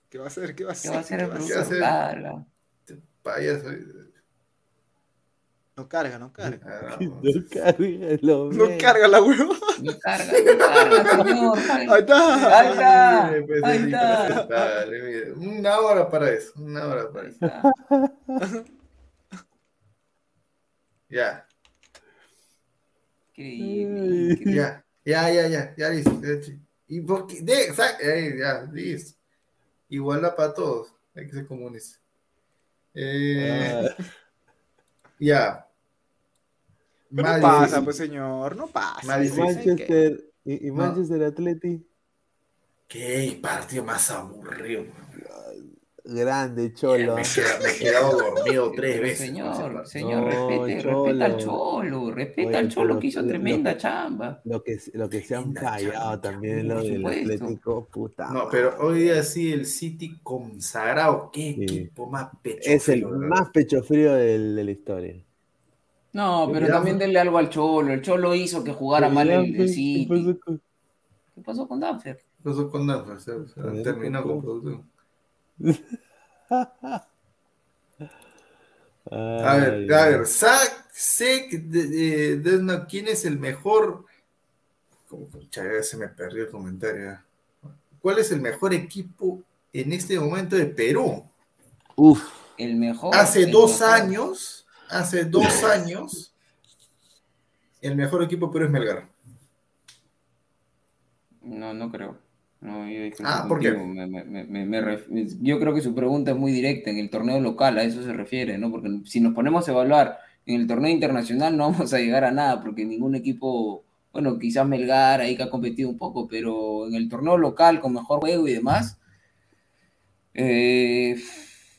¿Qué va a hacer? ¿Qué va a ¿Qué hacer? va a hacer el ¿Qué va a ¿Qué hacer? va a profesor? hacer? Carga. Payaso. No carga, no carga. Ah, No carga, lo No carga la hueva. No carga, no carga, señor. Ahí está. Ahí está, Mire, pues, ahí está. impresentable, mire. Una hora para eso, una hora para eso. Ya, Increíble, increíble. ya, ya, ya, ya, ya listo. ¿Y por qué? De, eh, ya, listo. Igualdad para todos, hay que ser comunes. Eh, Ah, ya. Pero Más no pasa, pues señor, no pasa. Manchester, y, y No. Manchester Atleti, Qué partido más aburrido. Grande, cholo. Me he quedado, dormido tres veces. Señor, señor, No, respete, Cholo. respeta al Cholo, respeta Oye, al Cholo pero que hizo lo- tremenda lo- chamba. Lo que, lo que se han chamba, también lo del. Atlético, puta. No, pero hoy día sí el City consagrado. Qué Sí. equipo más pecho es el más pecho frío del- de la historia. No, pero también denle algo al Cholo. El Cholo hizo que jugara mal el, el ¿Qué City. ¿Qué pasó con Danfer? Pasó con Danfer, terminó con producción. A ver, a ver, no, quién es el mejor. Como se me perdió el comentario. ¿Cuál es el mejor equipo en este momento de Perú? Uf, El mejor. Hace el dos mejor. años, hace dos años, el mejor equipo de Perú es Melgar. No, no creo. No, yo, Ah, ¿por qué? contigo. Me- me- me- me- me ref- yo creo que su pregunta es muy directa. En el torneo local, a eso se refiere, ¿no? Porque si nos ponemos a evaluar en el torneo internacional, no vamos a llegar a nada, porque ningún equipo, bueno, quizás Melgar ahí que ha competido un poco, pero en el torneo local, con mejor juego y demás, eh,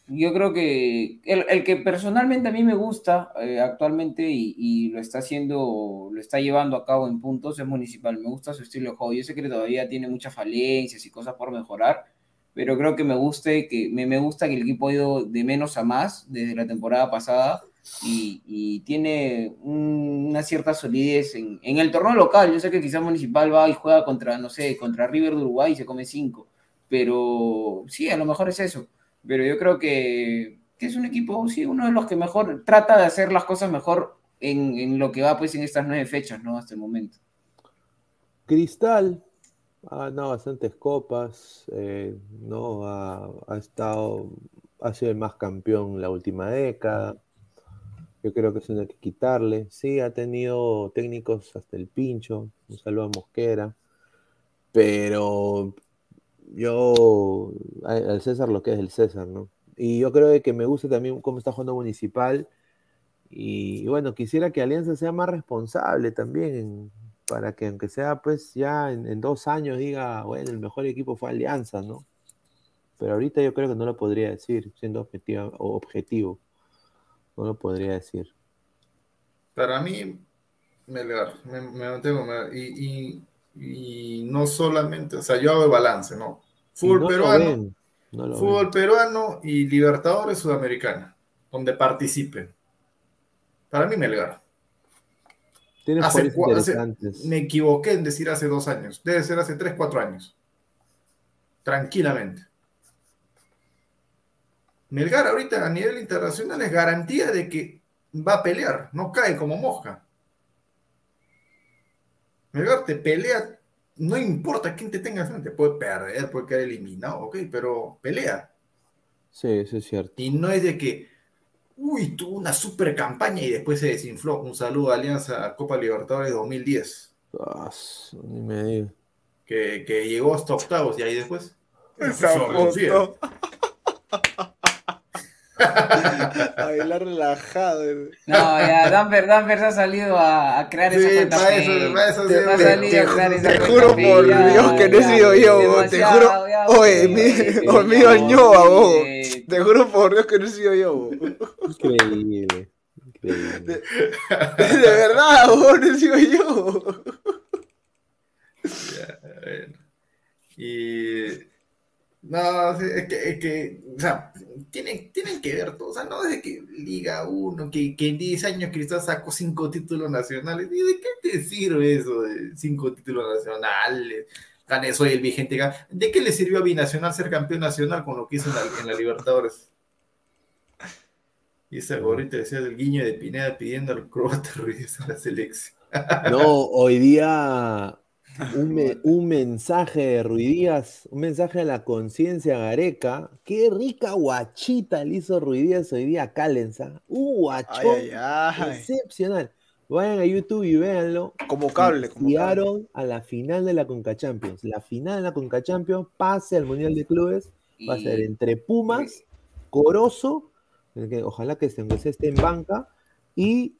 yo creo que el, el que personalmente a mí me gusta eh, actualmente y, y lo está haciendo, lo está llevando a cabo en puntos es Municipal. Me gusta su estilo de juego. Yo sé que todavía tiene muchas falencias y cosas por mejorar, pero creo que me guste que me, me gusta que el equipo ha ido de menos a más desde la temporada pasada y, y tiene un- una cierta solidez en, en el torneo local. Yo sé que quizás Municipal va y juega contra, no sé, contra River de Uruguay y se come cinco, pero sí, a lo mejor es eso pero yo creo que, que es un equipo, sí, uno de los que mejor trata de hacer las cosas mejor en, en lo que va pues en estas nueve fechas, ¿no? Hasta el momento. Cristal ha ganado bastantes copas, eh, no ha, estado, ha sido el más campeón la última década. Yo creo que eso no hay que quitarle. Sí, ha tenido técnicos hasta el pincho. Un saludo a Mosquera. Pero yo, al César lo que es el César, ¿no? Y yo creo que me gusta también cómo está jugando Municipal. Y, bueno, quisiera que Alianza sea más responsable también, para que aunque sea pues ya en, dos años diga, bueno, el mejor equipo fue Alianza, ¿no? Pero ahorita yo creo que no lo podría decir, siendo o objetivo. No lo podría decir. Para mí, Melgar, me, me mantengo Melgar. Y, y, y no solamente, o sea, yo hago el balance, ¿no? Fútbol no peruano, no fútbol ven. peruano y Libertadores Sudamericana, donde participen. Para mí, Melgar. Tiene Hace. Me equivoqué en decir hace dos años. Debe ser hace tres, cuatro años. Tranquilamente. Melgar ahorita a nivel internacional es garantía de que va a pelear, no cae como mosca. Melgar te pelea, no importa quién te tenga frente, puede perder, puede quedar eliminado, ok, pero pelea. Sí, eso es cierto. Y no es de que, uy, tuvo una super campaña y después se desinfló. Un saludo a Alianza Copa Libertadores 2010, Ah, ni me diga. que, que llegó hasta octavos y ahí después. Foto. A bailar relajado. No, ya, Danfer, Danfer se ha salido a, a crear esa Sí, cuenta para fake. eso, para eso Te- a crear esa juro por ya, Dios que no he ya, sido yo, bo, te juro- ya, Oye, al no, ñoa. Te juro por Dios que no he sido yo. bo. Increíble. Increíble. De verdad, bo, no he sido yo. Ya, bueno. Y no, es que, es que, o sea, tienen, tienen que ver todo, o sea, no desde que Liga 1, que, que en 10 años Cristal sacó 5 títulos nacionales, ¿y de qué te sirve eso de 5 títulos nacionales? Gané, soy el vigente, ¿de qué le sirvió a Binacional ser campeón nacional con lo que hizo en la, en la Libertadores? Y esa gorrita decía del guiño de Pineda pidiendo al croata Ruiz a la selección. No, hoy día un, me- un mensaje de Ruidías, un mensaje a la conciencia gareca. Qué rica guachita le hizo Ruidías hoy día a Calenza. Un guachón Ay, ay, ay. excepcional. Vayan a YouTube y véanlo. Como cable, como cable. A la final de la Conca Champions. La final de la Conca Champions, pase al Mundial de Clubes, va a ser entre Pumas, Corozo, que ojalá que esté en banca, y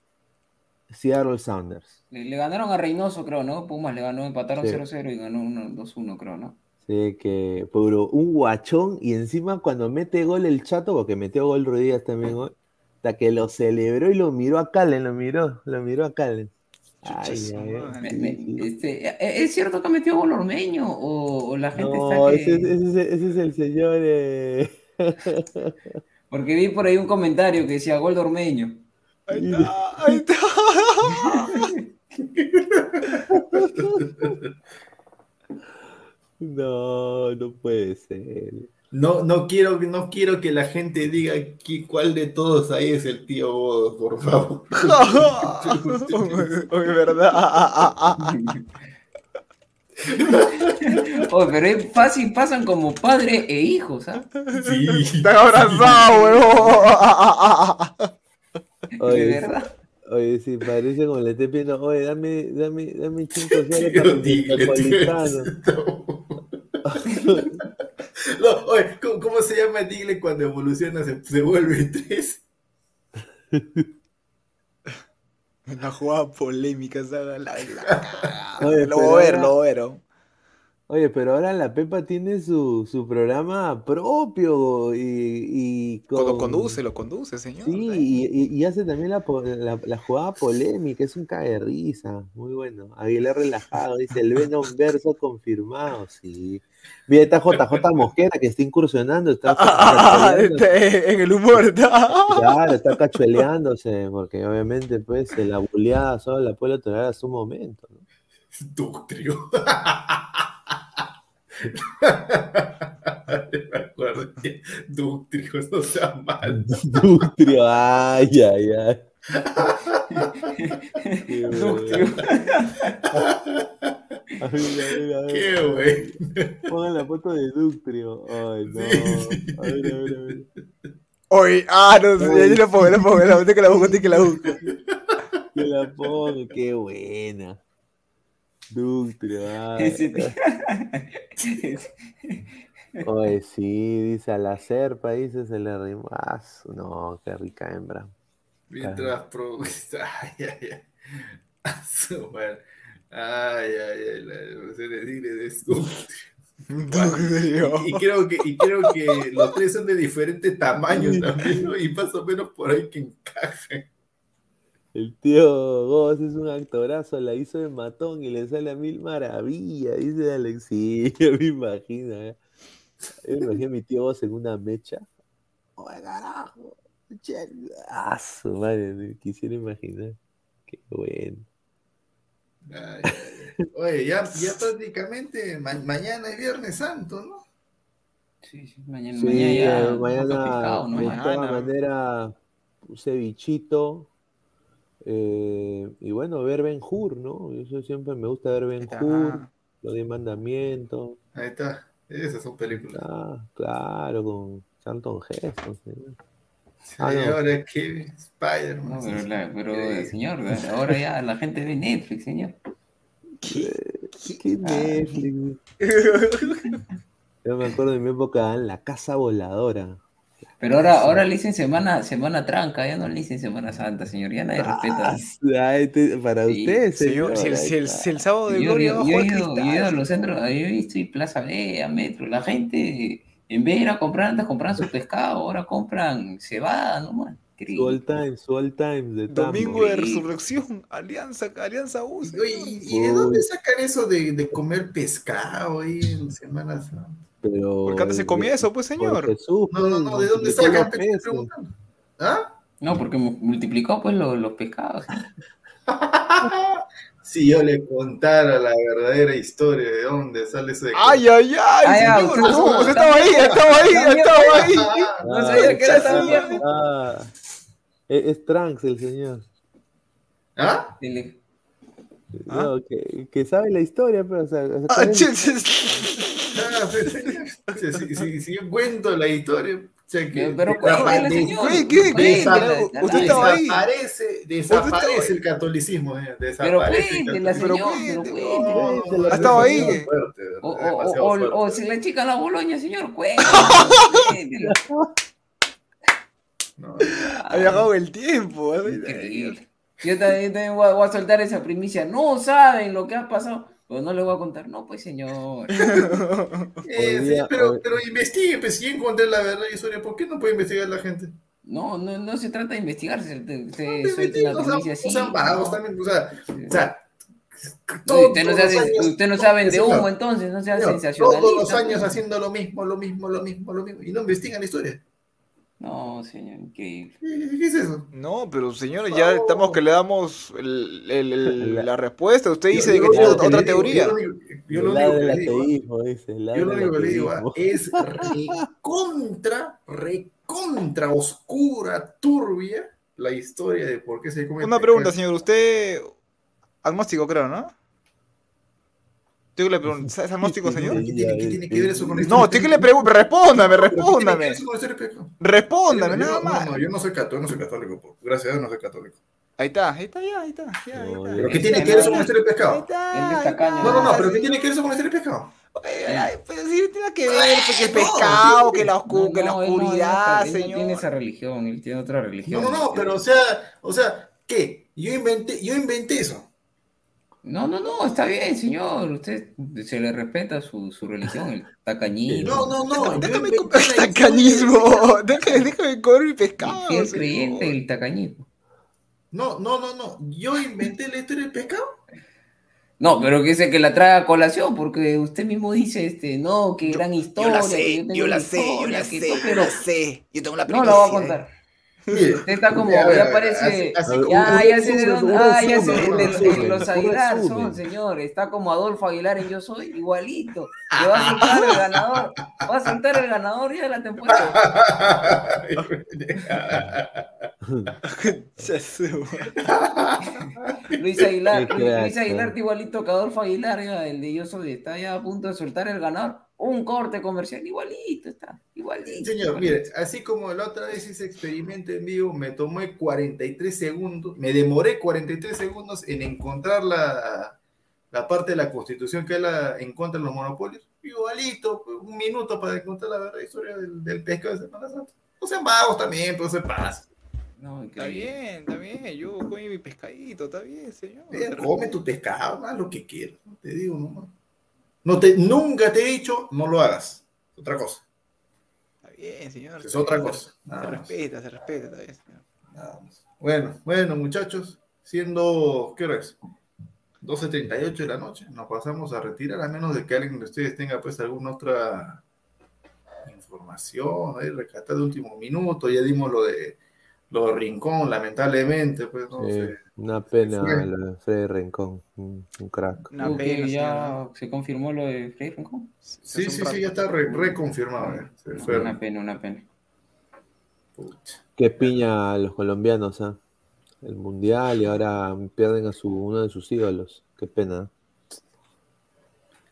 Seattle Sounders. Le, le ganaron a Reynoso, creo, ¿no? Pumas le ganó, empataron Sí. 0-0 y ganó 1 2-1, creo, ¿no? Sí, que pero un guachón y encima cuando mete gol el chato, porque metió gol Rodríguez también hoy, hasta que lo celebró y lo miró a Calen, lo miró, lo miró a Calen. Ay, ay, ay, este, ¿e- ¿Es cierto que metió gol Ormeño o, o la gente No, está que... es- ese es- ese es el señor. eh, Porque vi por ahí un comentario que decía gol de Ormeño. Ahí está, ahí está. No, no puede ser. No, no quiero, no quiero que la gente diga qui- cuál de todos ahí es el tío Bodo, por favor. Oye, verdad. Oh, pero es fácil, pasan como padre e hijos, ¿ah? Sí. Están abrazados, huevón. De Oye, verdad. Oye, sí, parece como le esté pidiendo, oye, dame, dame, dame cinco napolitano. No, oye, ¿cómo, cómo se llama Digle cuando evoluciona? Se, se vuelve tres. Una jugada polémica, esa la, la, la- Oye, Lo voy a ver, lo voy a ver. ¿No? Oye, pero ahora la Pepa tiene su, su programa propio y, y Lo con... conduce, lo conduce, señor. Sí, y, y- y hace también la, la, la jugada polémica, es un cague risa, muy bueno. Aguilar relajado, dice el Venom verso confirmado, sí. Mira, está JJ Mosquera que está incursionando, está Ah, este, en el humor está. claro, está cachueleándose, porque obviamente pues la buleada solo la puede tolerar a su momento, ¿no? Ductrio. Me acuerdo que Ductrio no sea mal. Dutrio, ay, ay, ay. Qué Ductrio. A ver, a ver, a ver. Qué güey. Pongan la foto de Ductrio. Ay, no. Sí. A ver, a ver, a ver. Oye, ah, no sé, yo la pongo, la pongo, la pongo, que la busco, que la busco. Que la pongo, qué buena. Ductrio, ay. Ese tío- Oye, sí, dice a la serpa, dice, se le rimó. Ah, no, qué rica hembra. Mientras pro... Ay, ay, ay. A su madre. Ay, ay, ay. La evolución de Digle es Ductrio. Y, y creo que, y creo que los tres son de diferentes tamaños también, ¿no? Y más o menos por ahí que encajan. El tío Goss es un actorazo, la hizo de matón y le sale a mil maravillas, dice Alex. Sí, yo me imagino. ¿eh? Yo me imagino a mi tío Goss en una mecha. ¡Oye, carajo! che, Ah, su madre, me quisiera imaginar. Qué bueno. Ay. Oye, ya, ya prácticamente ma- mañana es Viernes Santo, ¿no? Sí, sí, mañana, Sí, mañana ya eh, mañana, complicado, ¿no? de todas maneras, cevichito. Eh, y bueno, ver Ben Hur, ¿no? Yo siempre me gusta ver Ben Hur, Ah, los de mandamientos. Ahí está. Esas son películas. Ah, claro, con Charlton Heston. sí. Sí, Ah, no. ahora es que Spider-Man. Pero, pero, señor, ahora ya la gente ve Netflix, señor. ¿Qué Netflix? Yo me acuerdo de mi época en La Casa Voladora. Pero ahora, ahora le dicen semana, semana tranca, ya no le dicen Semana Santa, señor, ya nadie respeta. Ah, este- para Sí, usted, Señor, si el, si el- si el sábado de Yo, gloria yo- bajo yo he el ido, yo he ido a cristal. los centros, yo he visto y Plaza B, a Metro, la gente, en vez de ir a comprar, antes compraban su pescado, ahora compran cebada nomás. Increíble. Soul Time, Soul Time de Tambo. Domingo de Sí. Resurrección, Alianza, Alianza U. ¿y, y de dónde sacan eso de, de comer pescado ahí en Semana Santa? Pero, Porque antes se comía eso, pues, señor. Jesús, No, no, no, ¿de dónde multiplicó sacan? los preguntando. ¿Ah? No, porque mu- multiplicó pues lo- los pescados. si yo le contara la verdadera historia de dónde sale ese... Ay, ay, ay, Ay, ay, señor. usted- usted estaba ahí, estaba ahí, estaba ahí. No sabía que era tan viejo. Ah, es, es Trunks el señor. ¿Ah? Dile, ¿Ah? No, que, que sabe la historia, pero o sea, o sea, Ah, ¿cuál es- che, che, Ah, pues, señor. si, si- si yo cuento la historia, o sea que Pero cuéntale, señor. ¿Qué, qué, qué? Usted estaba ahí. Desaparece, desaparece el catolicismo. eh, Pero Desaparece el cuéntela, Pero señor, pero cuéntela. ¿Ha estado es ahí? fuerte, O, o, o, o, si le chican la boloña, señor, cuéntela. No, Ha viajado el tiempo. ¿eh? Increíble. Yo también, también voy, a, voy a soltar esa primicia. No saben lo que ha pasado. Pero no les voy a contar. No, pues, señor. Eh, Hoy sí, día- pero, hoy- pero investigue, pues si encontré la verdad historia, ¿por qué no puede investigar la gente? No, no, no se trata de investigar. Se, así. sean vagos no. también, o sea, o sea, No, todos usted, no se hace, años- usted no saben de humo, entonces, no sea señor, sensacionalista. Todos los años pues. haciendo lo mismo, lo mismo, lo mismo, lo mismo, y no investigan la historia. No, señor, increíble. ¿Qué, qué es eso? No, pero señores, ya estamos que le damos el- el- el- la respuesta. Usted Yo- dice yo que tiene otra teoría. Yo lo único- que le digo, yo lo que le es recontra, recontra oscura, turbia la historia de por qué se come Una pregunta, señor. Usted, agnóstico, creo, ¿no? Tengo que le pregunto, ¿es agnóstico, señor? ¿Qué tiene, qué tiene que ver eso con la No, usted que le pregunto, respóndame, ¿Pero qué tiene que ver respóndame. Respóndame, nada más. No, yo no soy católico, no soy católico, por- gracias a Dios no soy católico. Ahí está, ahí está, ya, ahí está. Ya, ahí No, está. ¿Pero qué tiene que ver eso con Ahí pescado? Él. No, no, no, pero ¿qué tiene que ver eso con de pescado? Pero sí tiene que ver, porque el pescado, que la, él no, él oscuridad, él no tiene señor. esa religión, él tiene otra religión. No, no, no, pero o sea, o sea, ¿qué? Yo inventé, yo inventé eso. No, no, no, está bien, señor. Usted se le respeta su, su religión, el tacañismo. No, no, no. yo Déjame la historia de- tacañismo. Déjame, déjame comer mi pescado. Señor. creyente del tacañismo. No, no, no, no. Yo inventé la historia del pescado. No, pero que dice que la trae a colación, porque usted mismo dice, este, no, que gran historia. que tengo una historia, que todo, pero sé. Yo tengo la no la voy a contar. Está como, ya parece, así- así A ver, como- ya, sé de dónde, ah, ya sé, de, los Aguilar son, señor, está como Adolfo Aguilar en Yo Soy, igualito, que va a soltar el ganador, va a soltar el ganador ya de la temporada. Luis Aguilar, Luis, Aguilar igualito que Adolfo Aguilar, ya, el de Yo Soy, está ya a punto de soltar el ganador, un corte comercial, igualito está, igualito. Señor, igualito. mire, así como la otra vez hice experimento en vivo, me tomé 43 segundos, me demoré 43 segundos en encontrar la, la parte de la constitución que es la en contra de los monopolios. Igualito, un minuto para encontrar la verdadera historia del, del pescado de Semana Santa. No sean vagos también, pero se pasa. No, Está bien, está bien. Yo comí mi pescadito, está bien, señor. Eh, come tu pescado, haz lo que quieras, no te digo, no, no te, nunca te he dicho, no lo hagas. Otra cosa, Está bien, señor. es otra cosa. Se nada respeta, se respeta, bien, señor. Nada más. Bueno, bueno, muchachos, siendo, ¿qué hora es? 12.38 de la noche, nos pasamos a retirar, a menos de que alguien de ustedes tenga pues alguna otra información, ahí, rescatar de último minuto, ya dimos lo de lo de Rincón, lamentablemente, pues no Sí, sé. una pena de Freddy Rincón, un, un crack. Una pena, ya se confirmó lo de Freddy Rincón. Sí, sí, sí, ya está re- reconfirmado. fue. Una pena, una pena. Pucha. Qué piña a los colombianos, ¿ah? El mundial y ahora pierden a su, uno de sus ídolos. Qué pena.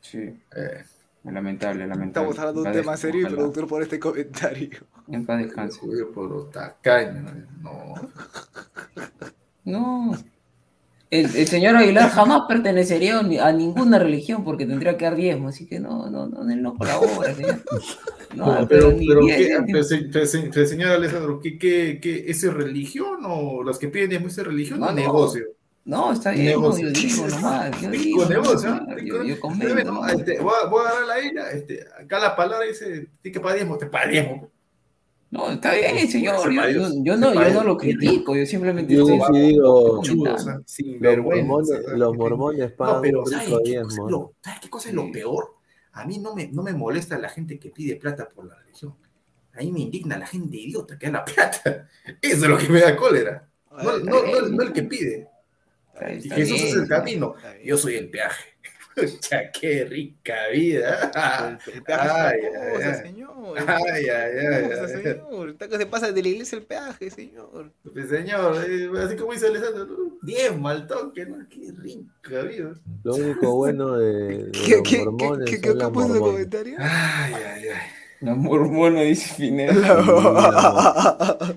Sí, Eh, lamentable, lamentable. Estamos hablando de un tema serio y ojalá productor por este comentario. En paz descanse. Julio por los tacaños, no. No. El, el señor Aguilar jamás pertenecería a ni- a ninguna religión porque tendría que dar diezmo, así que no, no, no, él no colabora, señor. No, pero, ni pero, diez ¿qué- céntimos. pero, se- pero, se- pero, señor Alessandro, ¿qué, qué, qué, ¿eso es religión o los que piden diezmo es religión No, o no. negocio? No, está bien, no, Negocio. yo digo nomás, yo Rico digo ¿no? yo, Rico- yo comento Dime, no, este, voy, a, voy a agarrar la isla, este, acá la palabra dice, tiene que pagar diezmo, te paga diezmo. No, está bien, señor, yo, yo, yo no, yo no lo critico, yo simplemente Yo estoy sí digo, Chudo, o sea, sin Los vergüenza. mormones, los mormones No, pagan pero un ¿sabes rico qué, cosa es diezmo. lo, ¿sabes qué cosa es lo Sí. peor? A mí no me, no me molesta la gente que pide plata por la religión. A mí me indigna la gente idiota que da la plata. Eso es lo que me da cólera. No, no, no, no el que pide. Y Jesús es el camino. Yo soy el peaje. Pucha, qué rica vida. El, el peaje Ay, es ay, cosa, ay. señor. Ay, ay, ay, Cosa, ay. señor. Está que se pasa de la iglesia el peaje, señor. Pues, Señor, eh, así como dice Alessandro, ¿no? diezmo al toque, ¿no? Qué rica vida. Lo único bueno de, de ¿Qué, los qué, qué, mormones qué, qué, son qué las puso el comentario? Ay, ay, ay. La mormona dice Pineda.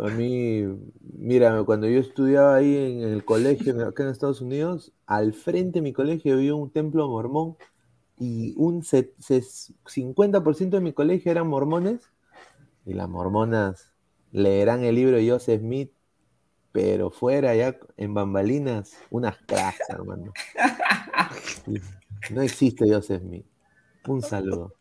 A mí, mira, cuando yo estudiaba ahí en el colegio, acá en Estados Unidos, al frente de mi colegio había un templo mormón y un se- se- 50% de mi colegio eran mormones y las mormonas leerán el libro de Joseph Smith, pero fuera ya en bambalinas, unas cracks, hermano. No existe Joseph Smith. Un saludo.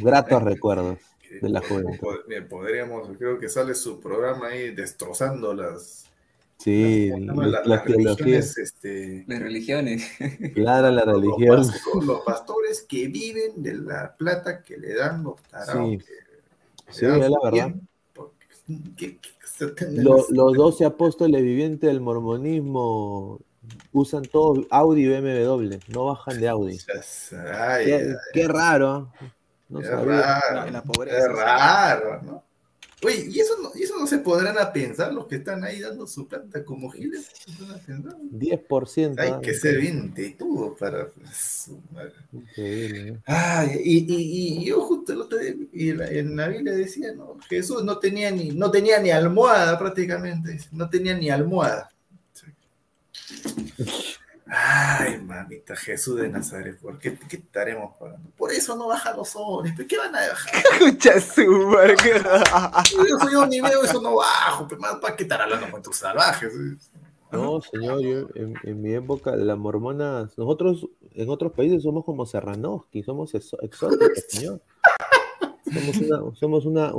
Gratos recuerdos de la juventud. Pod- bien, Podríamos, creo que sale su programa ahí destrozando las, Sí, las, la las teología. religiones, este, Las religiones. Ladra la los, religión. pastores, los pastores que viven de la plata que le dan los tarados. Sí. que Sí, dan es la verdad. porque- ¿qué- qué- se tienen Lo- así? los doce apóstoles vivientes del mormonismo usan todo Audi y BMW, no bajan de Audi. Ay, Qué, ay, qué raro. No es sabía. raro. En la pobreza, Es raro, ¿no? Oye, ¿y eso no, y eso no se podrán a pensar los que están ahí dando su plata como giles? ¿No se podrán a pensar? 10%. Hay ah, que ser bien tetudo para. su madre. increíble, ¿no? Ay, y, y, y yo justo el otro día, y en la, en la Biblia decía, no, Jesús no tenía ni, no tenía ni almohada prácticamente, no tenía ni almohada. Ay, mamita, Jesús de Nazaret, ¿por qué, qué estaremos pagando? Por eso no bajan los ¿pero ¿qué van a bajar? Escucha su marca. Yo soy un nivel, eso no bajo, pero más para qué estar hablando con tus salvajes. No, señor, yo en, en mi época, las mormonas, nosotros en otros países somos como Serranoski, somos exóticos, señor. Somos una, somos una,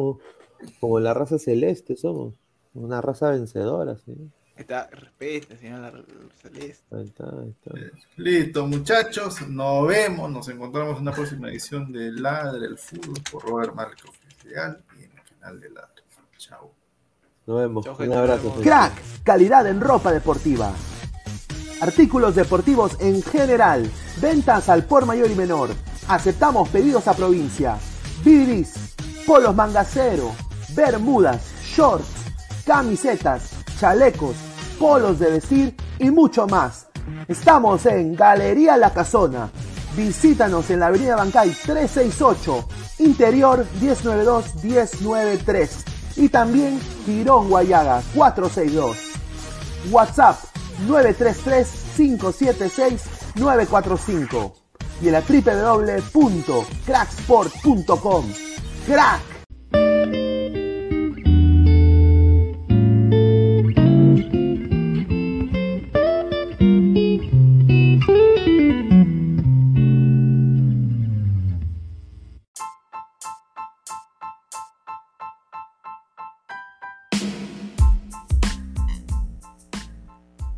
como la raza celeste, somos una raza vencedora, señor. Está, respeta, señor la celeste. Ahí está, ahí está. Listo, muchachos, nos vemos, nos encontramos en una próxima edición de Ladre el Fútbol por Robert Marco Oficial y en el canal de Ladre. Chao. Nos vemos. Chao, Un abrazo. Crack, calidad en ropa deportiva. Artículos deportivos en general. Ventas al por mayor y menor. Aceptamos pedidos a provincia. Bidris, polos mangacero, bermudas, shorts, camisetas, chalecos, polos de vestir y mucho más. Estamos en Galería La Casona. Visítanos en la Avenida Bancay 368, Interior 1092-1093 y también Girón Guayaga 462. WhatsApp 933-576-945 y en la www.cracksport.com. ¡Crack!